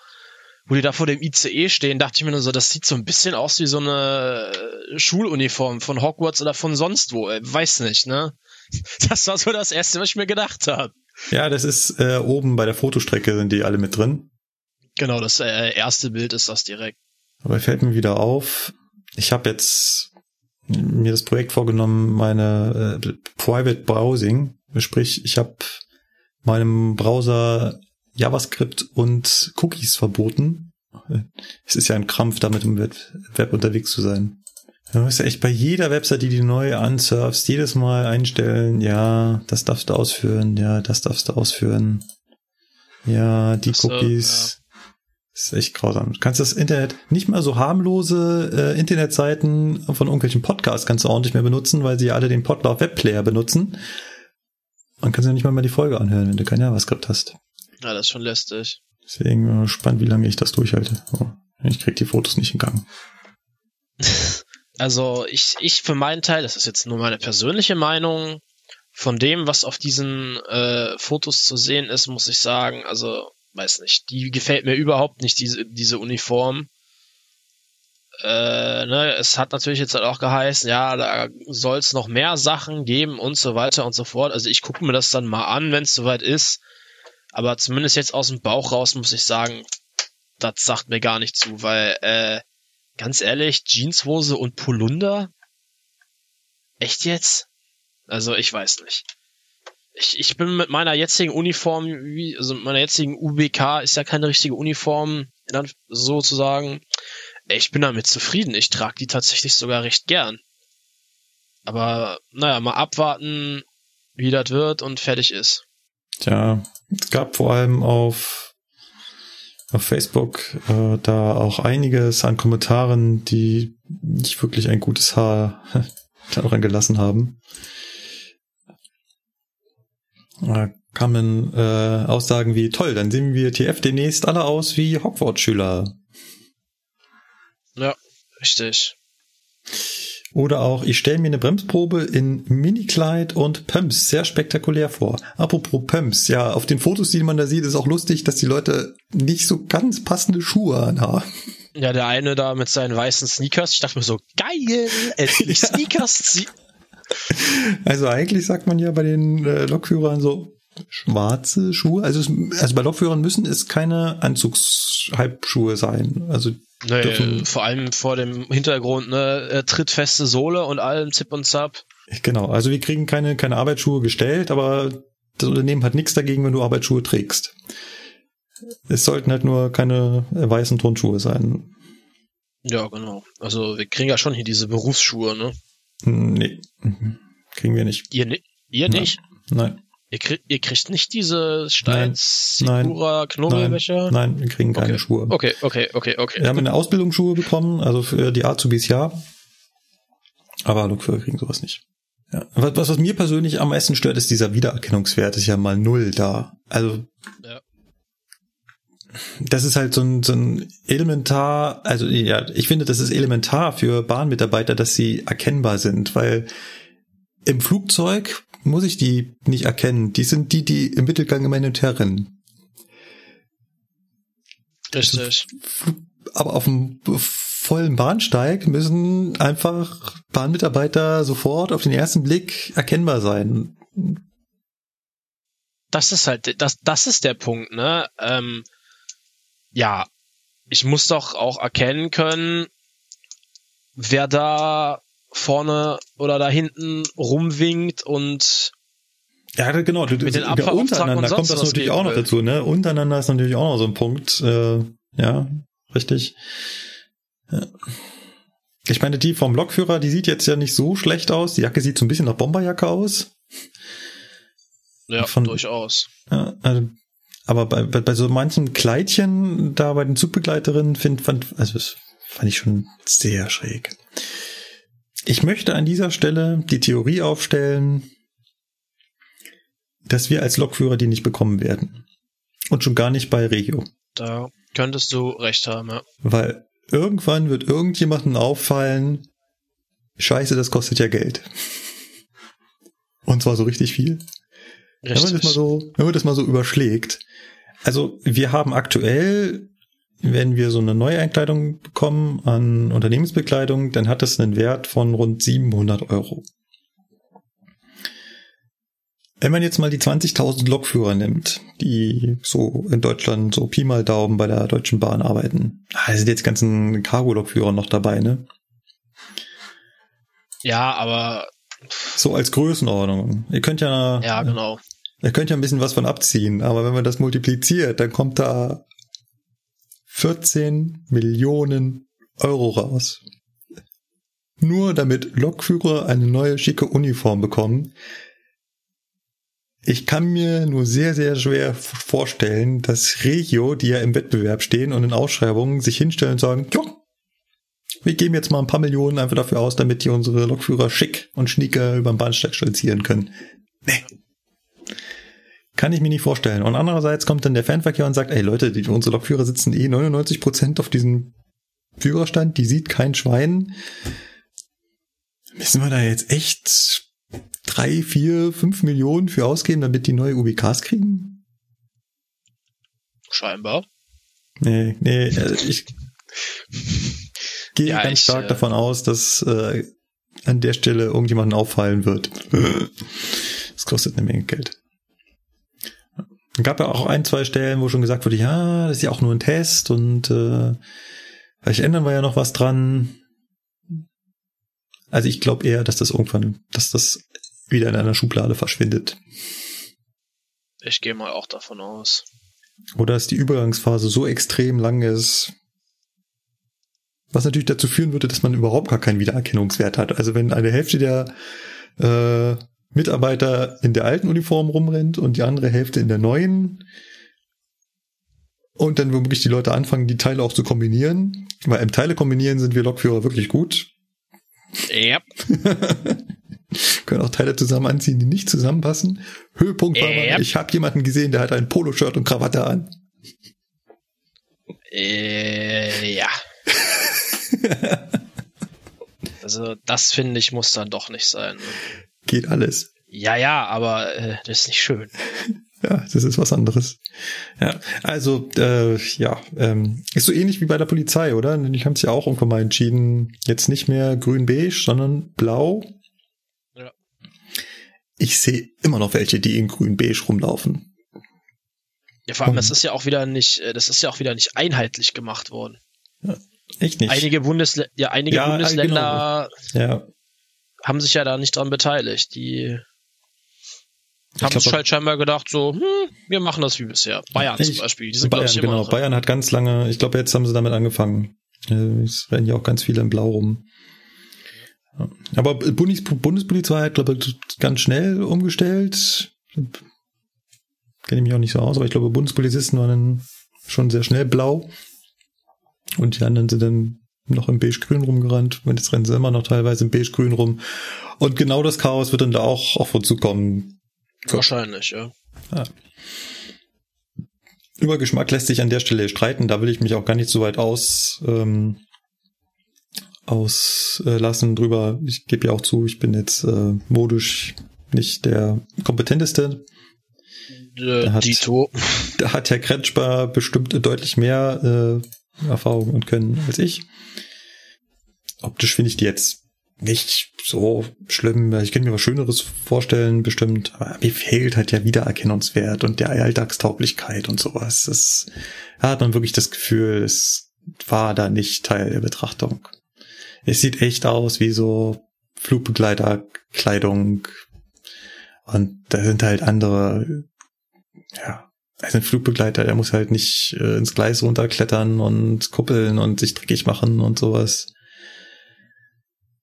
wo die da vor dem ICE stehen, dachte ich mir nur so, das sieht so ein bisschen aus wie so eine äh, Schuluniform von Hogwarts oder von sonst wo. Äh, weiß nicht, ne? Das war so das Erste, was ich mir gedacht habe. Ja, das ist äh, oben bei der Fotostrecke sind die alle mit drin. Genau, das äh, erste Bild ist das direkt. Aber fällt mir wieder auf, ich habe jetzt mir das Projekt vorgenommen, meine äh, Private Browsing, sprich, ich habe meinem Browser JavaScript und Cookies verboten. Es ist ja ein Krampf, damit im Web unterwegs zu sein. Du musst ja echt bei jeder Website, die du neu ansurfst, jedes Mal einstellen, ja, das darfst du ausführen, ja, das darfst du ausführen. Ja, die so, Cookies. Ja. Das ist echt grausam. Du kannst das Internet nicht mal so harmlose äh, Internetseiten von irgendwelchen Podcasts kannst du auch nicht mehr benutzen, weil sie alle den Podlove Webplayer benutzen. Man kann ja nicht mal mehr die Folge anhören, wenn du kein JavaScript hast. Ja, das ist schon lästig. Deswegen ich gespannt, wie lange ich das durchhalte. Oh, ich krieg die Fotos nicht in Gang. Also ich, ich für meinen Teil, das ist jetzt nur meine persönliche Meinung, von dem, was auf diesen äh, Fotos zu sehen ist, muss ich sagen, also weiß nicht, die gefällt mir überhaupt nicht, diese, diese Uniform. Äh, ne, es hat natürlich jetzt halt auch geheißen, ja, da soll es noch mehr Sachen geben und so weiter und so fort. Also ich gucke mir das dann mal an, wenn es soweit ist. Aber zumindest jetzt aus dem Bauch raus muss ich sagen, das sagt mir gar nicht zu, weil, äh, ganz ehrlich, Jeanshose und Polunder? Echt jetzt? Also, ich weiß nicht. Ich, ich bin mit meiner jetzigen Uniform, also mit meiner jetzigen UBK ist ja keine richtige Uniform, sozusagen. Ich bin damit zufrieden. Ich trage die tatsächlich sogar recht gern. Aber, naja, mal abwarten, wie das wird und fertig ist. Tja, es gab vor allem auf, auf Facebook äh, da auch einiges an Kommentaren, die nicht wirklich ein gutes Haar daran gelassen haben. Da kamen äh, Aussagen wie, toll, dann sehen wir TF demnächst alle aus wie Hogwarts-Schüler. Ja, richtig. Oder auch, ich stelle mir eine Bremsprobe in Mini-Kleid und Pumps sehr spektakulär vor. Apropos Pumps, ja, auf den Fotos, die man da sieht, ist auch lustig, dass die Leute nicht so ganz passende Schuhe anhaben. Ja, der eine da mit seinen weißen Sneakers, ich dachte mir so, geil, endlich ja. Sneakers. Also eigentlich sagt man ja bei den äh, Lokführern so, schwarze Schuhe. Also, es, also bei Lokführern müssen es keine Anzugshalbschuhe sein. Also Nee, vor allem vor dem Hintergrund, ne, äh, trittfeste Sohle und allem Zip und Zap. Genau, also wir kriegen keine, keine Arbeitsschuhe gestellt, aber das Unternehmen hat nichts dagegen, wenn du Arbeitsschuhe trägst. Es sollten halt nur keine weißen Turnschuhe sein. Ja, genau. Also wir kriegen ja schon hier diese Berufsschuhe, ne? Nee, kriegen wir nicht. Ihr, ihr nicht? Nein. Ihr, krieg, ihr kriegt nicht diese Steins Sikura Knobelbecher? Nein, nein, wir kriegen keine okay. Schuhe. Okay, okay, okay, okay. Wir haben eine Ausbildungsschuhe bekommen, also für die Azubis ja. Aber Lokführer kriegen sowas nicht. Ja. Was, was mir persönlich am meisten stört, ist dieser Wiedererkennungswert, ist ja mal null da. Also ja. Das ist halt so ein, so ein elementar, also ja, ich finde, das ist elementar für Bahnmitarbeiter, dass sie erkennbar sind, weil im Flugzeug muss ich die nicht erkennen. Die sind die, die im Mittelgang immer hin und her rennen. Richtig. Aber auf dem vollen Bahnsteig müssen einfach Bahnmitarbeiter sofort auf den ersten Blick erkennbar sein. Das ist halt, das, das ist der Punkt, ne? Ähm, ja, ich muss doch auch erkennen können, wer da vorne oder da hinten rumwinkt und ja, genau. Du, mit den ja, untereinander kommt das natürlich auch noch will. dazu. Ne? Untereinander ist natürlich auch noch so ein Punkt. Äh, ja, richtig. Ja. Ich meine, die vom Lokführer, die sieht jetzt ja nicht so schlecht aus. Die Jacke sieht so ein bisschen nach Bomberjacke aus. Ja, Von, durchaus. Ja, also, aber bei, bei, bei so manchen Kleidchen da bei den Zugbegleiterinnen find, fand, also fand ich schon sehr schräg. Ich möchte an dieser Stelle die Theorie aufstellen, dass wir als Lokführer die nicht bekommen werden. Und schon gar nicht bei Regio. Da könntest du recht haben, ja. Weil irgendwann wird irgendjemandem auffallen, scheiße, das kostet ja Geld. Und zwar so richtig viel. Richtig. Wenn man das mal so, wenn man das mal so überschlägt. Also wir haben aktuell, wenn wir so eine Neueinkleidung bekommen an Unternehmensbekleidung, dann hat das einen Wert von rund 700 Euro. Wenn man jetzt mal die 20.000 Lokführer nimmt, die so in Deutschland so Pi mal Daumen bei der Deutschen Bahn arbeiten, da sind jetzt ganzen Cargo-Lokführer noch dabei, ne? Ja, aber so als Größenordnung. Ihr könnt ja Ja, genau. Ihr könnt ja ein bisschen was von abziehen, aber wenn man das multipliziert, dann kommt da 14 Millionen Euro raus. Nur damit Lokführer eine neue schicke Uniform bekommen, ich kann mir nur sehr, sehr schwer vorstellen, dass Regio, die ja im Wettbewerb stehen und in Ausschreibungen sich hinstellen und sagen, ja, wir geben jetzt mal ein paar Millionen einfach dafür aus, damit die unsere Lokführer schick und schnieke über den Bahnsteig stolzieren können. Nee. Kann ich mir nicht vorstellen. Und andererseits kommt dann der Fernverkehr und sagt, ey Leute, die, unsere Lokführer sitzen eh 99 Prozent auf diesem Führerstand, die sieht kein Schwein. Müssen wir da jetzt echt drei, vier, fünf Millionen für ausgeben, damit die neue UBKs kriegen? Scheinbar. Nee, nee, äh, ich gehe ja, ganz ich, stark äh, davon aus, dass äh, an der Stelle irgendjemanden auffallen wird. Das kostet eine Menge Geld. Es gab ja auch ein, zwei Stellen, wo schon gesagt wurde, ja, das ist ja auch nur ein Test und äh, vielleicht ändern wir ja noch was dran. Also ich glaube eher, dass das irgendwann, dass das wieder in einer Schublade verschwindet. Ich gehe mal auch davon aus. Oder dass die Übergangsphase so extrem lang ist, was natürlich dazu führen würde, dass man überhaupt gar keinen Wiedererkennungswert hat. Also wenn eine Hälfte der äh, Mitarbeiter in der alten Uniform rumrennt und die andere Hälfte in der neuen, und dann wirklich die Leute anfangen, die Teile auch zu kombinieren, weil im Teile kombinieren sind wir Lokführer wirklich gut. Ja. Können auch Teile zusammen anziehen, die nicht zusammenpassen. Höhepunkt war mal, ich habe jemanden gesehen, der hat ein Poloshirt und Krawatte an. Äh, ja. also das finde ich muss dann doch nicht sein. Geht alles. Ja, ja, aber äh, das ist nicht schön. Ja, das ist was anderes. Ja, also äh, ja, ähm, ist so ähnlich wie bei der Polizei, oder? Die haben es ja auch irgendwann mal entschieden, jetzt nicht mehr grün-beige, sondern blau ich sehe immer noch welche, die in grün-beige rumlaufen. Ja, vor allem, um, das ist ja auch wieder nicht, äh, das ist ja auch wieder nicht einheitlich gemacht worden. Ja, echt nicht. Einige, Bundesl ja, einige ja, Bundesländer genau. ja. Haben sich ja da nicht dran beteiligt. Die haben glaub, sich halt scheinbar gedacht, so, hm, wir machen das wie bisher. Bayern ich, zum Beispiel. Die sind, Bayern, ich, genau. Bayern hat ganz lange, ich glaube, jetzt haben sie damit angefangen. Es rennen ja auch ganz viele in Blau rum. Aber Bundes Bundespolizei hat, glaube ich, ganz schnell umgestellt. Kenne ich mich auch nicht so aus, aber ich glaube, Bundespolizisten waren dann schon sehr schnell blau. Und die anderen sind dann noch im beige-grün rumgerannt. Und jetzt rennen sie immer noch teilweise im beige-grün rum. Und genau das Chaos wird dann da auch auf uns zukommen. Wahrscheinlich, ja. ja. Über Geschmack lässt sich an der Stelle streiten. Da will ich mich auch gar nicht so weit aus, ähm, auslassen drüber. Ich gebe ja auch zu, ich bin jetzt äh, modisch nicht der kompetenteste. Äh, da hat, Dito. Da hat Herr Kretschmer bestimmt deutlich mehr äh, Erfahrung und Können als ich. Optisch finde ich die jetzt nicht so schlimm. Ich könnte mir was Schöneres vorstellen, bestimmt. Aber mir fehlt halt ja Wiedererkennungswert und der Alltagstauglichkeit und sowas. Das da hat man wirklich das Gefühl, es war da nicht Teil der Betrachtung. Es sieht echt aus wie so Flugbegleiterkleidung. Und da sind halt andere, ja, ein Flugbegleiter, der muss halt nicht äh, ins Gleis runterklettern und kuppeln und sich dreckig machen und sowas.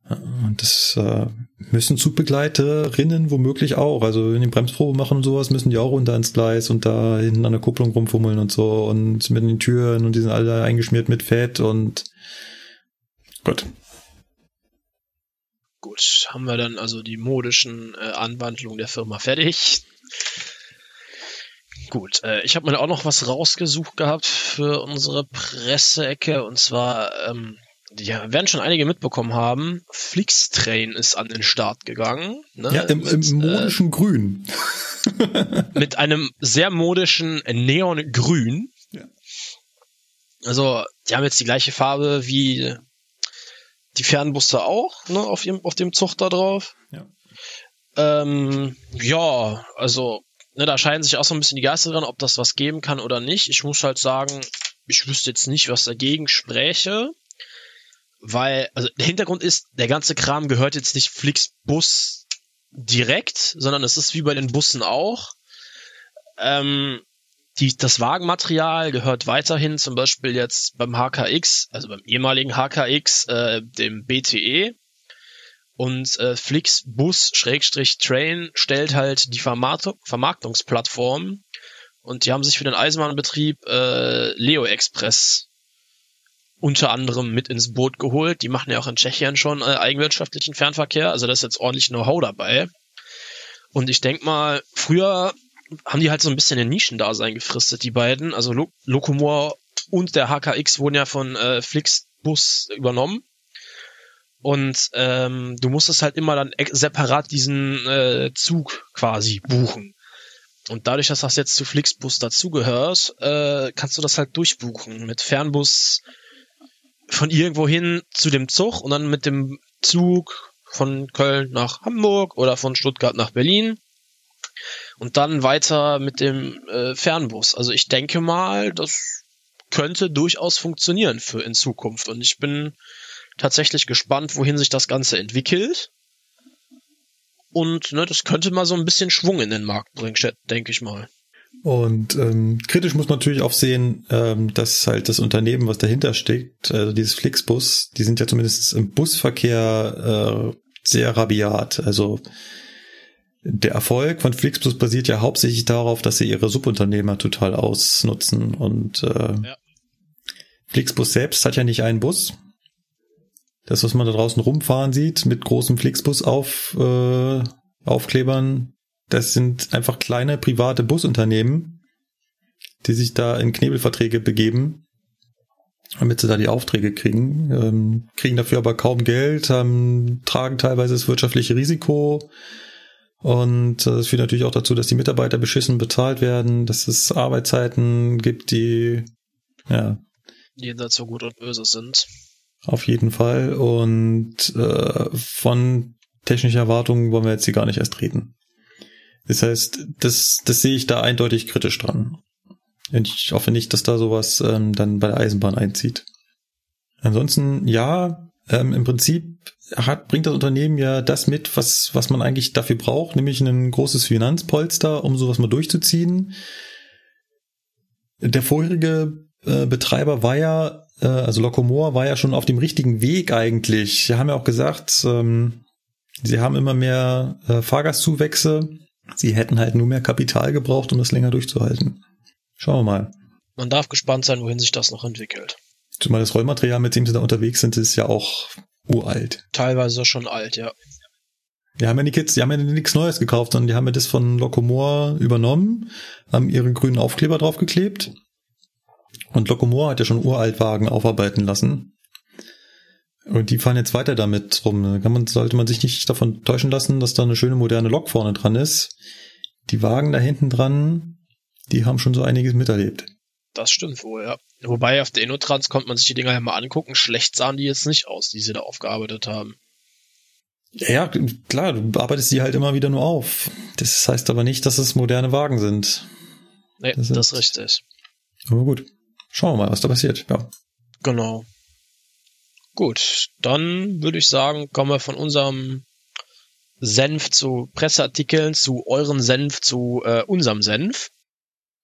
Und das äh, müssen Zugbegleiterinnen womöglich auch. Also wenn die Bremsprobe machen und sowas, müssen die auch runter ins Gleis und da hinten an der Kupplung rumfummeln und so und mit den Türen und die sind alle eingeschmiert mit Fett und Gut. Gut, haben wir dann also die modischen äh, Anwandlungen der Firma fertig. Gut, äh, ich habe mir auch noch was rausgesucht gehabt für unsere Presseecke und zwar, ähm, ja, werden schon einige mitbekommen haben, Flixtrain ist an den Start gegangen. Ne? Ja, im, im modischen äh, Grün. mit einem sehr modischen Neongrün. Ja. Also, die haben jetzt die gleiche Farbe wie die Fernbusse auch, ne, auf, ihrem, auf dem Zug da drauf. Ja. Ähm, ja, also, ne, da scheiden sich auch so ein bisschen die Geister dran, ob das was geben kann oder nicht. Ich muss halt sagen, ich wüsste jetzt nicht, was dagegen spräche. Weil, also der Hintergrund ist, der ganze Kram gehört jetzt nicht Flixbus direkt, sondern es ist wie bei den Bussen auch. Ähm, die, das Wagenmaterial gehört weiterhin zum Beispiel jetzt beim HKX, also beim ehemaligen HKX, äh, dem BTE. Und äh, Flixbus-Train stellt halt die Vermarkt Vermarktungsplattform und die haben sich für den Eisenbahnbetrieb äh, Leo Express unter anderem mit ins Boot geholt. Die machen ja auch in Tschechien schon äh, eigenwirtschaftlichen Fernverkehr, also da ist jetzt ordentlich Know-how dabei. Und ich denk mal, früher haben die halt so ein bisschen ein Nischendasein gefristet, die beiden. Also Lo Locomore und der HKX wurden ja von äh, Flixbus übernommen. Und ähm, du musstest halt immer dann separat diesen äh, Zug quasi buchen. Und dadurch, dass das jetzt zu Flixbus dazugehört, äh, kannst du das halt durchbuchen mit Fernbus von irgendwo hin zu dem Zug und dann mit dem Zug von Köln nach Hamburg oder von Stuttgart nach Berlin und dann weiter mit dem äh, Fernbus. Also ich denke mal, das könnte durchaus funktionieren für in Zukunft und ich bin tatsächlich gespannt, wohin sich das Ganze entwickelt. Und ne, das könnte mal so ein bisschen Schwung in den Markt bringen, denke ich mal. Und ähm, kritisch muss man natürlich auch sehen, ähm, dass halt das Unternehmen, was dahinter steckt, also dieses Flixbus, die sind ja zumindest im Busverkehr äh, sehr rabiat. Also der Erfolg von Flixbus basiert ja hauptsächlich darauf, dass sie ihre Subunternehmer total ausnutzen. Und äh, ja. Flixbus selbst hat ja nicht einen Bus. Das, was man da draußen rumfahren sieht, mit großen Flixbus auf, äh, Aufklebern, das sind einfach kleine private Busunternehmen, die sich da in Knebelverträge begeben, damit sie da die Aufträge kriegen, ähm, kriegen dafür aber kaum Geld, ähm, tragen teilweise das wirtschaftliche Risiko und äh, das führt natürlich auch dazu, dass die Mitarbeiter beschissen bezahlt werden, dass es Arbeitszeiten gibt, die ja jenseits so gut und böse sind. Auf jeden Fall. Und äh, von technischer Erwartungen wollen wir jetzt hier gar nicht erst reden. Das heißt, das, das sehe ich da eindeutig kritisch dran. Ich hoffe nicht, dass da sowas ähm, dann bei der Eisenbahn einzieht. Ansonsten, ja, ähm, im Prinzip hat, bringt das Unternehmen ja das mit, was, was man eigentlich dafür braucht, nämlich ein großes Finanzpolster, um sowas mal durchzuziehen. Der vorherige äh, Betreiber war ja, äh, also Locomore war ja schon auf dem richtigen Weg eigentlich. Sie haben ja auch gesagt, ähm, sie haben immer mehr äh, Fahrgastzuwächse Sie hätten halt nur mehr Kapital gebraucht, um das länger durchzuhalten. Schauen wir mal. Man darf gespannt sein, wohin sich das noch entwickelt. Zumal das Rollmaterial, mit dem sie da unterwegs sind, ist ja auch uralt. Teilweise schon alt, ja. Die haben ja die Kids, die haben ja nichts Neues gekauft, sondern die haben ja das von Locomore übernommen, haben ihren grünen Aufkleber draufgeklebt. Und Locomore hat ja schon Uraltwagen aufarbeiten lassen. Und die fahren jetzt weiter damit rum. Da kann man, sollte man sich nicht davon täuschen lassen, dass da eine schöne moderne Lok vorne dran ist. Die Wagen da hinten dran, die haben schon so einiges miterlebt. Das stimmt wohl, ja. Wobei auf der Innotrans konnte man sich die Dinger ja mal angucken. Schlecht sahen die jetzt nicht aus, die sie da aufgearbeitet haben. Ja, klar, du arbeitest die halt immer wieder nur auf. Das heißt aber nicht, dass es moderne Wagen sind. Nee, das, das ist richtig. Aber gut. Schauen wir mal, was da passiert. Ja. Genau. Gut, dann würde ich sagen, kommen wir von unserem Senf zu Presseartikeln, zu euren Senf, zu äh, unserem Senf.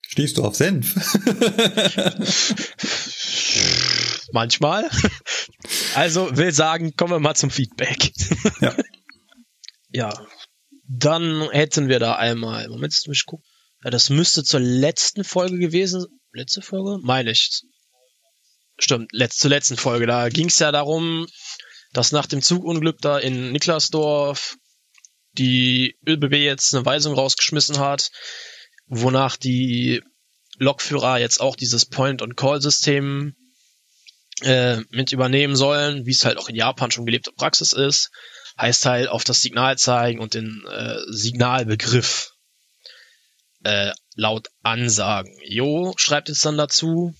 Stehst du auf Senf? Manchmal. Also will sagen, kommen wir mal zum Feedback. Ja. ja. Dann hätten wir da einmal, Moment, ich gucken. Ja, das müsste zur letzten Folge gewesen. Letzte Folge? Meine ich. Stimmt, letzt, zur letzten Folge. Da ging es ja darum, dass nach dem Zugunglück da in Niklasdorf die ÖBB jetzt eine Weisung rausgeschmissen hat, wonach die Lokführer jetzt auch dieses Point-and-Call-System äh, mit übernehmen sollen, wie es halt auch in Japan schon gelebte Praxis ist. Heißt halt auf das Signal zeigen und den äh, Signalbegriff äh, laut ansagen. Jo schreibt jetzt dann dazu,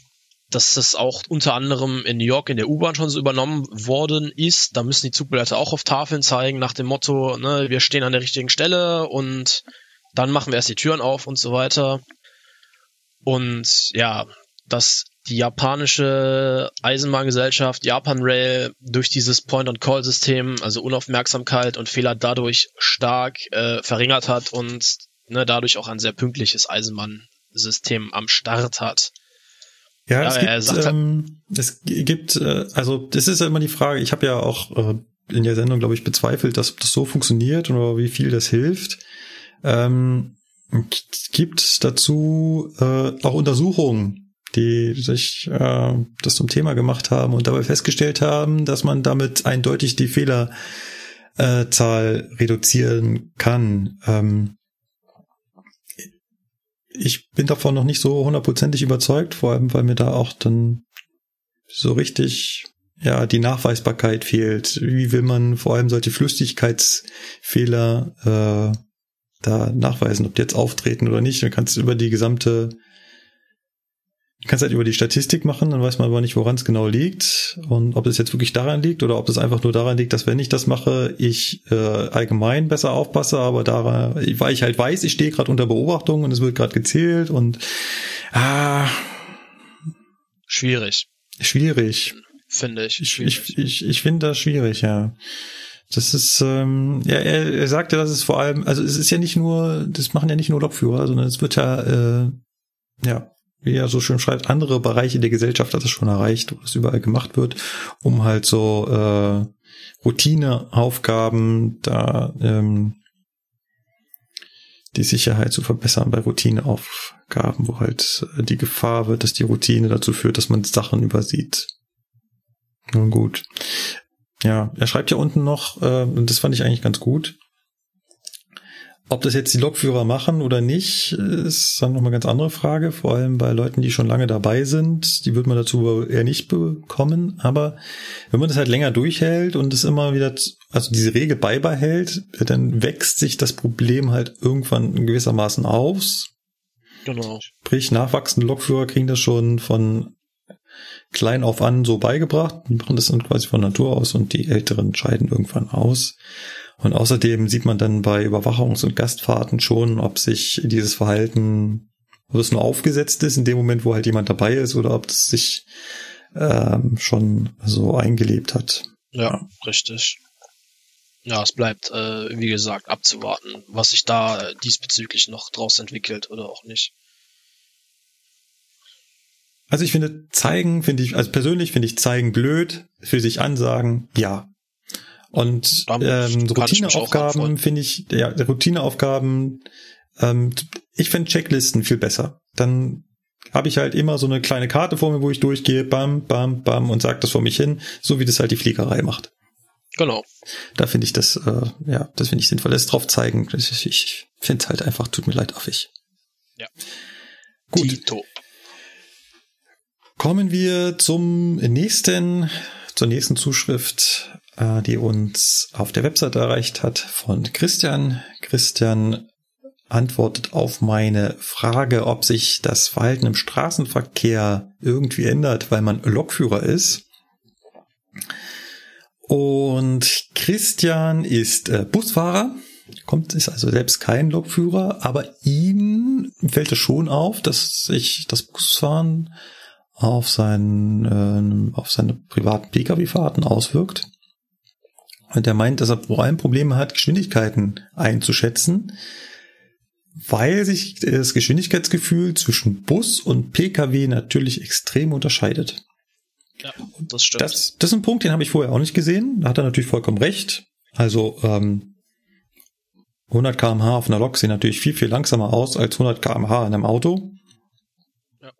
dass das auch unter anderem in New York in der U-Bahn schon so übernommen worden ist. Da müssen die Zugbegleiter auch auf Tafeln zeigen nach dem Motto, ne, wir stehen an der richtigen Stelle und dann machen wir erst die Türen auf und so weiter. Und ja, dass die japanische Eisenbahngesellschaft Japan Rail durch dieses Point-and-Call-System, also Unaufmerksamkeit und Fehler dadurch stark äh, verringert hat und ne, dadurch auch ein sehr pünktliches Eisenbahnsystem am Start hat. Ja, ja es, gibt, ähm, es gibt, äh, also das ist ja immer die Frage, ich habe ja auch äh, in der Sendung, glaube ich, bezweifelt, dass das so funktioniert oder wie viel das hilft. Ähm, gibt dazu äh, auch Untersuchungen, die sich äh, das zum Thema gemacht haben und dabei festgestellt haben, dass man damit eindeutig die Fehlerzahl äh, reduzieren kann. Ähm, ich bin davon noch nicht so hundertprozentig überzeugt, vor allem weil mir da auch dann so richtig ja die Nachweisbarkeit fehlt. Wie will man vor allem solche Flüssigkeitsfehler äh, da nachweisen, ob die jetzt auftreten oder nicht? Du kannst über die gesamte kannst halt über die Statistik machen, dann weiß man aber nicht, woran es genau liegt und ob es jetzt wirklich daran liegt oder ob es einfach nur daran liegt, dass wenn ich das mache, ich äh, allgemein besser aufpasse, aber daran, weil ich halt weiß, ich stehe gerade unter Beobachtung und es wird gerade gezählt und ah, schwierig. Schwierig. Finde ich. Ich, ich, ich, ich finde das schwierig, ja. Das ist, ähm, ja, er, er sagte, dass es vor allem, also es ist ja nicht nur, das machen ja nicht nur Lokführer, sondern es wird ja, äh, ja, wie er so schön schreibt, andere Bereiche der Gesellschaft hat es schon erreicht, wo das überall gemacht wird, um halt so äh, Routineaufgaben da ähm, die Sicherheit zu verbessern bei Routineaufgaben, wo halt die Gefahr wird, dass die Routine dazu führt, dass man Sachen übersieht. Nun gut. Ja, er schreibt ja unten noch, äh, und das fand ich eigentlich ganz gut, ob das jetzt die Lokführer machen oder nicht, ist dann nochmal eine ganz andere Frage. Vor allem bei Leuten, die schon lange dabei sind. Die wird man dazu eher nicht bekommen. Aber wenn man das halt länger durchhält und es immer wieder, also diese Regel beibehält, dann wächst sich das Problem halt irgendwann gewissermaßen aus. Genau. Sprich, nachwachsende Lokführer kriegen das schon von klein auf an so beigebracht. Die machen das dann quasi von Natur aus und die Älteren scheiden irgendwann aus. Und außerdem sieht man dann bei Überwachungs- und Gastfahrten schon, ob sich dieses Verhalten, ob es nur aufgesetzt ist in dem Moment, wo halt jemand dabei ist, oder ob es sich ähm, schon so eingelebt hat. Ja, richtig. Ja, es bleibt, äh, wie gesagt, abzuwarten, was sich da diesbezüglich noch draus entwickelt oder auch nicht. Also ich finde, zeigen finde ich, also persönlich finde ich zeigen blöd, für sich ansagen, ja. Und ähm, Routineaufgaben finde ich, ja, Routineaufgaben, ähm, ich finde Checklisten viel besser. Dann habe ich halt immer so eine kleine Karte vor mir, wo ich durchgehe, bam, bam, bam und sag das vor mich hin, so wie das halt die Fliegerei macht. Genau. Da finde ich das, äh, ja, das finde ich sinnvoll. Das drauf zeigen. Ich, ich finde es halt einfach, tut mir leid, affig. Ja. Gut. Tito. Kommen wir zum nächsten, zur nächsten Zuschrift äh, die uns auf der Webseite erreicht hat von Christian. Christian antwortet auf meine Frage, ob sich das Verhalten im Straßenverkehr irgendwie ändert, weil man Lokführer ist. Und Christian ist äh, Busfahrer, kommt, ist also selbst kein Lokführer, aber ihm fällt es schon auf, dass sich das Busfahren auf seinen, äh, auf seine privaten Pkw-Fahrten auswirkt. Und er meint, dass er vor allem Probleme hat, Geschwindigkeiten einzuschätzen, weil sich das Geschwindigkeitsgefühl zwischen Bus und Pkw natürlich extrem unterscheidet. Ja, das stimmt. Das, das ist ein Punkt, den habe ich vorher auch nicht gesehen. Da hat er natürlich vollkommen recht. Also ähm, 100 km/h auf einer Lok sehen natürlich viel, viel langsamer aus als 100 km/h in einem Auto. Ja.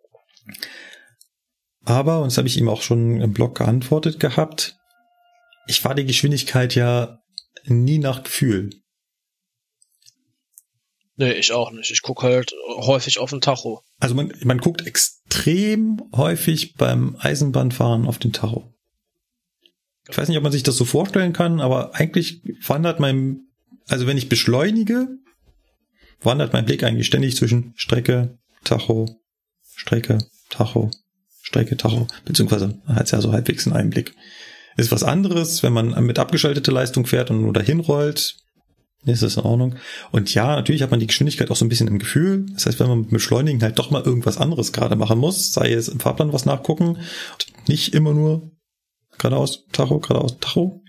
Aber, und das habe ich ihm auch schon im Blog geantwortet gehabt, ich fahre die Geschwindigkeit ja nie nach Gefühl. Nee, ich auch nicht. Ich gucke halt häufig auf den Tacho. Also man, man guckt extrem häufig beim Eisenbahnfahren auf den Tacho. Ich weiß nicht, ob man sich das so vorstellen kann, aber eigentlich wandert mein, also wenn ich beschleunige, wandert mein Blick eigentlich ständig zwischen Strecke, Tacho, Strecke, Tacho, Strecke, Tacho, beziehungsweise hat es ja so halbwegs einen Einblick. Ist was anderes, wenn man mit abgeschalteter Leistung fährt und nur dahin rollt, ist das in Ordnung. Und ja, natürlich hat man die Geschwindigkeit auch so ein bisschen im Gefühl. Das heißt, wenn man mit Beschleunigen halt doch mal irgendwas anderes gerade machen muss, sei es im Fahrplan was nachgucken, nicht immer nur geradeaus, Tacho, geradeaus, Tacho,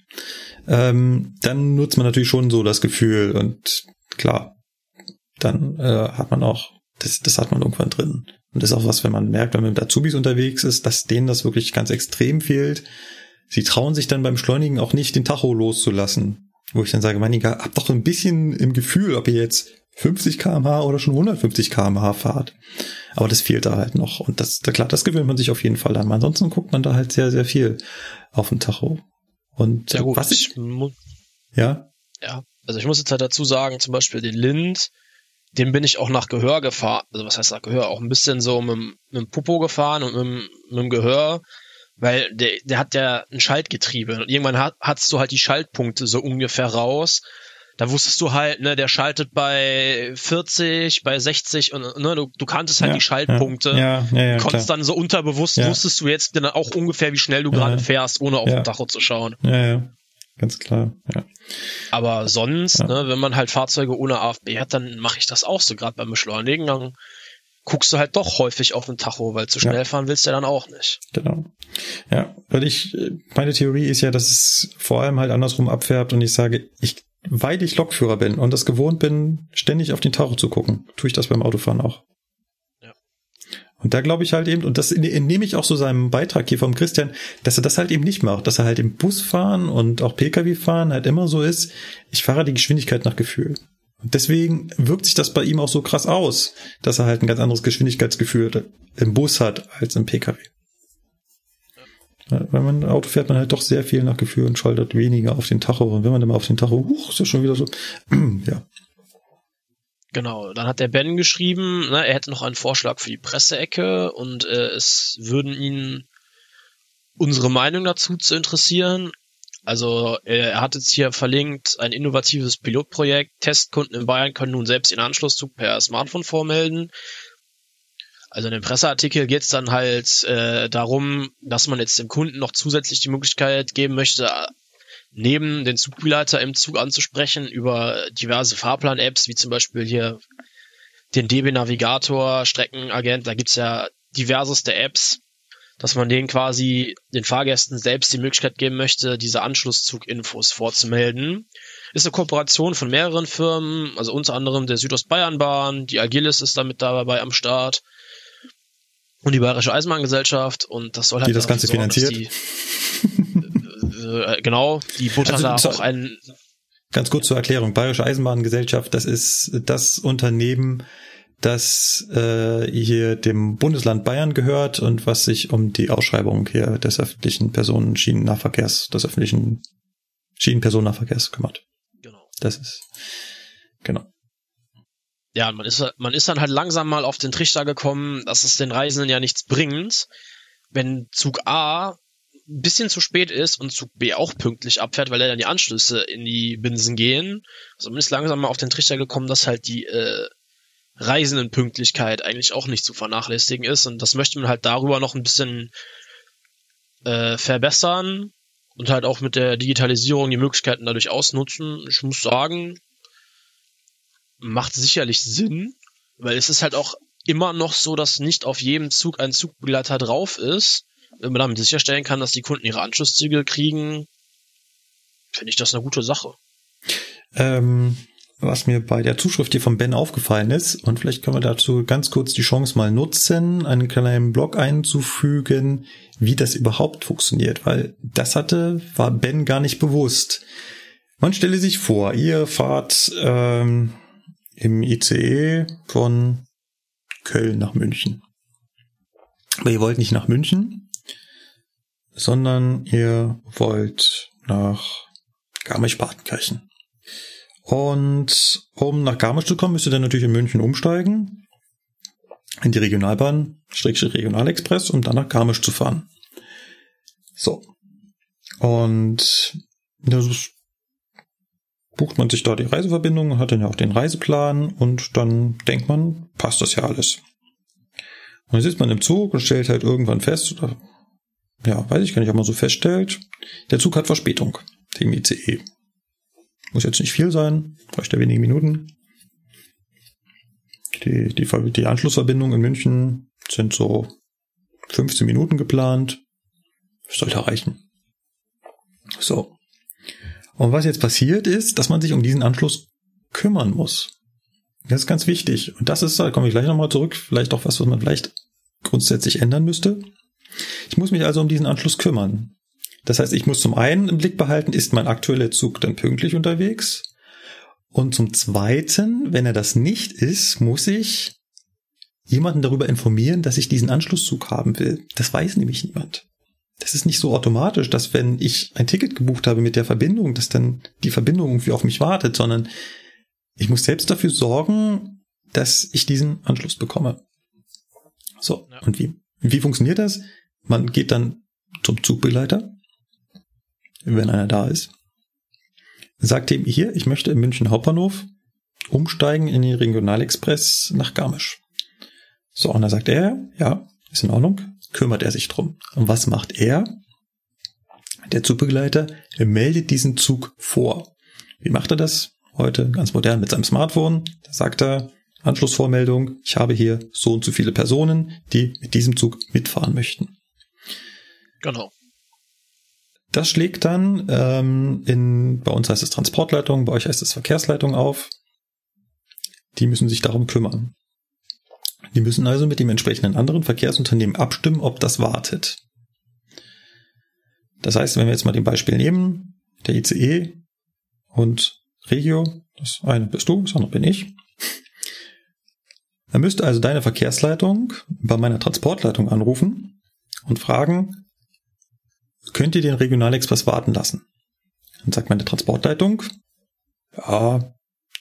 ähm, dann nutzt man natürlich schon so das Gefühl und klar, dann äh, hat man auch, das, das hat man irgendwann drin. Und das ist auch was, wenn man merkt, wenn man mit Azubis unterwegs ist, dass denen das wirklich ganz extrem fehlt. Sie trauen sich dann beim Beschleunigen auch nicht, den Tacho loszulassen. Wo ich dann sage, mein Digga, habt doch ein bisschen im Gefühl, ob ihr jetzt 50 kmh oder schon 150 kmh fahrt. Aber das fehlt da halt noch. Und das, klar, das gewöhnt man sich auf jeden Fall an. Ansonsten guckt man da halt sehr, sehr viel auf den Tacho. Und ja, gut, was ich, ich ja? Ja, also ich muss jetzt halt dazu sagen, zum Beispiel den Lind, den bin ich auch nach Gehör gefahren. Also was heißt nach Gehör? Auch ein bisschen so mit, mit dem Popo gefahren und mit, mit dem Gehör weil der, der hat ja ein Schaltgetriebe und irgendwann hat, hattest du halt die Schaltpunkte so ungefähr raus. Da wusstest du halt, ne, der schaltet bei 40, bei 60 und ne, du, du kanntest halt Ja, die Schaltpunkte. Ja, ja, ja, konntest klar. dann so unterbewusst wusstest du jetzt dann auch ungefähr, wie schnell du gerade fährst, ohne auf den Tacho zu schauen. Ja, ja. Ganz klar, ja. Aber sonst, ne, wenn man halt Fahrzeuge ohne AFB hat, dann mache ich das auch so, gerade beim Beschleunigen, dann guckst du halt doch häufig auf den Tacho, weil zu Ja. schnell fahren willst du ja dann auch nicht. Genau. Ja, weil ich, meine Theorie ist ja, dass es vor allem halt andersrum abfärbt und ich sage, ich, weil ich Lokführer bin und das gewohnt bin, ständig auf den Tacho zu gucken, tue ich das beim Autofahren auch. Ja. Und da glaube ich halt eben, und das entnehme ich auch so seinem Beitrag hier vom Christian, dass er das halt eben nicht macht, dass er halt im Bus fahren und auch Pkw fahren halt immer so ist, ich fahre die Geschwindigkeit nach Gefühl. Und deswegen wirkt sich das bei ihm auch so krass aus, dass er halt ein ganz anderes Geschwindigkeitsgefühl im Bus hat als im Pkw. Wenn man Auto fährt, man halt doch sehr viel nach Gefühl und schaltet weniger auf den Tacho. Und wenn man dann mal auf den Tacho, huch, ist ja schon wieder so, ja. Genau, dann hat der Ben geschrieben, ne, er hätte noch einen Vorschlag für die Presseecke und äh, es würden ihn unsere Meinung dazu zu interessieren. Also er, er hat jetzt hier verlinkt ein innovatives Pilotprojekt. Testkunden in Bayern können nun selbst ihren Anschlusszug per Smartphone vormelden. Also in dem Presseartikel geht es dann halt äh, darum, dass man jetzt dem Kunden noch zusätzlich die Möglichkeit geben möchte, neben den Zugbegleiter im Zug anzusprechen über diverse Fahrplan-Apps, wie zum Beispiel hier den DB Navigator, Streckenagent, da gibt's ja diverseste Apps, dass man denen quasi den Fahrgästen selbst die Möglichkeit geben möchte, diese Anschlusszug-Infos vorzumelden. Ist eine Kooperation von mehreren Firmen, also unter anderem der Südostbayernbahn, die Agilis ist damit dabei am Start und die Bayerische Eisenbahngesellschaft und das soll halt Die das Ganze sorgen, dass Die, äh, genau, die buttern Also, da so- auch einen Ganz kurz zur Erklärung. Bayerische Eisenbahngesellschaft, das ist das Unternehmen, das äh, hier dem Bundesland Bayern gehört und was sich um die Ausschreibung hier des öffentlichen Personenschienennahverkehrs, des öffentlichen Schienenpersonennahverkehrs kümmert. genau. Das ist genau. ja, man ist, man ist dann halt langsam mal auf den Trichter gekommen, dass es den Reisenden ja nichts bringt, wenn Zug A ein bisschen zu spät ist und Zug B auch pünktlich abfährt, weil dann die Anschlüsse in die Binsen gehen. Also man ist langsam mal auf den Trichter gekommen, dass halt die äh, Reisendenpünktlichkeit eigentlich auch nicht zu vernachlässigen ist und das möchte man halt darüber noch ein bisschen äh, verbessern und halt auch mit der Digitalisierung die Möglichkeiten dadurch ausnutzen. Ich muss sagen, macht sicherlich Sinn, weil es ist halt auch immer noch so, dass nicht auf jedem Zug ein Zugbegleiter drauf ist. Wenn man damit sicherstellen kann, dass die Kunden ihre Anschlusszüge kriegen, finde ich das eine gute Sache. Ähm, was mir bei der Zuschrift hier von Ben aufgefallen ist, und vielleicht können wir dazu ganz kurz die Chance mal nutzen, einen kleinen Blog einzufügen, wie das überhaupt funktioniert, weil das hatte, war Ben gar nicht bewusst. Man stelle sich vor, ihr fahrt ähm, im ICE von Köln nach München. Aber ihr wollt nicht nach München, sondern ihr wollt nach Garmisch-Partenkirchen. Und um nach Garmisch zu kommen, müsst ihr dann natürlich in München umsteigen. In die Regionalbahn, Strickstrich Regionalexpress, um dann nach Garmisch zu fahren. So. Und das bucht man sich da die Reiseverbindung, hat dann ja auch den Reiseplan und dann denkt man, passt das ja alles. Und dann sitzt man im Zug und stellt halt irgendwann fest, oder ja, weiß ich gar nicht, ob man so feststellt, der Zug hat Verspätung, dem ICE. Muss jetzt nicht viel sein, bräuchte ja wenige Minuten. Die, die, die Anschlussverbindung in München sind so 15 Minuten geplant. sollte reichen. So. Und was jetzt passiert ist, dass man sich um diesen Anschluss kümmern muss. Das ist ganz wichtig. Und das ist, da komme ich gleich nochmal zurück, vielleicht auch was, was man vielleicht grundsätzlich ändern müsste. Ich muss mich also um diesen Anschluss kümmern. Das heißt, ich muss zum einen im Blick behalten, ist mein aktueller Zug dann pünktlich unterwegs? Und zum zweiten, wenn er das nicht ist, muss ich jemanden darüber informieren, dass ich diesen Anschlusszug haben will. Das weiß nämlich niemand. Das ist nicht so automatisch, dass wenn ich ein Ticket gebucht habe mit der Verbindung, dass dann die Verbindung irgendwie auf mich wartet, sondern ich muss selbst dafür sorgen, dass ich diesen Anschluss bekomme. So, ja. und wie? Wie funktioniert das? Man geht dann zum Zugbegleiter, wenn einer da ist, sagt ihm hier, ich möchte im München Hauptbahnhof umsteigen in den Regionalexpress nach Garmisch. So, und dann sagt er, ja, ist in Ordnung, kümmert er sich drum. Und was macht er? Der Zugbegleiter er meldet diesen Zug vor. Wie macht er das? Heute ganz modern mit seinem Smartphone. Da sagt er, Anschlussvormeldung, ich habe hier so und so viele Personen, die mit diesem Zug mitfahren möchten. Genau. Das schlägt dann ähm, in, bei uns heißt es Transportleitung, bei euch heißt es Verkehrsleitung auf. Die müssen sich darum kümmern. Die müssen also mit dem entsprechenden anderen Verkehrsunternehmen abstimmen, ob das wartet. Das heißt, wenn wir jetzt mal den Beispiel nehmen, der ICE und Regio, das eine bist du, das andere bin ich. Dann müsste also deine Verkehrsleitung bei meiner Transportleitung anrufen und fragen, könnt ihr den Regionalexpress warten lassen? Dann sagt meine Transportleitung, ja,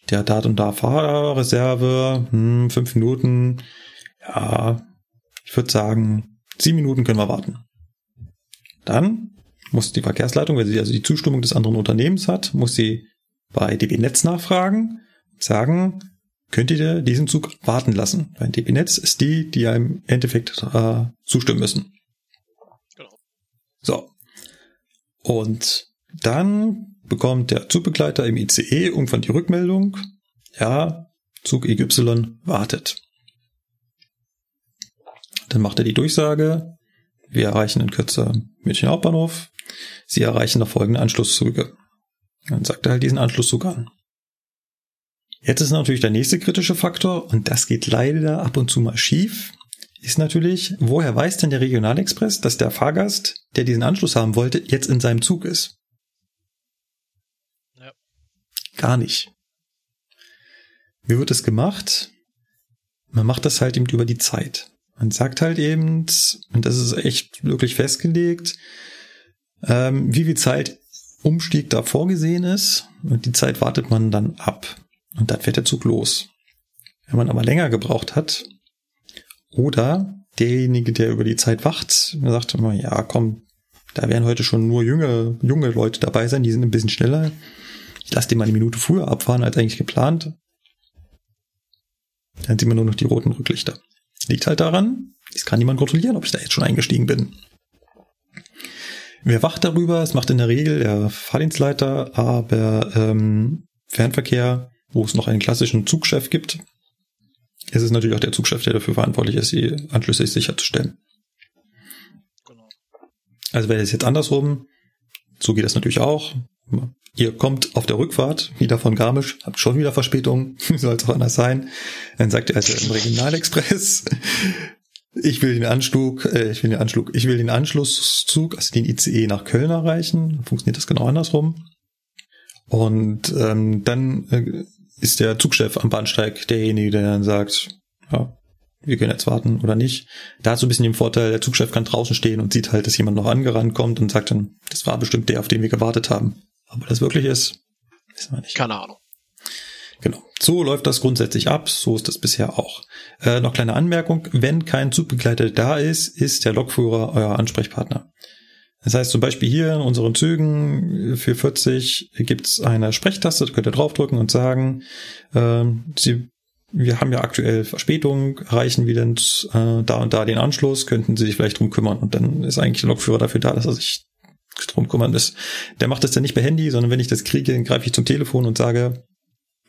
der hat und da Fahrreserve, hm, fünf Minuten, ja, ich würde sagen, sieben Minuten können wir warten. Dann muss die Verkehrsleitung, wenn sie also die Zustimmung des anderen Unternehmens hat, muss sie bei DB Netz nachfragen, sagen, könnt ihr diesen Zug warten lassen? Weil DB Netz ist die, die ja im Endeffekt äh, zustimmen müssen. So. Und dann bekommt der Zugbegleiter im ICE irgendwann die Rückmeldung, ja, Zug EY wartet. Dann macht er die Durchsage, wir erreichen in Kürze München Hauptbahnhof, Sie erreichen noch folgende Anschlusszüge. Dann sagt er halt diesen Anschlusszug an. Jetzt ist natürlich der nächste kritische Faktor, und das geht leider ab und zu mal schief, ist natürlich, woher weiß denn der Regionalexpress, dass der Fahrgast, der diesen Anschluss haben wollte, jetzt in seinem Zug ist? Ja. Gar nicht. Wie wird es gemacht? Man macht das halt eben über die Zeit. Man sagt halt eben, und das ist echt wirklich festgelegt, ähm, wie viel Zeit Umstieg da vorgesehen ist. Und die Zeit wartet man dann ab. Und dann fährt der Zug los. Wenn man aber länger gebraucht hat, oder derjenige, der über die Zeit wacht, sagt immer, ja, komm, da werden heute schon nur junge, junge Leute dabei sein, die sind ein bisschen schneller. Ich lasse die mal eine Minute früher abfahren als eigentlich geplant. Dann sieht man nur noch die roten Rücklichter. Liegt halt daran, es kann niemand kontrollieren, ob ich da jetzt schon eingestiegen bin. Wer wacht darüber? Es macht in der Regel der Fahrdienstleiter, aber ähm, Fernverkehr, wo es noch einen klassischen Zugchef gibt, ist es natürlich auch der Zugchef, der dafür verantwortlich ist, die Anschlüsse sicherzustellen. Genau. Also wäre das jetzt andersrum, so geht das natürlich auch. Ihr kommt auf der Rückfahrt wieder von Garmisch, habt schon wieder Verspätung, soll es auch anders sein. Dann sagt ihr also im Regionalexpress, ich will den Anschlug, äh, ich will den Anschlug, ich will den Anschlusszug, also den ICE nach Köln erreichen. Funktioniert das genau andersrum. Und ähm, dann äh, ist der Zugchef am Bahnsteig derjenige, der dann sagt, ja, wir können jetzt warten oder nicht. Da hat so ein bisschen den Vorteil, der Zugchef kann draußen stehen und sieht halt, dass jemand noch angerannt kommt und sagt dann, das war bestimmt der, auf den wir gewartet haben. Aber das wirklich ist, wissen wir nicht. Keine Ahnung. Genau. So läuft das grundsätzlich ab. So ist das bisher auch. Äh, noch kleine Anmerkung. Wenn kein Zugbegleiter da ist, ist der Lokführer euer Ansprechpartner. Das heißt zum Beispiel hier in unseren Zügen für 40 gibt's eine Sprechtaste, da könnt ihr draufdrücken und sagen, äh, Sie, wir haben ja aktuell Verspätung, erreichen wir denn äh, da und da den Anschluss, könnten Sie sich vielleicht drum kümmern. Und dann ist eigentlich der Lokführer dafür da, dass er sich drum kümmern ist. Der macht das dann nicht per Handy, sondern wenn ich das kriege, dann greife ich zum Telefon und sage,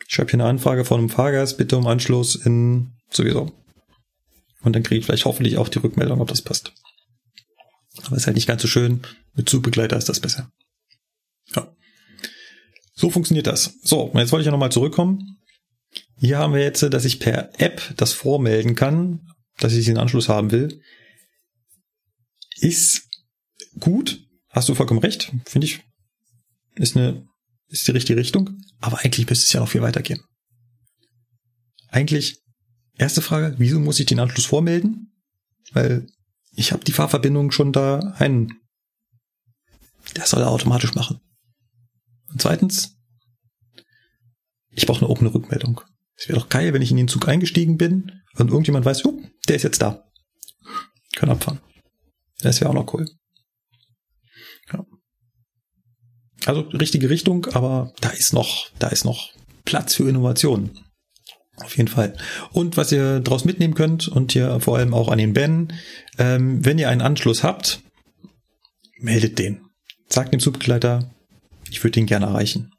ich habe hier eine Anfrage von einem Fahrgast, bitte um Anschluss in sowieso. Und dann kriege ich vielleicht hoffentlich auch die Rückmeldung, ob das passt. Aber ist halt nicht ganz so schön. Mit Zugbegleiter ist das besser. Ja. So funktioniert das. So, jetzt wollte ich ja nochmal zurückkommen. Hier haben wir jetzt, dass ich per App das vormelden kann, dass ich den Anschluss haben will. Ist gut. Hast du vollkommen recht. Finde ich, ist eine, ist die richtige Richtung. Aber eigentlich müsste es ja noch viel weitergehen. Eigentlich, erste Frage, wieso muss ich den Anschluss vormelden? Weil ich habe die Fahrverbindung schon da ein. Das soll er automatisch machen. Und zweitens, ich brauche eine offene Rückmeldung. Es wäre doch geil, wenn ich in den Zug eingestiegen bin und irgendjemand weiß, oh, der ist jetzt da. Können abfahren. Das wäre auch noch cool. Ja. Also richtige Richtung, aber da ist noch, da ist noch Platz für Innovationen. Auf jeden Fall. Und was ihr daraus mitnehmen könnt und hier vor allem auch an den Ben, ähm, wenn ihr einen Anschluss habt, meldet den. Sagt dem Zugbegleiter, ich würde den gerne erreichen.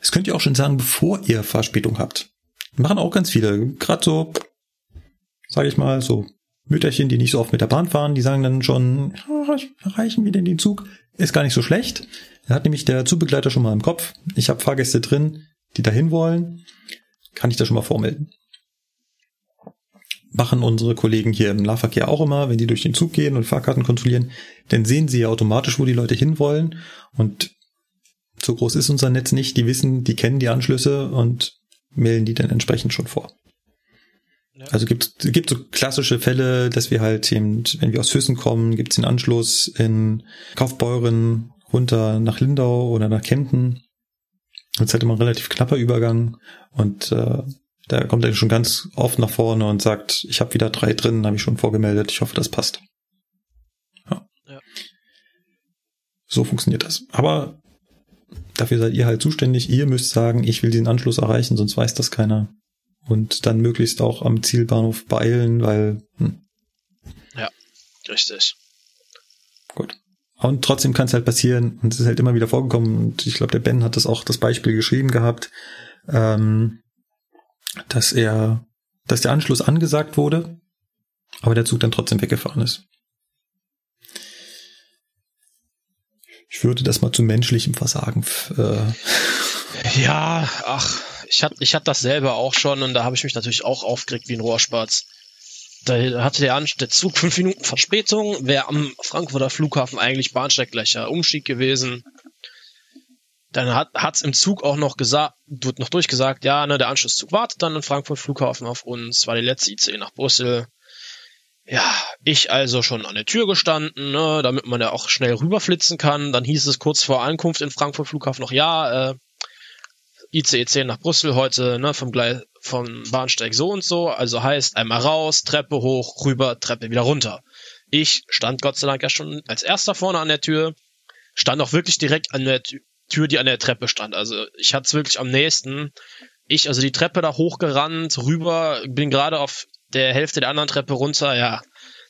Das könnt ihr auch schon sagen, bevor ihr Verspätung habt. Machen auch ganz viele. Gerade so, sage ich mal, so Mütterchen, die nicht so oft mit der Bahn fahren, die sagen dann schon, erreichen wir denn den Zug? Ist gar nicht so schlecht. Da hat nämlich der Zugbegleiter schon mal im Kopf. Ich habe Fahrgäste drin, die dahin wollen kann ich das schon mal vormelden. Machen unsere Kollegen hier im Nahverkehr auch immer, wenn die durch den Zug gehen und Fahrkarten kontrollieren, dann sehen sie ja automatisch, wo die Leute hinwollen. Und so groß ist unser Netz nicht. Die wissen, die kennen die Anschlüsse und melden die dann entsprechend schon vor. Ja. Also gibt gibt so klassische Fälle, dass wir halt eben, wenn wir aus Füssen kommen, gibt es den Anschluss in Kaufbeuren runter nach Lindau oder nach Kempten. Das ist halt immer ein relativ knapper Übergang und äh, da kommt er schon ganz oft nach vorne und sagt, ich habe wieder drei drin, habe ich schon vorgemeldet, ich hoffe, das passt. Ja. ja. So funktioniert das. Aber dafür seid ihr halt zuständig. Ihr müsst sagen, ich will den Anschluss erreichen, sonst weiß das keiner. Und dann möglichst auch am Zielbahnhof beeilen, weil. Hm. Ja, richtig. Gut. Und trotzdem kann es halt passieren und es ist halt immer wieder vorgekommen und ich glaube, der Ben hat das auch das Beispiel geschrieben gehabt, ähm, dass er, dass der Anschluss angesagt wurde, aber der Zug dann trotzdem weggefahren ist. Ich würde das mal zu menschlichem Versagen. Äh. Ja, ach, ich hatte ich hatte das selber auch schon und da habe ich mich natürlich auch aufgeregt wie ein Rohrspatz. Da hatte der, der Zug fünf Minuten Verspätung, wäre am Frankfurter Flughafen eigentlich bahnsteiggleicher Umstieg gewesen. Dann hat es im Zug auch noch gesagt, wird noch durchgesagt, ja, ne, der Anschlusszug wartet dann im Frankfurt Flughafen auf uns, war die letzte ICE nach Brüssel. Ja, ich also schon an der Tür gestanden, ne, damit man ja auch schnell rüberflitzen kann. Dann hieß es kurz vor Ankunft in Frankfurt Flughafen noch, ja, äh, ICE 10 nach Brüssel heute, ne, vom, Gleis, vom Bahnsteig so und so. Also heißt einmal raus, Treppe hoch, rüber, Treppe wieder runter. Ich stand Gott sei Dank ja schon als erster vorne an der Tür, stand auch wirklich direkt an der Tür, die an der Treppe stand. Also ich hatte es wirklich am nächsten. Ich, also die Treppe da hochgerannt, rüber, bin gerade auf der Hälfte der anderen Treppe runter, ja.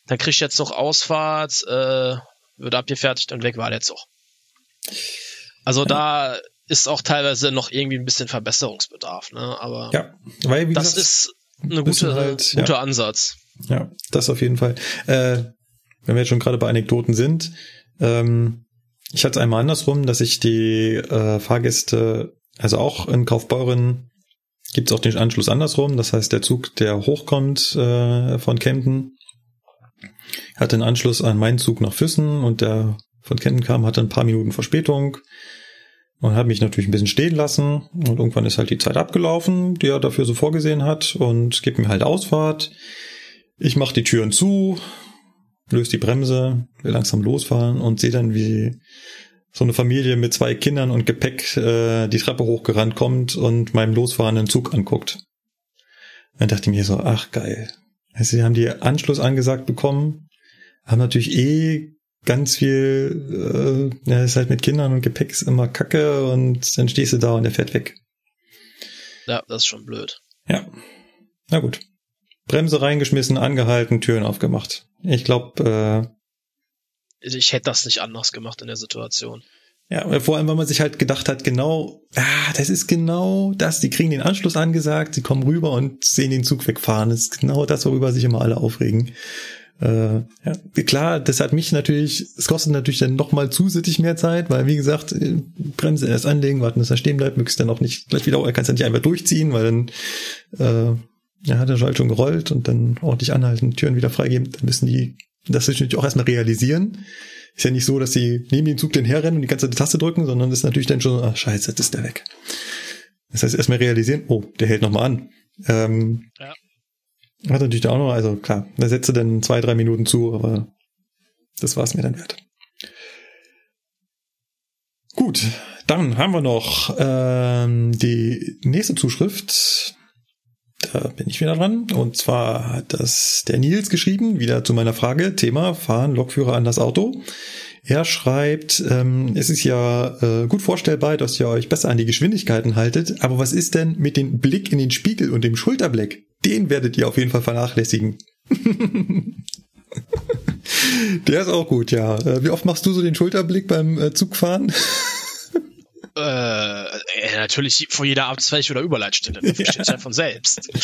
Dann krieg ich jetzt noch Ausfahrt, äh, wird abgefertigt und weg war der Zug. Also da ist auch teilweise noch irgendwie ein bisschen Verbesserungsbedarf, ne? Aber ja, weil, wie das gesagt, ist ein gute, halt, guter ja. Ansatz. Ja, das auf jeden Fall. Äh, wenn wir jetzt schon gerade bei Anekdoten sind, ähm, ich hatte es einmal andersrum, dass ich die äh, Fahrgäste, also auch in Kaufbeuren gibt es auch den Anschluss andersrum. Das heißt, der Zug, der hochkommt äh, von Kempten, hat den Anschluss an meinen Zug nach Füssen und der von Kempten kam, hatte ein paar Minuten Verspätung und hat mich natürlich ein bisschen stehen lassen und irgendwann ist halt die Zeit abgelaufen, die er dafür so vorgesehen hat und gibt mir halt Ausfahrt. Ich mache die Türen zu, löse die Bremse, will langsam losfahren und sehe dann, wie so eine Familie mit zwei Kindern und Gepäck äh, die Treppe hochgerannt kommt und meinem losfahrenden Zug anguckt. Dann dachte ich mir so, ach geil. Also sie haben die Anschluss angesagt bekommen, haben natürlich eh ganz viel, äh, ja, ist halt mit Kindern und Gepäck ist immer Kacke und dann stehst du da und der fährt weg. Ja, das ist schon blöd. Ja. Na gut. Bremse reingeschmissen, angehalten, Türen aufgemacht. Ich glaube, äh, ich hätte das nicht anders gemacht in der Situation. Ja, vor allem, weil man sich halt gedacht hat, genau, ah, das ist genau das, die kriegen den Anschluss angesagt, sie kommen rüber und sehen den Zug wegfahren. Das ist genau das, worüber sich immer alle aufregen. Äh, ja, klar, das hat mich natürlich, es kostet natürlich dann nochmal zusätzlich mehr Zeit, weil wie gesagt, äh, Bremse erst anlegen, warten, dass er stehen bleibt, möglichst dann auch nicht gleich wieder, er kann es dann nicht einfach durchziehen, weil dann äh, ja, hat er halt schon gerollt und dann ordentlich anhalten, Türen wieder freigeben, dann müssen die das natürlich auch erstmal realisieren. Ist ja nicht so, dass sie neben dem Zug den herrennen und die ganze Taste drücken, sondern ist natürlich dann schon, ach scheiße, jetzt ist der weg. Das heißt, erstmal realisieren, oh, der hält nochmal an. Ähm, ja. Hat natürlich auch noch, also klar, da setze dann zwei, drei Minuten zu, aber das war es mir dann wert. Gut, dann haben wir noch ähm, die nächste Zuschrift. Da bin ich wieder dran. Und zwar hat das der Nils geschrieben, wieder zu meiner Frage, Thema Fahren Lokführer an das Auto. Er schreibt, ähm, es ist ja äh, gut vorstellbar, dass ihr euch besser an die Geschwindigkeiten haltet, aber was ist denn mit dem Blick in den Spiegel und dem Schulterblick? Den werdet ihr auf jeden Fall vernachlässigen. Der ist auch gut, ja. Äh, wie oft machst du so den Schulterblick beim äh, Zugfahren? Äh, natürlich vor jeder Abendsfläche oder Überleitstelle. Das versteht ja. ja von selbst.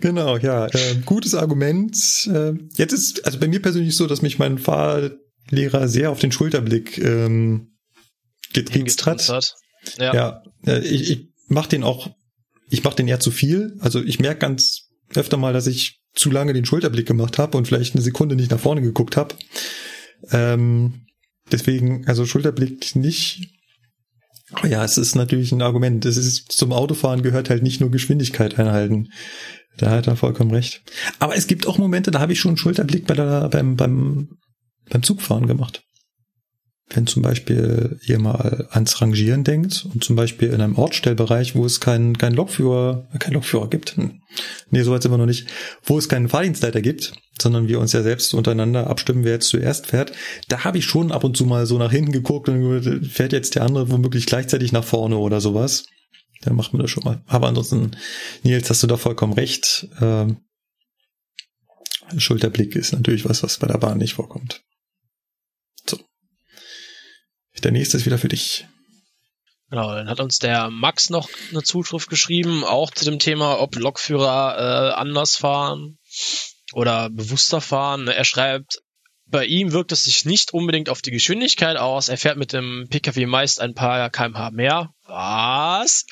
genau, ja. Äh, gutes Argument. Äh, jetzt ist, also bei mir persönlich so, dass mich mein Fahrlehrer sehr auf den Schulterblick ähm, getriezt hat. hat. Ja. ja, äh, ich, ich mache den auch, ich mache den eher zu viel. Also ich merke ganz öfter mal, dass ich zu lange den Schulterblick gemacht habe und vielleicht eine Sekunde nicht nach vorne geguckt habe. Ähm, deswegen, also Schulterblick nicht. Aber ja, es ist natürlich ein Argument. Es ist zum Autofahren gehört halt nicht nur Geschwindigkeit einhalten. Da hat er vollkommen recht. Aber es gibt auch Momente, da habe ich schon einen Schulterblick bei der, beim, beim, beim Zugfahren gemacht. Wenn zum Beispiel ihr mal ans Rangieren denkt und zum Beispiel in einem Ortsstellbereich, wo es keinen kein Lokführer, kein Lokführer gibt, hm. nee, soweit sind wir noch nicht, wo es keinen Fahrdienstleiter gibt, sondern wir uns ja selbst untereinander abstimmen, wer jetzt zuerst fährt, da habe ich schon ab und zu mal so nach hinten geguckt und fährt jetzt der andere womöglich gleichzeitig nach vorne oder sowas. Da macht man das schon mal. Aber ansonsten, Nils, hast du da vollkommen recht. Ähm, Schulterblick ist natürlich was, was bei der Bahn nicht vorkommt. Der nächste ist wieder für dich. Genau, dann hat uns der Max noch eine Zuschrift geschrieben, auch zu dem Thema, ob Lokführer äh, anders fahren oder bewusster fahren. Er schreibt, bei ihm wirkt es sich nicht unbedingt auf die Geschwindigkeit aus. Er fährt mit dem Pkw meist ein paar kmh mehr. Was?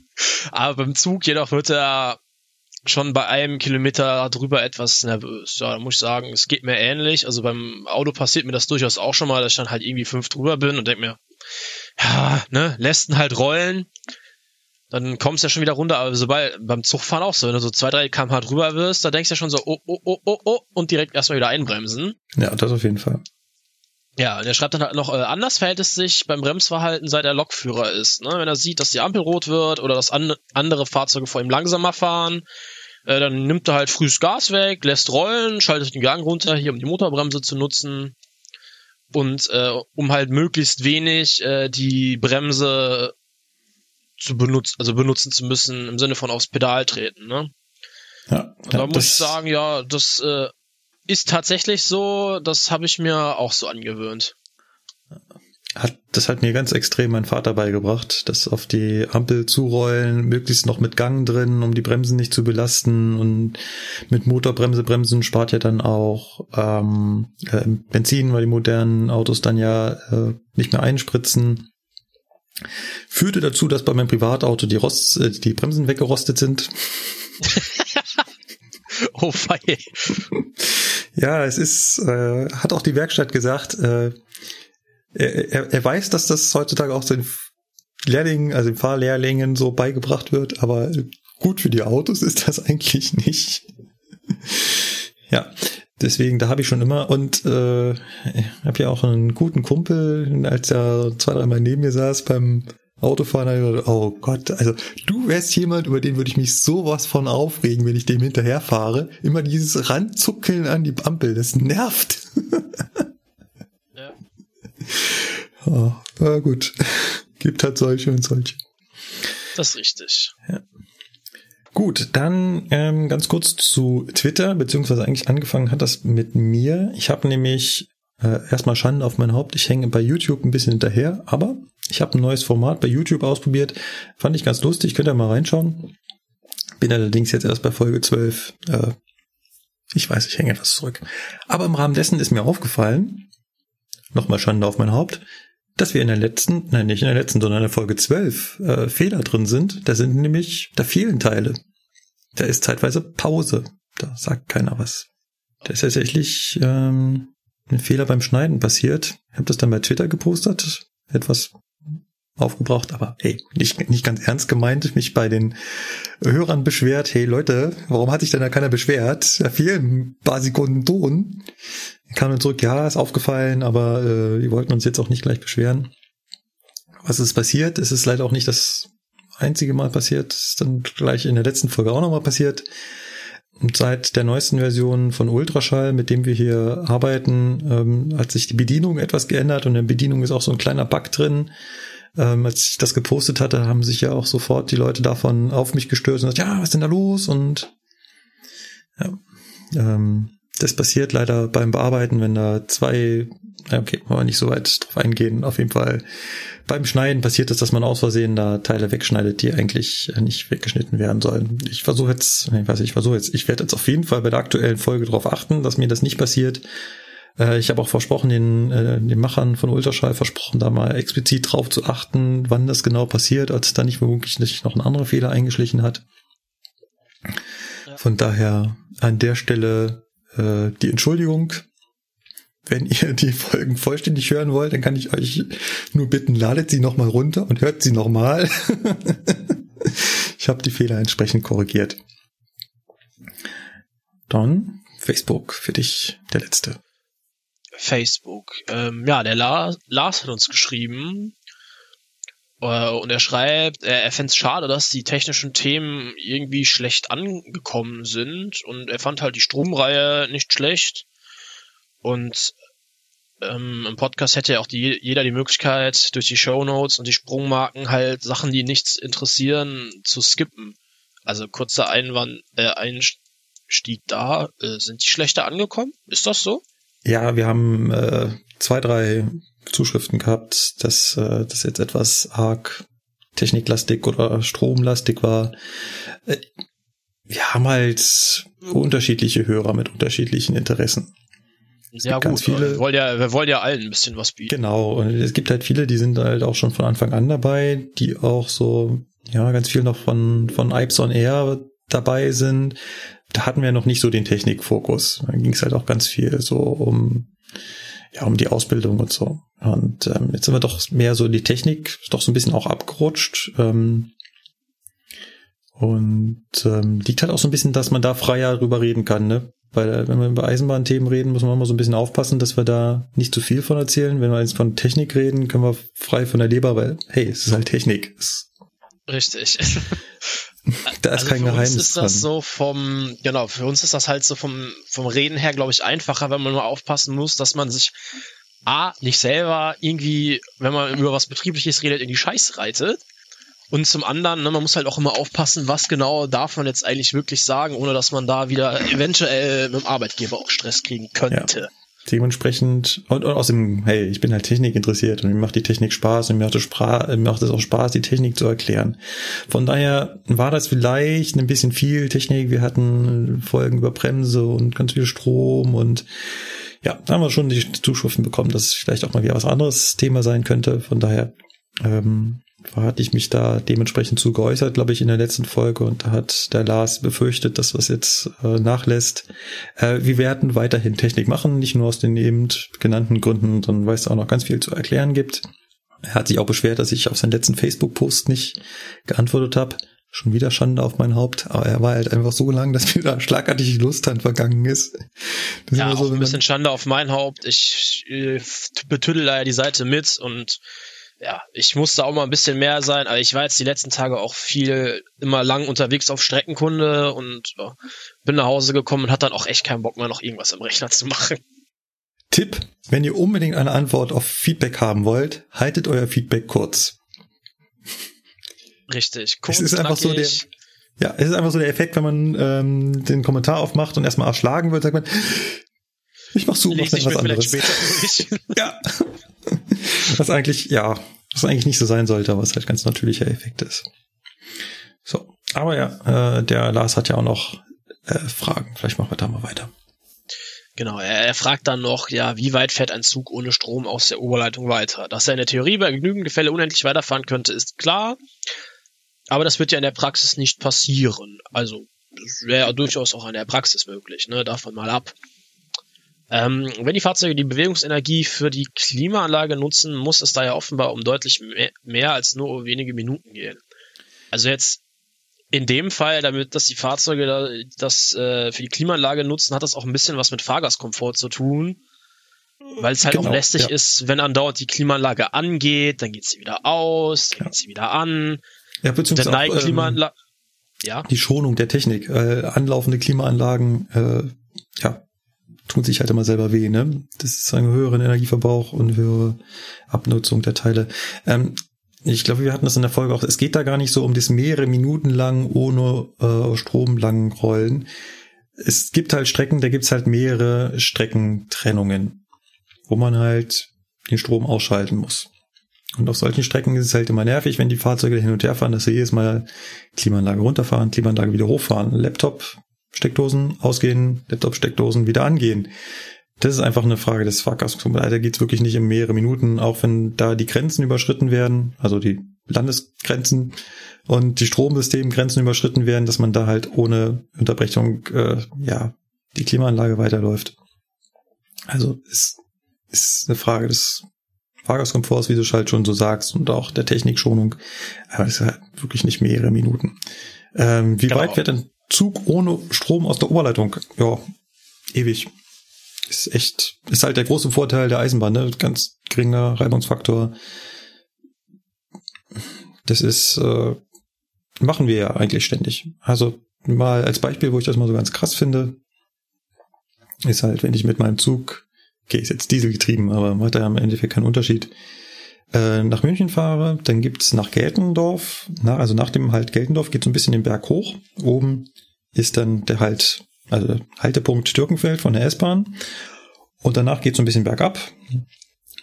Aber beim Zug jedoch wird er schon bei einem Kilometer drüber etwas nervös. Ja, da muss ich sagen, es geht mir ähnlich. Also beim Auto passiert mir das durchaus auch schon mal, dass ich dann halt irgendwie fünf drüber bin und denke mir, ja, ne, lässt ihn halt rollen dann kommst du ja schon wieder runter. Aber sobald beim Zugfahren auch so, wenn du so zwei, drei kmh drüber wirst, da denkst du ja schon so, oh, oh, oh, oh, oh, und direkt erstmal wieder einbremsen. Ja, das auf jeden Fall. Ja, und er schreibt dann halt noch, äh, anders verhält es sich beim Bremsverhalten, seit er Lokführer ist. Ne? Wenn er sieht, dass die Ampel rot wird oder dass an, andere Fahrzeuge vor ihm langsamer fahren, äh, dann nimmt er halt frühs Gas weg, lässt rollen, schaltet den Gang runter, hier um die Motorbremse zu nutzen. Und äh, um halt möglichst wenig äh, die Bremse zu benutzen, also benutzen zu müssen im Sinne von aufs Pedal treten, ne? Ja. Und da ja, muss ich sagen, ja, das äh, ist tatsächlich so, das habe ich mir auch so angewöhnt. Hat, das hat mir ganz extrem mein Vater beigebracht, das auf die Ampel zurollen, möglichst noch mit Gang drin, um die Bremsen nicht zu belasten und mit Motorbremse bremsen spart ja dann auch ähm, äh, Benzin, weil die modernen Autos dann ja äh, nicht mehr einspritzen führte dazu, dass bei meinem Privatauto die, Rost, äh, die Bremsen weggerostet sind. oh fei. Ja, es ist, äh, hat auch die Werkstatt gesagt, äh, er, er, weiß, dass das heutzutage auch den Lehrlingen, also den Fahrlehrlingen so beigebracht wird, aber gut für die Autos ist das eigentlich nicht. Ja, deswegen, da habe ich schon immer und äh, habe ja auch einen guten Kumpel, als er zwei, dreimal neben mir saß beim Autofahren, oh Gott, also du wärst jemand, über den würde ich mich sowas von aufregen, wenn ich dem hinterherfahre. Immer dieses Ranzuckeln an die Ampel, das nervt. ja. Na gut. Gibt halt solche und solche. Das ist richtig. Ja. Gut, dann ähm, ganz kurz zu Twitter, beziehungsweise eigentlich angefangen hat das mit mir. Ich habe nämlich äh, erstmal Schande auf mein Haupt. Ich hänge bei YouTube ein bisschen hinterher, aber ich habe ein neues Format bei YouTube ausprobiert. Fand ich ganz lustig, könnt ihr mal reinschauen. Bin allerdings jetzt erst bei Folge 12. Äh, ich weiß, ich hänge etwas zurück. Aber im Rahmen dessen ist mir aufgefallen, nochmal Schande auf mein Haupt, dass wir in der letzten, nein, nicht in der letzten, sondern in der Folge 12 äh, Fehler drin sind. Da sind nämlich, da fehlen Teile. Da ist zeitweise Pause. Da sagt keiner was. Da ist tatsächlich ähm, ein Fehler beim Schneiden passiert. Ich habe das dann bei Twitter gepostet. Etwas aufgebraucht, aber hey, nicht, nicht ganz ernst gemeint, mich bei den Hörern beschwert, hey Leute, warum hat sich denn da keiner beschwert? Da fehlen ein paar Sekunden Ton kam dann zurück, ja, ist aufgefallen, aber äh, wir wollten uns jetzt auch nicht gleich beschweren. Was ist passiert? Es ist leider auch nicht das einzige Mal passiert. Ist dann gleich in der letzten Folge auch nochmal passiert. Und seit der neuesten Version von Ultraschall, mit dem wir hier arbeiten, ähm, hat sich die Bedienung etwas geändert und in der Bedienung ist auch so ein kleiner Bug drin. Ähm, als ich das gepostet hatte, haben sich ja auch sofort die Leute davon auf mich gestört und gesagt, ja, was ist denn da los? Und ja, ähm, das passiert leider beim Bearbeiten, wenn da zwei, okay, wollen wir nicht so weit drauf eingehen. Auf jeden Fall beim Schneiden passiert es, dass man aus Versehen da Teile wegschneidet, die eigentlich nicht weggeschnitten werden sollen. Ich versuche jetzt, ich weiß nicht, ich versuche jetzt, ich werde jetzt auf jeden Fall bei der aktuellen Folge darauf achten, dass mir das nicht passiert. Äh, ich habe auch versprochen, den, äh, den Machern von Ultraschall versprochen, da mal explizit drauf zu achten, wann das genau passiert, als da nicht womöglich noch ein anderer Fehler eingeschlichen hat. Von daher an der Stelle äh, die Entschuldigung. Wenn ihr die Folgen vollständig hören wollt, dann kann ich euch nur bitten, ladet sie nochmal runter und hört sie nochmal. ich habe die Fehler entsprechend korrigiert. Dann Facebook für dich, der letzte. Facebook. Ähm, ja, der Lars, Lars hat uns geschrieben, und er schreibt, er, er fände es schade, dass die technischen Themen irgendwie schlecht angekommen sind. Und er fand halt die Stromreihe nicht schlecht. Und ähm, im Podcast hätte ja auch die, jeder die Möglichkeit, durch die Show Notes und die Sprungmarken halt Sachen, die nichts interessieren, zu skippen. Also kurzer Einwand, äh, Einstieg da. Äh, sind die schlechter angekommen? Ist das so? Ja, wir haben äh, zwei, drei Zuschriften gehabt, dass äh, das jetzt etwas arg techniklastig oder stromlastig war. Äh, wir haben halt unterschiedliche Hörer mit unterschiedlichen Interessen. Ja gut, viele, wir wollen ja, wir wollen ja allen ein bisschen was bieten. Genau, und es gibt halt viele, die sind halt auch schon von Anfang an dabei, die auch so, ja, ganz viel noch von, von Ipes on Air dabei sind. Da hatten wir noch nicht so den Technikfokus. Da ging es halt auch ganz viel so um ja, um die Ausbildung und so. Und ähm, jetzt sind wir doch mehr so die Technik, doch so ein bisschen auch abgerutscht. Ähm, und ähm, liegt halt auch so ein bisschen, dass man da freier drüber reden kann, ne? Weil wenn wir über Eisenbahnthemen reden, muss man immer so ein bisschen aufpassen, dass wir da nicht zu viel von erzählen. Wenn wir jetzt von Technik reden, können wir frei von der Leber, weil, hey, es ist halt Technik. Es Richtig. da ist also kein Geheimnis. Für uns ist das dran. so vom, genau, für uns ist das halt so vom, vom Reden her, glaube ich, einfacher, wenn man nur aufpassen muss, dass man sich A, nicht selber irgendwie, wenn man über was Betriebliches redet, in die Scheiße reitet. Und zum anderen, ne, man muss halt auch immer aufpassen, was genau darf man jetzt eigentlich wirklich sagen, ohne dass man da wieder eventuell mit dem Arbeitgeber auch Stress kriegen könnte. Ja dementsprechend und, und außerdem, hey, ich bin halt Technik interessiert und mir macht die Technik Spaß und mir macht, es mir macht es auch Spaß, die Technik zu erklären. Von daher war das vielleicht ein bisschen viel Technik. Wir hatten Folgen über Bremse und ganz viel Strom und ja, da haben wir schon die Zuschriften bekommen, dass es vielleicht auch mal wieder was anderes Thema sein könnte. Von daher ähm, hatte ich mich da dementsprechend zu geäußert, glaube ich, in der letzten Folge und da hat der Lars befürchtet, dass was jetzt äh, nachlässt. Äh, wir werden weiterhin Technik machen, nicht nur aus den eben genannten Gründen, sondern weil es auch noch ganz viel zu erklären gibt. Er hat sich auch beschwert, dass ich auf seinen letzten Facebook-Post nicht geantwortet habe. Schon wieder Schande auf mein Haupt, aber er war halt einfach so lang, dass mir da schlagartig die Lust an vergangen ist. Das ja, ist so, auch ein bisschen Schande auf mein Haupt. Ich äh, betüdel da ja die Seite mit und ja, ich musste auch mal ein bisschen mehr sein, aber ich war jetzt die letzten Tage auch viel immer lang unterwegs auf Streckenkunde und ja, bin nach Hause gekommen und hatte dann auch echt keinen Bock mehr noch irgendwas im Rechner zu machen. Tipp, wenn ihr unbedingt eine Antwort auf Feedback haben wollt, haltet euer Feedback kurz. Richtig. Kurz, es ist einfach so der, ja, es ist einfach so der Effekt, wenn man ähm, den Kommentar aufmacht und erstmal erschlagen wird, sagt man, ich mach so, mach was anderes. ja. Was eigentlich, ja, was eigentlich nicht so sein sollte, was halt ganz natürlicher Effekt ist. So, aber ja, äh, der Lars hat ja auch noch äh, Fragen. Vielleicht machen wir da mal weiter. Genau, er, er fragt dann noch, ja, wie weit fährt ein Zug ohne Strom aus der Oberleitung weiter? Dass er in der Theorie bei genügend Gefälle unendlich weiterfahren könnte, ist klar. Aber das wird ja in der Praxis nicht passieren. Also, das wäre durchaus auch in der Praxis möglich, ne? Davon mal ab. Ähm, wenn die Fahrzeuge die Bewegungsenergie für die Klimaanlage nutzen, muss es daher offenbar um deutlich mehr, mehr als nur wenige Minuten gehen. Also jetzt in dem Fall, damit, dass die Fahrzeuge das äh, für die Klimaanlage nutzen, hat das auch ein bisschen was mit Fahrgastkomfort zu tun. Weil es halt genau, auch lästig ja. ist, wenn andauernd die Klimaanlage angeht, dann geht sie wieder aus, dann ja. geht sie wieder an. Ja, beziehungsweise auch, ähm, ja. die Schonung der Technik. Äh, anlaufende Klimaanlagen, äh, ja, tun sich halt immer selber weh, ne? Das ist ein höheren Energieverbrauch und höhere Abnutzung der Teile. Ähm, ich glaube, wir hatten das in der Folge auch. Es geht da gar nicht so um das mehrere Minuten lang ohne äh, Strom lang rollen. Es gibt halt Strecken, da gibt's halt mehrere Streckentrennungen, wo man halt den Strom ausschalten muss. Und auf solchen Strecken ist es halt immer nervig, wenn die Fahrzeuge hin und her fahren, dass sie jedes Mal Klimaanlage runterfahren, Klimaanlage wieder hochfahren, Laptop Steckdosen ausgehen, Laptop-Steckdosen wieder angehen. Das ist einfach eine Frage des Fahrgastes. Da geht's wirklich nicht in mehrere Minuten, auch wenn da die Grenzen überschritten werden, also die Landesgrenzen und die Stromsystemgrenzen überschritten werden, dass man da halt ohne Unterbrechung äh, ja die Klimaanlage weiterläuft. Also es ist eine Frage des Fahrgastkomforts, wie du halt schon so sagst, und auch der Technikschonung. Aber es ist halt wirklich nicht mehrere Minuten. Ähm, wie genau. weit wird denn Zug ohne Strom aus der Oberleitung. Ja, ewig. Ist echt, ist halt der große Vorteil der Eisenbahn, ne? Ganz geringer Reibungsfaktor. Das ist, äh, machen wir ja eigentlich ständig. Also mal als Beispiel, wo ich das mal so ganz krass finde, ist halt, wenn ich mit meinem Zug, okay, ist jetzt Diesel getrieben, aber macht ja im Endeffekt keinen Unterschied, äh, nach München fahre, dann gibt's nach Geltendorf, na, also nach dem Halt Geltendorf geht so ein bisschen den Berg hoch. Oben ist dann der Halt, also Haltepunkt Türkenfeld von der S-Bahn. Und danach geht so ein bisschen bergab.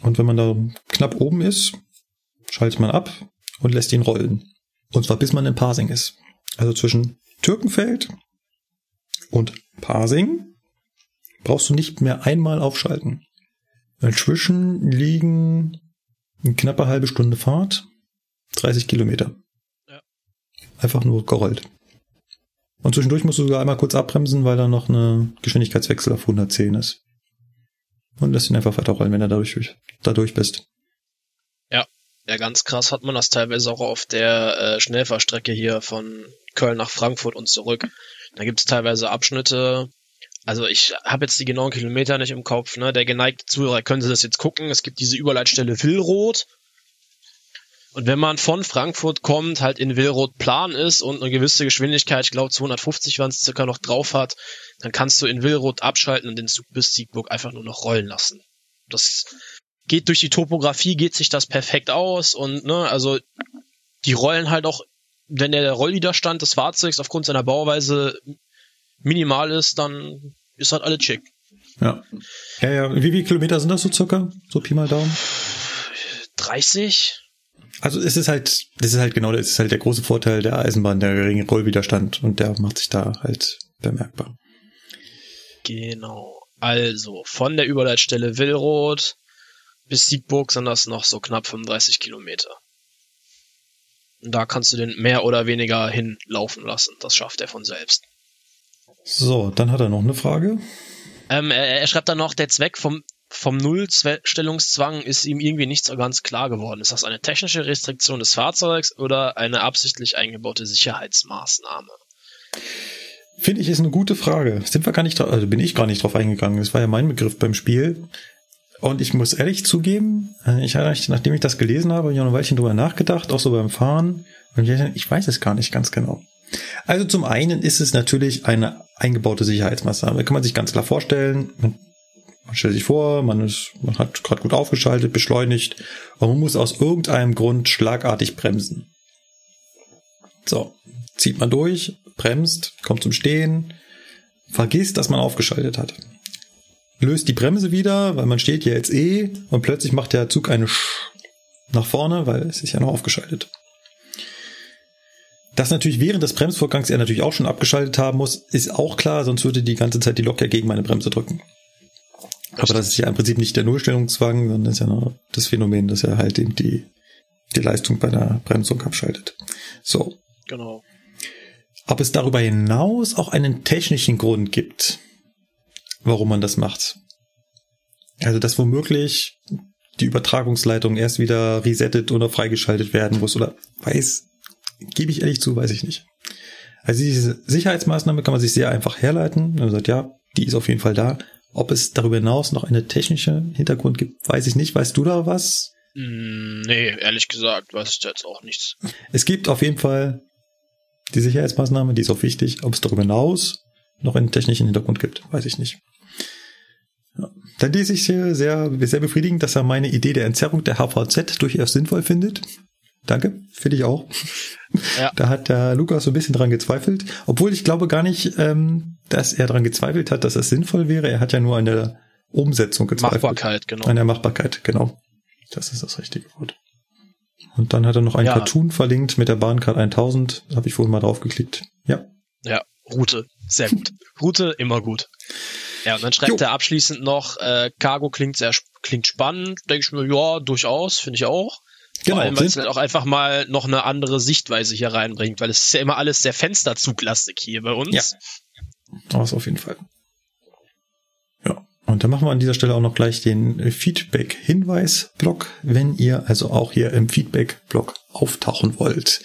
Und wenn man da knapp oben ist, schaltet man ab und lässt ihn rollen. Und zwar bis man in Parsing ist. Also zwischen Türkenfeld und Parsing brauchst du nicht mehr einmal aufschalten. Inzwischen liegen eine knappe halbe Stunde Fahrt, 30 Kilometer. Ja. Einfach nur gerollt. Und zwischendurch musst du sogar einmal kurz abbremsen, weil da noch eine Geschwindigkeitswechsel auf 110 ist. Und lässt ihn einfach weiterrollen, wenn er dadurch, dadurch bist. Ja, ja, ganz krass hat man das teilweise auch auf der äh, Schnellfahrstrecke hier von Köln nach Frankfurt und zurück. Da gibt es teilweise Abschnitte, also ich habe jetzt die genauen Kilometer nicht im Kopf, ne? Der geneigte Zuhörer können Sie das jetzt gucken. Es gibt diese Überleitstelle Willroth. Und wenn man von Frankfurt kommt, halt in Willroth plan ist und eine gewisse Geschwindigkeit, ich glaube 250 waren es circa noch drauf hat, dann kannst du in Willroth abschalten und den Zug bis Siegburg einfach nur noch rollen lassen. Das geht durch die Topografie, geht sich das perfekt aus und ne, also die rollen halt auch, wenn der Rollwiderstand des Fahrzeugs aufgrund seiner Bauweise minimal ist, dann ist halt alle chick. Ja. Ja, ja. Wie viele Kilometer sind das so circa? So Pi mal Daumen? 30? Also es ist halt, das ist halt genau, das ist halt der große Vorteil der Eisenbahn, der geringe Rollwiderstand und der macht sich da halt bemerkbar. Genau. Also von der Überleitstelle Willroth bis Siegburg sind das noch so knapp 35 Kilometer. Und da kannst du den mehr oder weniger hinlaufen lassen. Das schafft er von selbst. So, dann hat er noch eine Frage. Ähm, er, er schreibt dann noch, der Zweck vom vom Nullstellungszwang ist ihm irgendwie nicht so ganz klar geworden. Ist das eine technische Restriktion des Fahrzeugs oder eine absichtlich eingebaute Sicherheitsmaßnahme? Finde ich ist eine gute Frage. Sind wir gar nicht, also bin ich gar nicht drauf eingegangen. Das war ja mein Begriff beim Spiel. Und ich muss ehrlich zugeben, äh, ich habe, nachdem ich das gelesen habe, ich auch ein Weilchen drüber nachgedacht, auch so beim Fahren. Und ich weiß es gar nicht ganz genau. Also zum einen ist es natürlich eine eingebaute Sicherheitsmaßnahme. Kann man sich ganz klar vorstellen. Man, stellt sich vor, man ist, man hat gerade gut aufgeschaltet, beschleunigt, und man muss aus irgendeinem Grund schlagartig bremsen. So, zieht man durch, bremst, kommt zum Stehen, vergisst, dass man aufgeschaltet hat. Löst die Bremse wieder, weil man steht ja jetzt eh und plötzlich macht der Zug eine Sch nach vorne, weil es ist ja noch aufgeschaltet. Dass natürlich während des Bremsvorgangs er natürlich auch schon abgeschaltet haben muss, ist auch klar, sonst würde die ganze Zeit die Lok ja gegen meine Bremse drücken. Aber das ist ja im Prinzip nicht der Nullstellungszwang, sondern ist ja nur das Phänomen, dass er halt eben die, die Leistung bei der Bremsung abschaltet. So. Genau. Ob es darüber hinaus auch einen technischen Grund gibt, warum man das macht. Also, dass womöglich die Übertragungsleitung erst wieder resettet oder freigeschaltet werden muss oder weiß, gebe ich ehrlich zu, weiß ich nicht. Also diese Sicherheitsmaßnahme kann man sich sehr einfach herleiten. Man sagt, ja, die ist auf jeden Fall da. Ob es darüber hinaus noch eine technische Hintergrund gibt, weiß ich nicht. Weißt du da was? Mm, nee, ehrlich gesagt, weiß ich jetzt auch nichts. Es gibt auf jeden Fall die Sicherheitsmaßnahme, die ist auch wichtig. Ob es darüber hinaus noch einen technischen Hintergrund gibt, weiß ich nicht. Ja. Dann lese ich sehr, sehr befriedigend, dass er meine Idee der Entzerrung der HVZ durchaus sinnvoll findet. Danke, finde ich auch. Ja. Da hat der Lukas so ein bisschen dran gezweifelt, obwohl ich glaube gar nicht, ähm, dass er dran gezweifelt hat, dass es sinnvoll wäre. Er hat ja nur an der Umsetzung gezweifelt. Machbarkeit, genau. An der Machbarkeit, genau. Das ist das richtige Wort. Und dann hat er noch ein ja. Cartoon verlinkt mit der Bahncard 1000. Da habe ich vorhin mal drauf geklickt. Ja. Ja, Route. Sehr gut. Route immer gut. Ja, und dann schreibt jo. er abschließend noch, äh, Cargo klingt sehr klingt spannend. Denke ich mir, ja, durchaus, finde ich auch. Genau, Vor allem, weil es halt auch einfach mal noch eine andere Sichtweise hier reinbringt, weil es ist ja immer alles sehr Fensterzuglastig hier bei uns. Ja. Das auf jeden Fall. Ja. Und dann machen wir an dieser Stelle auch noch gleich den Feedback-Hinweis-Blog, wenn ihr also auch hier im Feedback-Blog auftauchen wollt,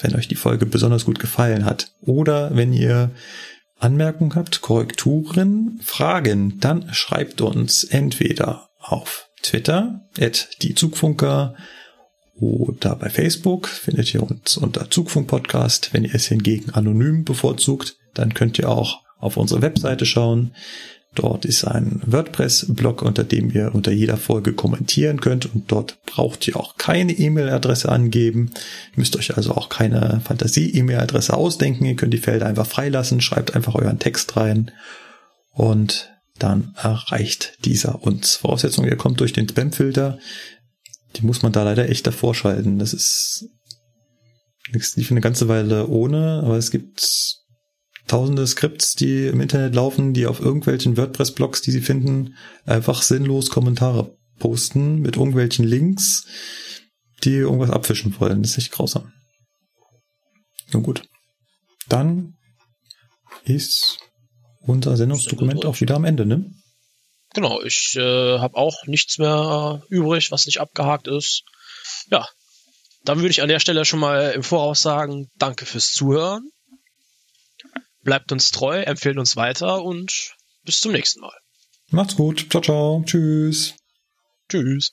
wenn euch die Folge besonders gut gefallen hat. Oder wenn ihr Anmerkungen habt, Korrekturen, Fragen, dann schreibt uns entweder auf Twitter, at die Zugfunker, oder bei Facebook findet ihr uns unter Zugfunk Podcast. Wenn ihr es hingegen anonym bevorzugt, dann könnt ihr auch auf unsere Webseite schauen. Dort ist ein WordPress-Blog, unter dem ihr unter jeder Folge kommentieren könnt und dort braucht ihr auch keine E-Mail-Adresse angeben. Ihr müsst euch also auch keine Fantasie-E-Mail-Adresse ausdenken. Ihr könnt die Felder einfach freilassen, schreibt einfach euren Text rein und dann erreicht dieser uns. Voraussetzung, ihr kommt durch den Spam-Filter. Die muss man da leider echt davor schalten. Das ist lief eine ganze Weile ohne, aber es gibt tausende Skripts, die im Internet laufen, die auf irgendwelchen WordPress-Blogs, die sie finden, einfach sinnlos Kommentare posten mit irgendwelchen Links, die irgendwas abfischen wollen. Das ist echt grausam. Nun gut. Dann ist unser Sendungsdokument auch wieder am Ende, ne? Genau, ich äh, habe auch nichts mehr übrig, was nicht abgehakt ist. Ja, dann würde ich an der Stelle schon mal im Voraus sagen, danke fürs Zuhören. Bleibt uns treu, empfehlt uns weiter und bis zum nächsten Mal. Macht's gut. Ciao, ciao. Tschüss. Tschüss.